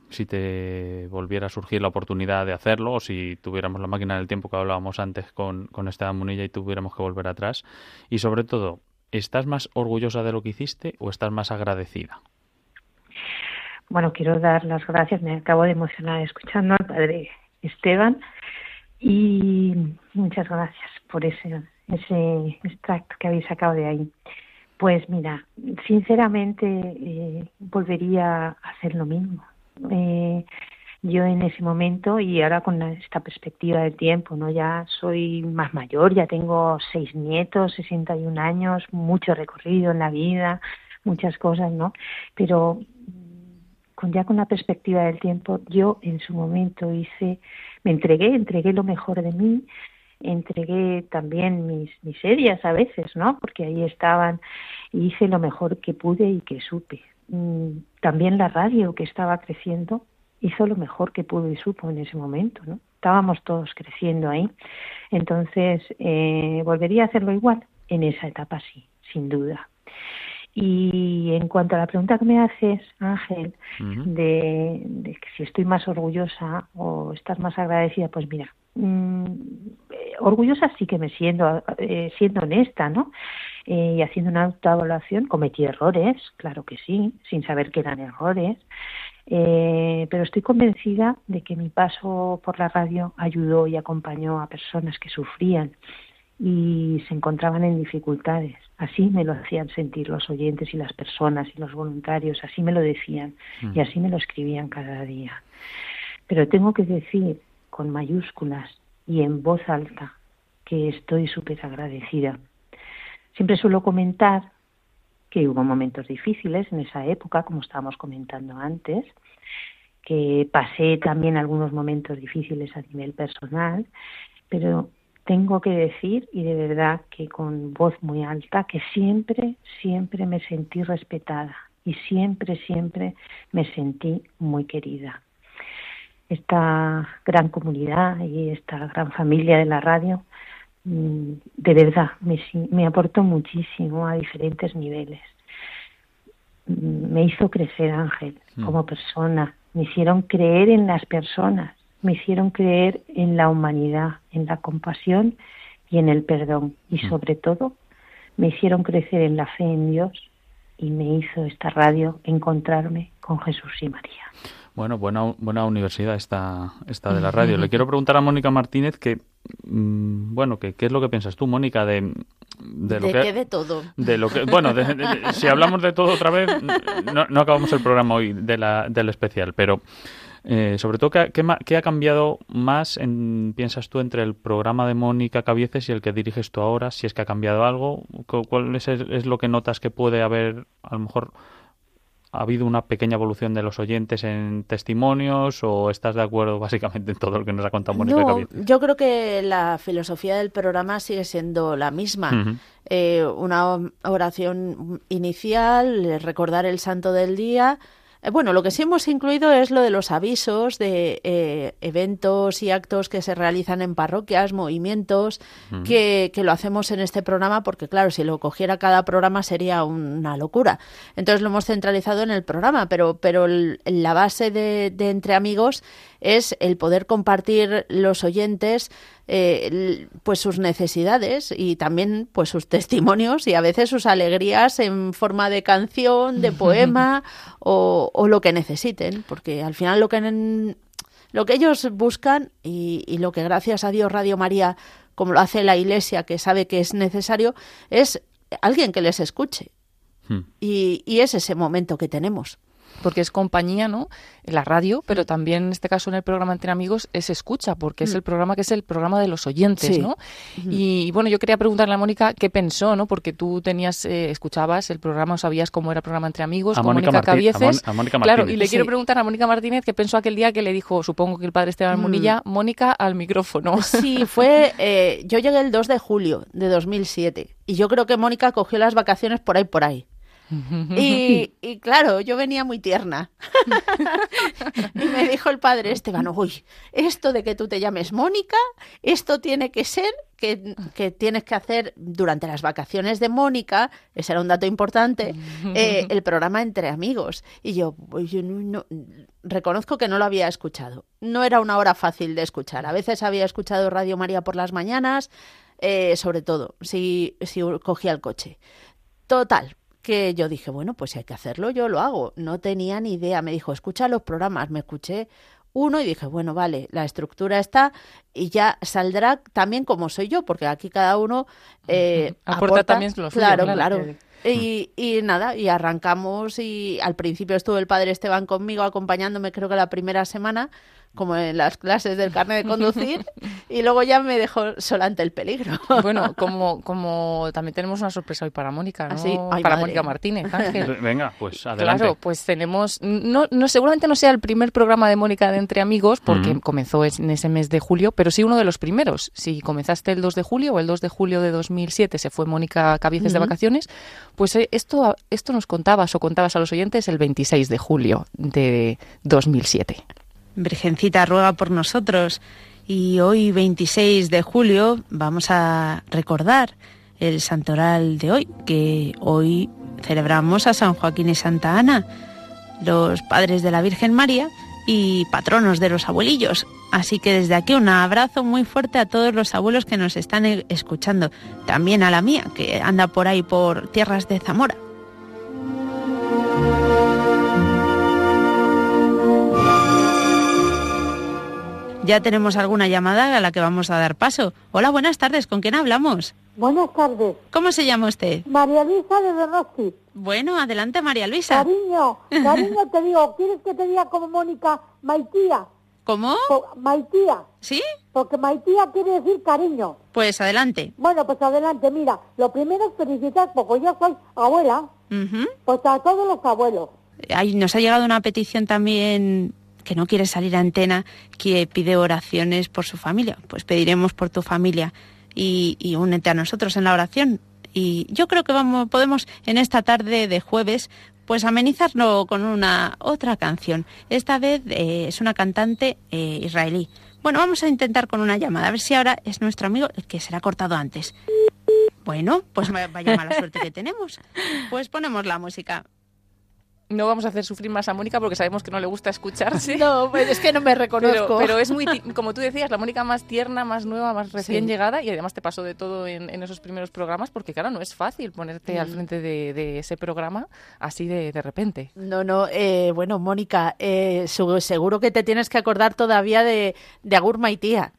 si, te volviera a surgir la oportunidad de hacerlo o si tuviéramos la máquina del tiempo que hablábamos antes con, con Esteban Munilla y tuviéramos que volver atrás? Y sobre todo, ¿estás más orgullosa de lo que hiciste o estás más agradecida? Bueno, quiero dar las gracias. Me acabo de emocionar escuchando al padre Esteban y muchas gracias por ese, ese extracto que habéis sacado de ahí. Pues mira, sinceramente eh, volvería a hacer lo mismo. Eh, yo en ese momento y ahora con esta perspectiva del tiempo, ¿no? Ya soy más mayor, ya tengo seis nietos, 61 años, mucho recorrido en la vida, muchas cosas, ¿no? Pero con ya con la perspectiva del tiempo, yo en su momento hice, me entregué, entregué lo mejor de mí, entregué también mis miserias a veces, ¿no? Porque ahí estaban y hice lo mejor que pude y que supe. Mm, también la radio que estaba creciendo hizo lo mejor que pudo y supo en ese momento, ¿no? Estábamos todos creciendo ahí. Entonces, eh, ¿volvería a hacerlo igual? En esa etapa sí, sin duda. Y en cuanto a la pregunta que me haces, Ángel, de, de si estoy más orgullosa o estar más agradecida, pues mira, Mm, orgullosa sí que me siento, eh, siendo honesta, ¿no? Eh, y haciendo una autoevaluación, cometí errores, claro que sí, sin saber que eran errores, eh, pero estoy convencida de que mi paso por la radio ayudó y acompañó a personas que sufrían y se encontraban en dificultades. Así me lo hacían sentir los oyentes y las personas y los voluntarios, así me lo decían y mm. así me lo escribían cada día. Pero tengo que decir con mayúsculas y en voz alta que estoy súper agradecida. Siempre suelo comentar que hubo momentos difíciles en esa época, como estábamos comentando antes, que pasé también algunos momentos difíciles a nivel personal, pero tengo que decir, y de verdad que con voz muy alta, que siempre, siempre me sentí respetada y siempre, siempre me sentí muy querida. Esta gran comunidad y esta gran familia de la radio, mm, de verdad, me, me aportó muchísimo a diferentes niveles. Mm, me hizo crecer Ángel mm. como persona, me hicieron creer en las personas, me hicieron creer en la humanidad, en la compasión y en el perdón. Y sobre todo, me hicieron crecer en la fe en Dios y me hizo esta radio encontrarme con Jesús y María. Bueno, buena, buena universidad esta, esta de la radio. Le quiero preguntar a Mónica Martínez que, mm, bueno, que, ¿qué es lo que piensas tú, Mónica, de, de, lo que, de todo. De lo que, bueno, si hablamos de todo otra vez, no, no acabamos el programa hoy de la, del especial, pero eh, sobre todo, ¿qué, ¿qué, ha cambiado más, en, piensas tú, entre el programa de Mónica Cabieces y el que diriges tú ahora? Si es que ha cambiado algo, ¿cuál es, es, lo que notas que puede haber, a lo mejor, ha habido una pequeña evolución de los oyentes en testimonios o estás de acuerdo básicamente en todo lo que nos ha contado Mónica no, Yo creo que la filosofía del programa sigue siendo la misma. Eh, una oración inicial, recordar el santo del día bueno, lo que sí hemos incluido es lo de los avisos de eh, eventos y actos que se realizan en parroquias, movimientos, que, lo hacemos en este programa, porque claro, si lo cogiera cada programa sería una locura. Entonces lo hemos centralizado en el programa, pero, pero la base de, de Entre Amigos es el poder compartir los oyentes eh, pues sus necesidades y también pues sus testimonios y a veces sus alegrías en forma de canción, de poema o, o lo que necesiten, porque al final lo que lo que ellos buscan y, y lo que gracias a Dios Radio María como lo hace la Iglesia, que sabe que es necesario, es alguien que les escuche. Hmm. Y, y, es ese momento que tenemos porque es compañía, ¿no? En la radio, pero también en este caso en el programa Entre Amigos es escucha, porque es mm. el programa que es el programa de los oyentes, ¿no? Y bueno, yo quería preguntarle a Mónica qué pensó, ¿no? Porque tú tenías, eh, escuchabas el programa, o sabías cómo era el programa Entre Amigos, con Mónica, Cabieces. A, Mónica Claro, y le quiero preguntar a Mónica Martínez qué pensó aquel día que le dijo, supongo que el padre Esteban mm. Munilla, Mónica al micrófono. Sí, fue, eh, yo llegué el 2 de julio de 2007 y yo creo que Mónica cogió las vacaciones por ahí, por ahí. Y, claro, yo venía muy tierna. y me dijo el padre Esteban, uy, esto de que tú te llames Mónica, esto tiene que ser que, tienes que hacer durante las vacaciones de Mónica, ese era un dato importante, eh, el programa Entre Amigos. Y yo, yo no, reconozco que no lo había escuchado. No era una hora fácil de escuchar. A veces había escuchado Radio María por las mañanas, eh, sobre todo si, si cogía el coche. Total, que yo dije, bueno, pues si hay que hacerlo, yo lo hago. No tenía ni idea. Me dijo, escucha los programas. Me escuché uno y dije, bueno, vale, la estructura está y ya saldrá también como soy yo, porque aquí cada uno eh, aporta, también lo suyo, Claro, claro. Y, y, nada, y arrancamos y al principio estuvo el padre Esteban conmigo acompañándome creo que la primera semana como en las clases del carnet de conducir, y luego ya me dejó sola ante el peligro. Bueno, como, como también tenemos una sorpresa hoy para Mónica, ¿no? para Mónica Martínez, Ángel. Venga, pues adelante. Claro, pues tenemos, no, no, seguramente no sea el primer programa de Mónica de Entre Amigos, porque comenzó en ese mes de julio, pero sí uno de los primeros. Si comenzaste el 2 de julio o el 2 de julio de 2007 se fue Mónica Cabieces de vacaciones, pues eh, esto, esto nos contabas o contabas a los oyentes el 26 de julio de 2007. Virgencita ruega por nosotros y hoy 26 de julio vamos a recordar el santoral de hoy, que hoy celebramos a San Joaquín y Santa Ana, los padres de la Virgen María y patronos de los abuelillos. Así que desde aquí un abrazo muy fuerte a todos los abuelos que nos están escuchando, también a la mía, que anda por ahí por tierras de Zamora. Ya tenemos alguna llamada a la que vamos a dar paso. Hola, buenas tardes. ¿Con quién hablamos? Buenas tardes. ¿Cómo se llama usted? María Luisa de Donosti. Bueno, adelante, María Luisa. Cariño, cariño, te digo, ¿quieres que te diga como Mónica Maitía? ¿Cómo? Maitía. ¿Sí? Porque Maitía quiere decir cariño. Pues adelante. Bueno, pues adelante. Mira, lo primero es felicitar, porque yo soy abuela, pues a todos los abuelos. Ay, nos ha llegado una petición también que no quiere salir a antena, que pide oraciones por su familia. Pues pediremos por tu familia y, únete a nosotros en la oración. Y yo creo que vamos, podemos en esta tarde de jueves pues amenizarlo con una otra canción. Esta vez eh, es una cantante eh, israelí. Bueno, vamos a intentar con una llamada, a ver si ahora es nuestro amigo el que será cortado antes. Bueno, pues vaya mala suerte que tenemos. Pues ponemos la música no vamos a hacer sufrir más a Mónica porque sabemos que no le gusta escucharse. No, pues es que no me reconozco. Pero, es muy, como tú decías, la Mónica más tierna, más nueva, más recién llegada y además te pasó de todo en, esos primeros programas porque, claro, no es fácil ponerte al mm. frente de, ese programa así de, repente. No, no, eh, bueno, Mónica, eh, seguro que te tienes que acordar todavía de, de Agur Maitía.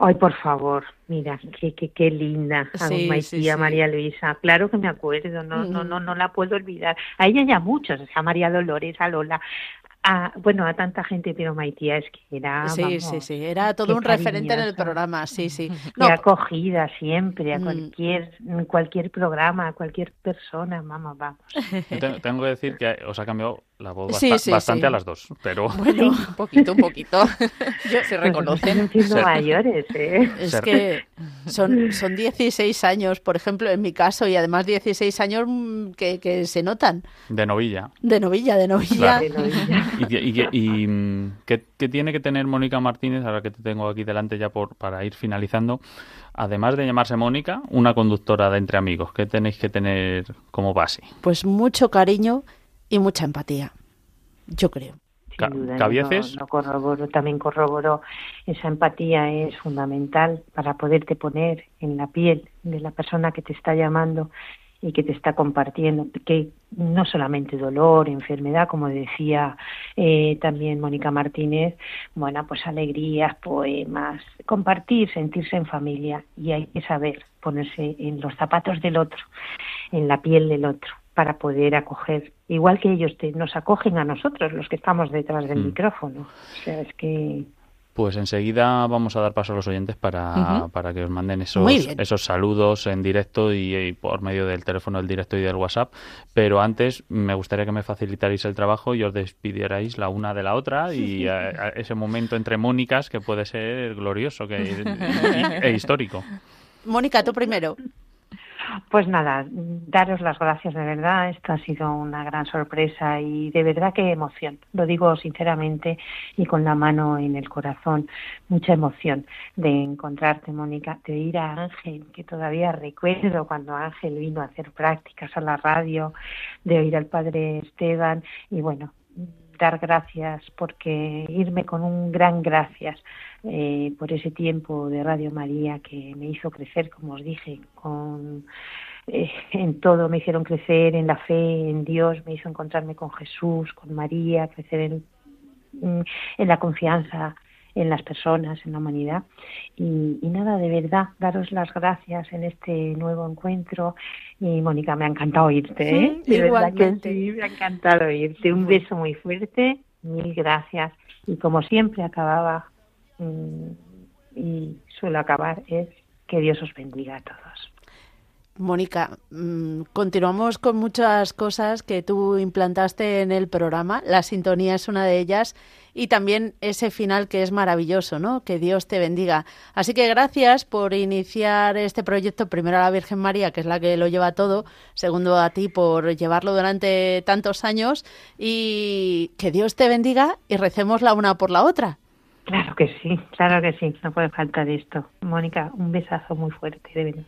Ay, por favor, mira, qué, qué, qué linda, sí, tía María Luisa. Claro que me acuerdo, no, no, no, no la puedo olvidar. A ella ya muchos, a María Dolores, a Lola, bueno, a tanta gente, pero Maitía es que era. Sí, sí, sí, era todo un referente en el programa, sí, sí. No. acogida siempre a mm. cualquier, cualquier programa, a cualquier persona, vamos, vamos. Tengo que decir que os ha cambiado la voz bastante a las dos, pero... Bueno, un poquito, un poquito. se pues reconocen. mayores, ¿eh? Es que son, son 16 años, por ejemplo, en mi caso, y además 16 años mm, que, que se notan. De novilla. De novilla, de novilla. De novilla. ¿Y, mm, ¿qué, tiene que tener Mónica Martínez, ahora que te tengo aquí delante ya por, para ir finalizando? Además de llamarse Mónica, una conductora de Entre Amigos. ¿Qué tenéis que tener como base? Pues mucho cariño y mucha empatía, yo creo. ¿Cabieces? No, corroboro, también corroboro. Esa empatía es fundamental para poderte poner en la piel de la persona que te está llamando y que te está compartiendo, que no solamente dolor, enfermedad, como decía eh, también Mónica Martínez, bueno, pues alegrías, poemas, compartir, sentirse en familia y hay que saber ponerse en los zapatos del otro, en la piel del otro para poder acoger, igual que ellos te, nos acogen a nosotros, los que estamos detrás del mm. micrófono. O sea, es que pues enseguida vamos a dar paso a los oyentes para, para que os manden esos, esos saludos en directo y, por medio del teléfono del directo y del WhatsApp. Pero antes me gustaría que me facilitarais el trabajo y os despidierais la una de la otra y ese momento entre Mónicas que puede ser glorioso que, e histórico. Mónica, tú primero. Pues nada, daros las gracias de verdad. Esto ha sido una gran sorpresa y de verdad qué emoción. Lo digo sinceramente y con la mano en el corazón. Mucha emoción de encontrarte, Mónica, de ir a Ángel, que todavía recuerdo cuando Ángel vino a hacer prácticas a la radio, de oír al padre Esteban y bueno, dar gracias porque irme con un gran gracias eh, por ese tiempo de Radio María que me hizo crecer, como os dije, con eh, en todo me hicieron crecer en la fe, en Dios, me hizo encontrarme con Jesús, con María, crecer en, en la confianza en las personas, en la humanidad. Y, nada, de verdad, daros las gracias en este nuevo encuentro. Y Mónica, me ha encantado oírte, ¿eh? De verdad que sí, me ha encantado oírte. Un beso muy fuerte, mil gracias. Y como siempre acababa, mm, y suelo acabar, es que Dios os bendiga a todos. Mónica, mm, continuamos con muchas cosas que tú implantaste en el programa. La sintonía es una de ellas y también ese final que es maravilloso, ¿no? Que Dios te bendiga. Así que gracias por iniciar este proyecto. Primero a la Virgen María, que es la que lo lleva todo. Segundo a ti por llevarlo durante tantos años. Y que Dios te bendiga y recemos la una por la otra. Claro que sí, claro que sí. No puede faltar esto. Mónica, un besazo muy fuerte, de verdad.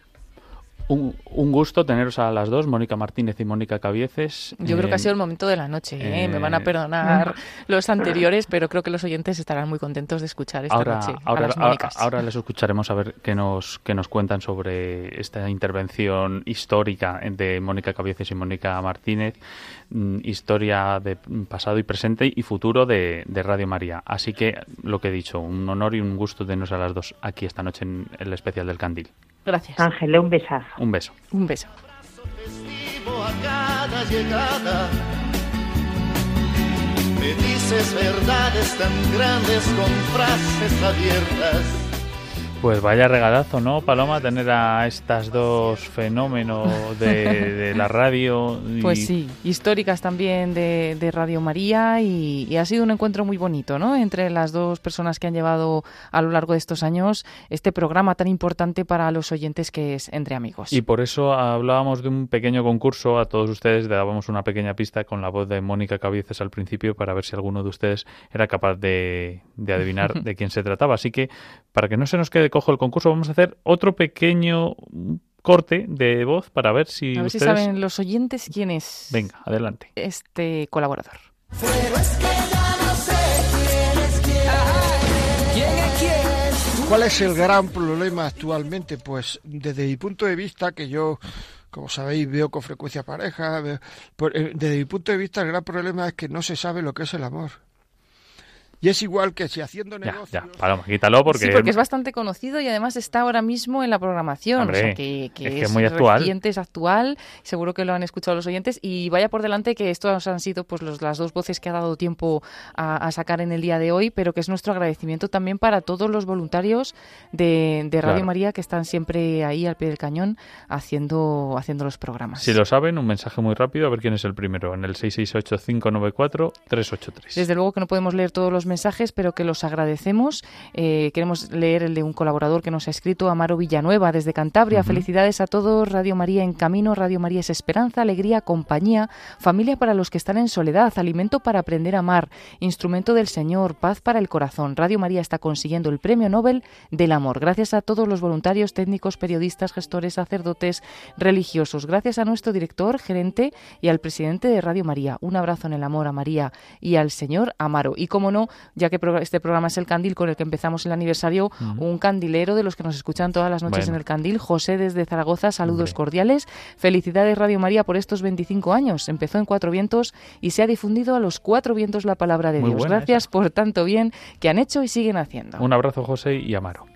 Un, gusto teneros a las dos, Mónica Martínez y Mónica Cabieces. Yo creo que ha sido el momento de la noche. ¿eh? Me van a eh, perdonar los anteriores, pero creo que los oyentes estarán muy contentos de escuchar esta noche. Ahora, ahora, les escucharemos a ver qué nos, qué nos cuentan sobre esta intervención histórica de Mónica Cabieces y Mónica Martínez, mm, historia de pasado y presente y futuro de, de, Radio María. Así que lo que he dicho, un honor y un gusto tenernos a las dos aquí esta noche en el especial del Candil. Gracias. Ángel, un besazo. Un beso. Un beso. Me dices verdades tan grandes con frases abiertas Pues vaya regalazo, ¿no, Paloma? Tener a estas dos fenómenos de, la radio. Pues sí, históricas también de, Radio María y, ha sido un encuentro muy bonito, ¿no? Entre las dos personas que han llevado a lo largo de estos años este programa tan importante para los oyentes que es Entre Amigos. Y por eso hablábamos de un pequeño concurso a todos ustedes, dábamos una pequeña pista con la voz de Mónica Cabieces al principio para ver si alguno de ustedes era capaz de, de adivinar de quién se trataba. Así que, para que no se nos quede cojo el concurso, vamos a hacer otro pequeño corte de voz para ver si a ver si saben los oyentes quién es. Venga, adelante. Este colaborador. ¿Cuál es el gran problema actualmente? Pues desde mi punto de vista, que yo, como sabéis, veo con frecuencia pareja, eh, desde mi punto de vista el gran problema es que no se sabe lo que es el amor. Y es igual que si haciendo negocios... Ya, ya, Paloma, quítalo porque... Sí, porque es bastante conocido y además está ahora mismo en la programación. o sea, que, que es, muy actual. Reciente, es actual, seguro que lo han escuchado los oyentes. Y vaya por delante que estos han sido pues los, las dos voces que ha dado tiempo a, sacar en el día de hoy, pero que es nuestro agradecimiento también para todos los voluntarios de, Radio María que están siempre ahí al pie del cañón haciendo, haciendo los programas. Si lo saben, un mensaje muy rápido, a ver quién es el primero, en el 668-594-383. Desde luego que no podemos leer todos los mensajes, pero que los agradecemos. Eh, queremos leer el de un colaborador que nos ha escrito, Amaro Villanueva, desde Cantabria. Felicidades a todos. Radio María en camino. Radio María es esperanza, alegría, compañía, familia para los que están en soledad, alimento para aprender a amar, instrumento del Señor, paz para el corazón. Radio María está consiguiendo el Premio Nobel del Amor. Gracias a todos los voluntarios, técnicos, periodistas, gestores, sacerdotes, religiosos. Gracias a nuestro director, gerente y al presidente de Radio María. Un abrazo en el amor a María y al Señor Amaro. Y como no, ya que este programa es el candil con el que empezamos el aniversario, un candilero de los que nos escuchan todas las noches en el candil, José desde Zaragoza, saludos cordiales. Felicidades Radio María por estos 25 años. Empezó en Cuatro Vientos y se ha difundido a los cuatro vientos la palabra de Dios. Gracias por tanto bien que han hecho y siguen haciendo. Un abrazo José y Amaro.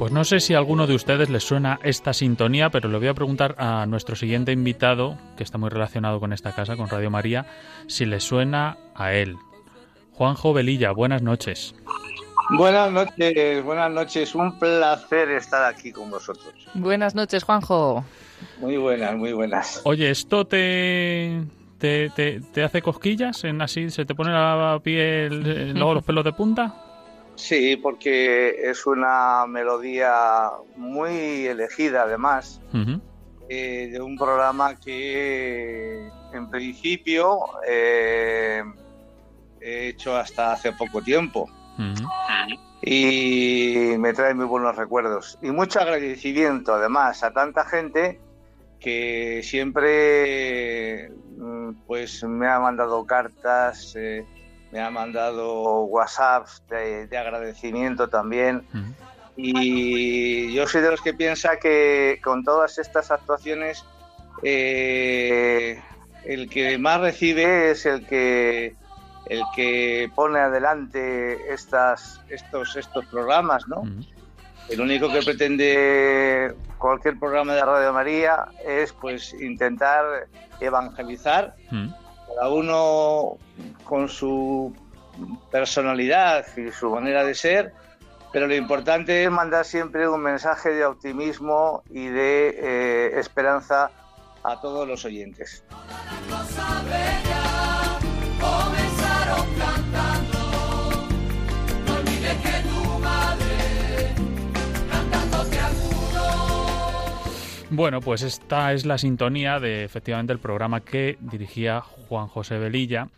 Pues no sé si a alguno de ustedes les suena esta sintonía, pero le voy a preguntar a nuestro siguiente invitado, que está muy relacionado con esta casa, con Radio María, si le suena a él. Juanjo Velilla, buenas noches. Buenas noches, buenas noches. Un placer estar aquí con vosotros. Buenas noches, Juanjo. Muy buenas, muy buenas. Oye, ¿esto te, te, te, hace cosquillas? En así se te pone la piel, eh, luego los pelos de punta? Sí, porque es una melodía muy elegida además eh, de un programa que en principio eh, he hecho hasta hace poco tiempo. Y me trae muy buenos recuerdos. Y mucho agradecimiento además a tanta gente que siempre mm, pues me ha mandado cartas, eh, me ha mandado WhatsApp de, agradecimiento también. Y yo soy de los que piensa que con todas estas actuaciones eh, el que más recibe es el que el que pone adelante estas estos estos programas, ¿no? El único que pretende cualquier programa de Radio María es pues intentar evangelizar cada uno con su personalidad y su manera de ser, pero lo importante es mandar siempre un mensaje de optimismo y de eh, esperanza a todos los oyentes. Bueno, pues esta es la sintonía de efectivamente el programa que dirigía Juan José Velilla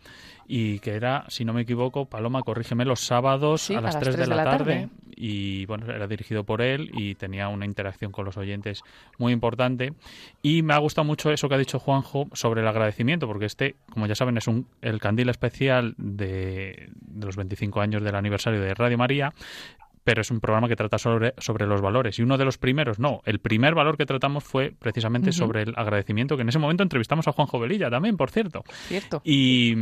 y que era, si no me equivoco, Paloma, corrígeme, los sábados a, las 3, de, la, tarde. Y bueno, era dirigido por él y tenía una interacción con los oyentes muy importante. Y me ha gustado mucho eso que ha dicho Juanjo sobre el agradecimiento, porque este, como ya saben, es un, el candil especial de, de los 25 años del aniversario de Radio María pero es un programa que trata sobre, sobre los valores. Y uno de los primeros, no, el primer valor que tratamos fue precisamente sobre el agradecimiento, que en ese momento entrevistamos a Juanjo Velilla también, por cierto. Cierto. Y,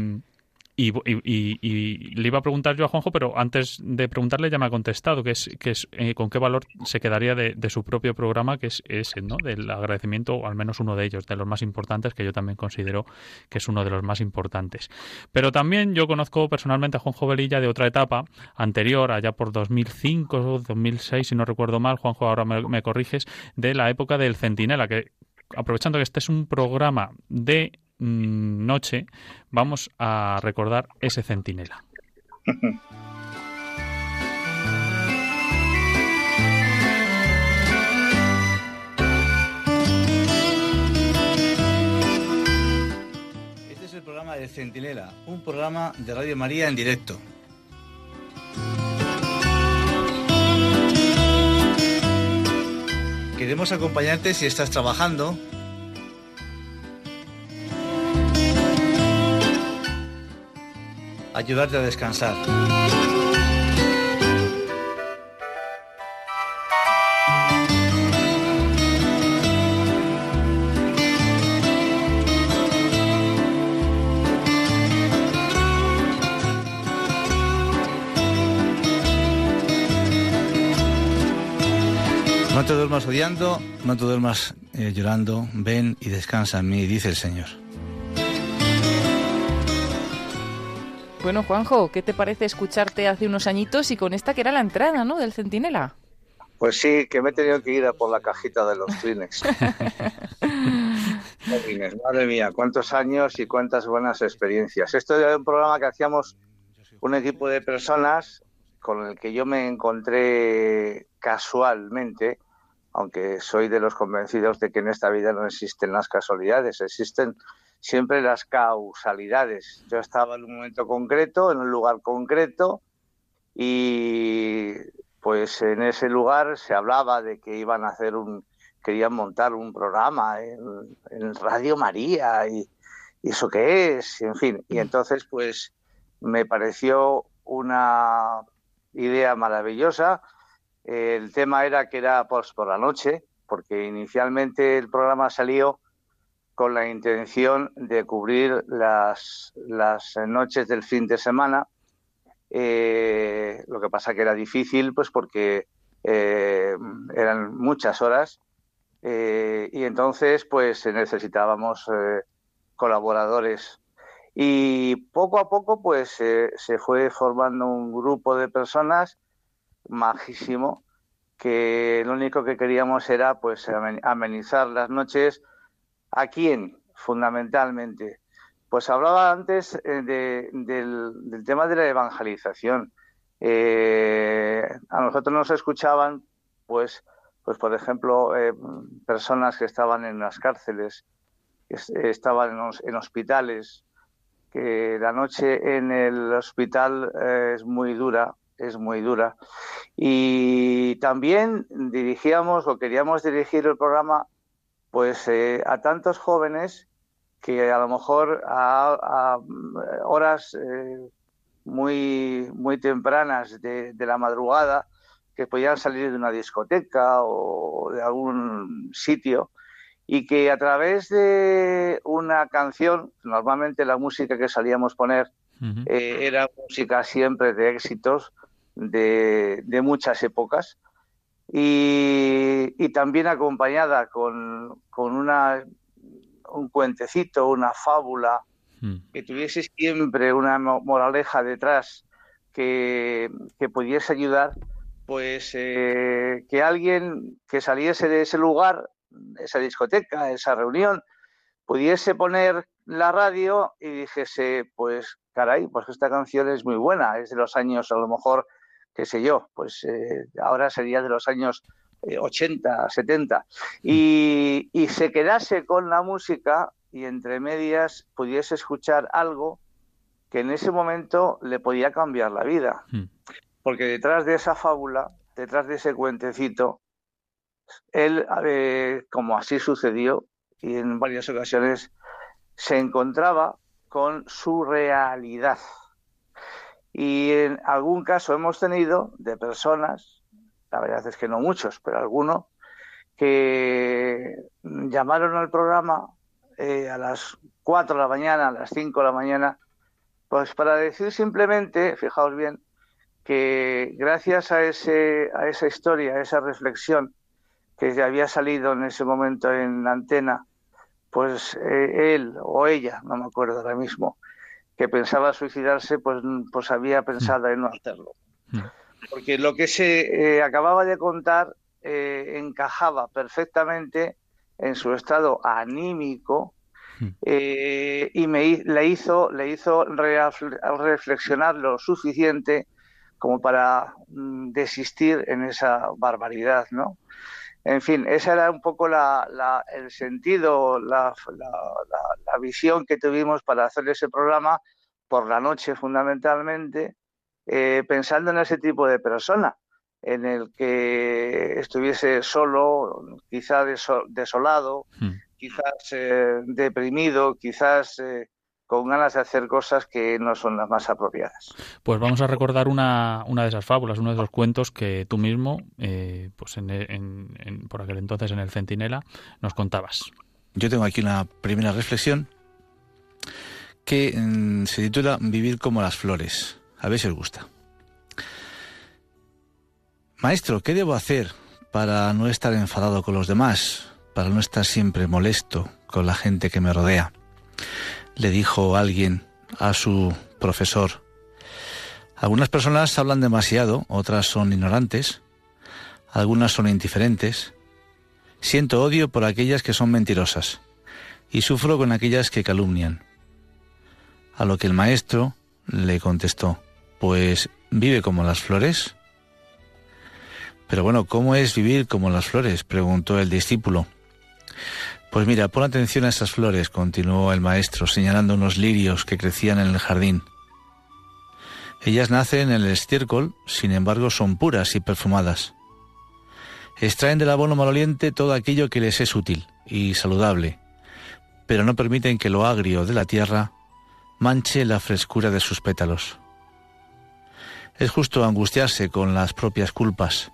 y, le iba a preguntar yo a Juanjo, pero antes de preguntarle ya me ha contestado, que es, que es eh, con qué valor se quedaría de, su propio programa, que es ese, ¿no? Del agradecimiento, o al menos uno de ellos, de los más importantes, que yo también considero que es uno de los más importantes. Pero también yo conozco personalmente a Juanjo Velilla de otra etapa anterior, allá por 2005 o 2006, si no recuerdo mal, Juanjo, ahora me, me corriges, de la época del Centinela, que aprovechando que este es un programa de noche vamos a recordar ese centinela. Este es el programa de Centinela, un programa de Radio María en directo. Queremos acompañarte si estás trabajando ayudarte a descansar. No te duermas odiando, no te duermas eh, llorando, ven y descansa en mí, dice el Señor. Bueno, Juanjo, ¿qué te parece escucharte hace unos añitos y con esta que era la entrada, ¿no? Del Centinela. Pues sí, que me he tenido que ir a por la cajita de los Kleenex. Madre mía, cuántos años y cuántas buenas experiencias. Esto era un programa que hacíamos un equipo de personas con el que yo me encontré casualmente, aunque soy de los convencidos de que en esta vida no existen las casualidades, existen siempre las causalidades. Yo estaba en un momento concreto, en un lugar concreto, y pues en ese lugar se hablaba de que iban a hacer un, querían montar un programa en, Radio María y, eso qué es, en fin. Y entonces pues me pareció una idea maravillosa. El tema era que era pues, por la noche, porque inicialmente el programa salió con la intención de cubrir las, las noches del fin de semana. Eh, lo que pasa que era difícil, pues porque eh, eran muchas horas eh, y entonces pues necesitábamos colaboradores. Y poco a poco pues se fue formando un grupo de personas majísimo que lo único que queríamos era pues amenizar las noches ¿A quién? Fundamentalmente. Pues hablaba antes eh, del, tema de la evangelización. Eh, a nosotros nos escuchaban, pues, pues por ejemplo, eh, personas que estaban en las cárceles, que estaban en, hospitales, que la noche en el hospital es muy dura, es muy dura. Y también dirigíamos o queríamos dirigir el programa pues eh, a tantos jóvenes que a lo mejor a, horas eh, muy, muy tempranas de, la madrugada, que podían salir de una discoteca o de algún sitio, y que a través de una canción, normalmente la música que salíamos poner eh, era música siempre de éxitos de, de muchas épocas, y, también acompañada con, una, un cuentecito, una fábula, hmm. que tuviese siempre una moraleja detrás que, pudiese ayudar, pues eh, que alguien que saliese de ese lugar, esa discoteca, esa reunión, pudiese poner la radio y dijese, pues caray, pues esta canción es muy buena, es de los años a lo mejor qué sé yo, pues eh, ahora sería de los años 80, eh, 70, y, y se quedase con la música y entre medias pudiese escuchar algo que en ese momento le podía cambiar la vida. Hmm. Porque detrás de esa fábula, detrás de ese cuentecito, él, eh, como así sucedió, y en varias ocasiones, se encontraba con su realidad. Y en algún caso hemos tenido de personas, la verdad es que no muchos, pero algunos, que llamaron al programa eh, a las 4 de la mañana, a las 5 de la mañana, pues para decir simplemente, fijaos bien, que gracias a, ese, a esa historia, a esa reflexión que había salido en ese momento en la antena, pues eh, él o ella, no me acuerdo ahora mismo, que pensaba suicidarse, pues, pues había pensado en no hacerlo. Mm. Porque lo que se eh, acababa de contar eh, encajaba perfectamente en su estado anímico mm. y me, le hizo, le hizo reflexionar lo suficiente como para mm, desistir en esa barbaridad, ¿no? En fin, ese era un poco el sentido, la, visión que tuvimos para hacer ese programa por la noche fundamentalmente, eh, pensando en ese tipo de persona, en el que estuviese solo, quizás desolado, hmm. quizás eh, deprimido, quizás eh, con ganas de hacer cosas que no son las más apropiadas. Pues vamos a recordar una, una de esas fábulas, uno de esos cuentos que tú mismo, eh, pues en, por aquel entonces en el Centinela, nos contabas. Yo tengo aquí una primera reflexión que mm, se titula Vivir como las flores. A ver si os gusta. Maestro, ¿qué debo hacer para no estar enfadado con los demás? Para no estar siempre molesto con la gente que me rodea le dijo alguien a su profesor. Algunas personas hablan demasiado, otras son ignorantes, algunas son indiferentes. Siento odio por aquellas que son mentirosas y sufro con aquellas que calumnian. A lo que el maestro le contestó, pues vive como las flores. Pero bueno, ¿cómo es vivir como las flores? preguntó el discípulo. Pues mira, pon atención a esas flores, continuó el maestro, señalando unos lirios que crecían en el jardín. Ellas nacen en el estiércol, sin embargo son puras y perfumadas. Extraen del abono maloliente todo aquello que les es útil y saludable, pero no permiten que lo agrio de la tierra manche la frescura de sus pétalos. Es justo angustiarse con las propias culpas,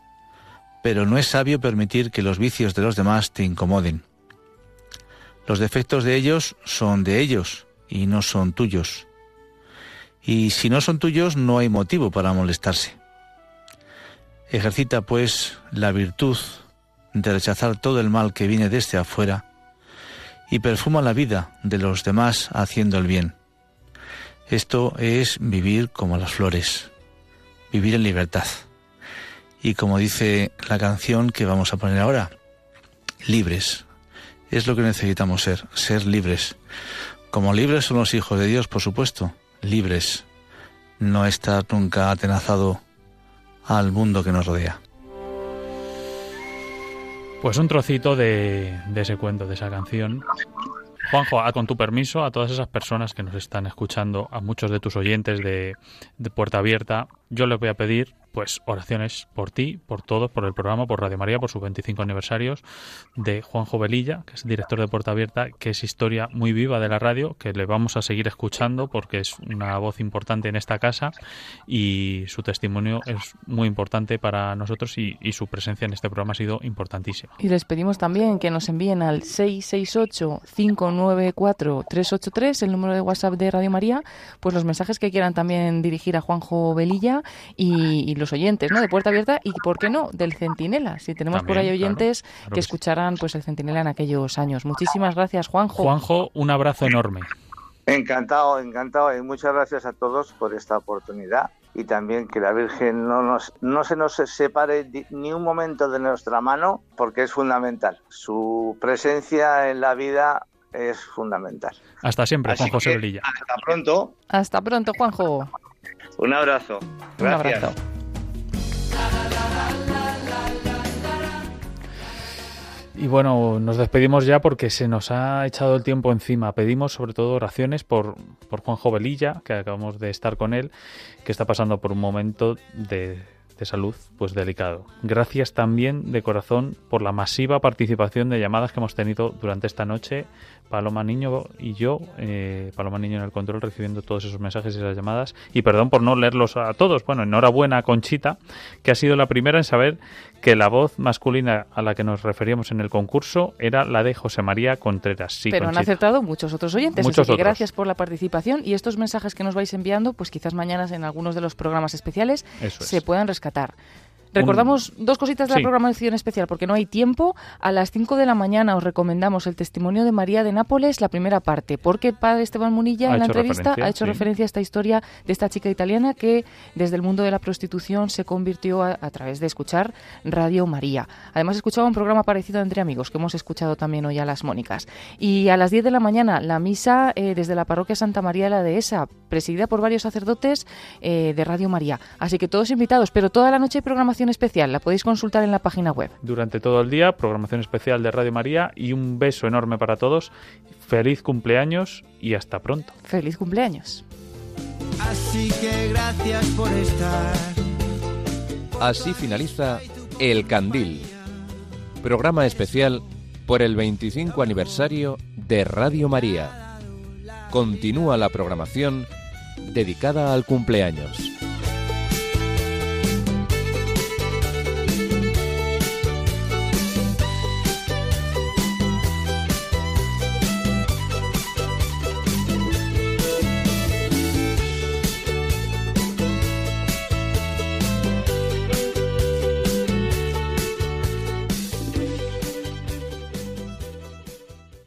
pero no es sabio permitir que los vicios de los demás te incomoden. Los defectos de ellos son de ellos y no son tuyos. Y si no son tuyos, no hay motivo para molestarse. Ejercita, pues, la virtud de rechazar todo el mal que viene desde afuera y perfuma la vida de los demás haciendo el bien. Esto es vivir como las flores, vivir en libertad. Y como dice la canción que vamos a poner ahora, libres, es lo que necesitamos ser, ser libres. Como libres son los hijos de Dios, por supuesto, libres, no estar nunca atenazado al mundo que nos rodea. Pues un trocito de, ese cuento, de esa canción. Juanjo, con tu permiso, a todas esas personas que nos están escuchando, a muchos de tus oyentes de, de Puerta Abierta, yo les voy a pedir pues oraciones por ti, por todos, por el programa, por Radio María, por sus 25 aniversarios, de Juanjo Velilla, que es director de Puerta Abierta, que es historia muy viva de la radio, que le vamos a seguir escuchando porque es una voz importante en esta casa y su testimonio es muy importante para nosotros y, su presencia en este programa ha sido importantísima. Y les pedimos también que nos envíen al 668-594-383, el número de WhatsApp de Radio María, pues los mensajes que quieran también dirigir a Juanjo Velilla y, los oyentes, ¿no? De Puerta Abierta y, ¿por qué no?, del Centinela. Si tenemos por ahí oyentes que escucharán pues el Centinela en aquellos años. Muchísimas gracias, Juanjo. Juanjo, un abrazo enorme. Encantado, encantado y muchas gracias a todos por esta oportunidad y también que la Virgen no, nos, no se nos separe ni un momento de nuestra mano porque es fundamental. Su presencia en la vida es fundamental. Hasta siempre, Juanjo Sevilla. Hasta pronto. Hasta pronto, Juanjo. Un abrazo. Gracias. Un abrazo. Y bueno, nos despedimos ya porque se nos ha echado el tiempo encima. Pedimos sobre todo oraciones por, por Juan Jovelilla, que acabamos de estar con él, que está pasando por un momento de de salud pues delicado. Gracias también de corazón por la masiva participación de llamadas que hemos tenido durante esta noche. Paloma Niño y yo, eh, Paloma Niño en el control, recibiendo todos esos mensajes y esas llamadas. Y perdón por no leerlos a todos. Bueno, enhorabuena a Conchita, que ha sido la primera en saber que la voz masculina a la que nos referíamos en el concurso era la de José María Contreras. Sí, Pero han acertado muchos otros oyentes. Muchos así que gracias por la participación y estos mensajes que nos vais enviando, pues quizás mañana en algunos de los programas especiales se puedan rescatar. Recordamos dos cositas de la programación especial, porque no hay tiempo. A las 5 de la mañana os recomendamos el testimonio de María de Nápoles, la primera parte, porque el padre Esteban Munilla en la entrevista ha hecho referencia a esta historia de esta chica italiana que desde el mundo de la prostitución se convirtió a, través de escuchar Radio María. Además escuchaba un programa parecido Entre Amigos, que hemos escuchado también hoy a las Mónicas. Y a las 10 de la mañana la misa eh, desde la parroquia Santa María de la Dehesa, presidida por varios sacerdotes eh, de Radio María. Así que todos invitados, pero toda la noche hay programación especial. La podéis consultar en la página web. Durante todo el día, programación especial de Radio María y un beso enorme para todos. Feliz cumpleaños y hasta pronto. Feliz cumpleaños. Así que gracias por estar. Así finaliza El Candil, programa especial por el 25 aniversario de Radio María. Continúa la programación dedicada al cumpleaños.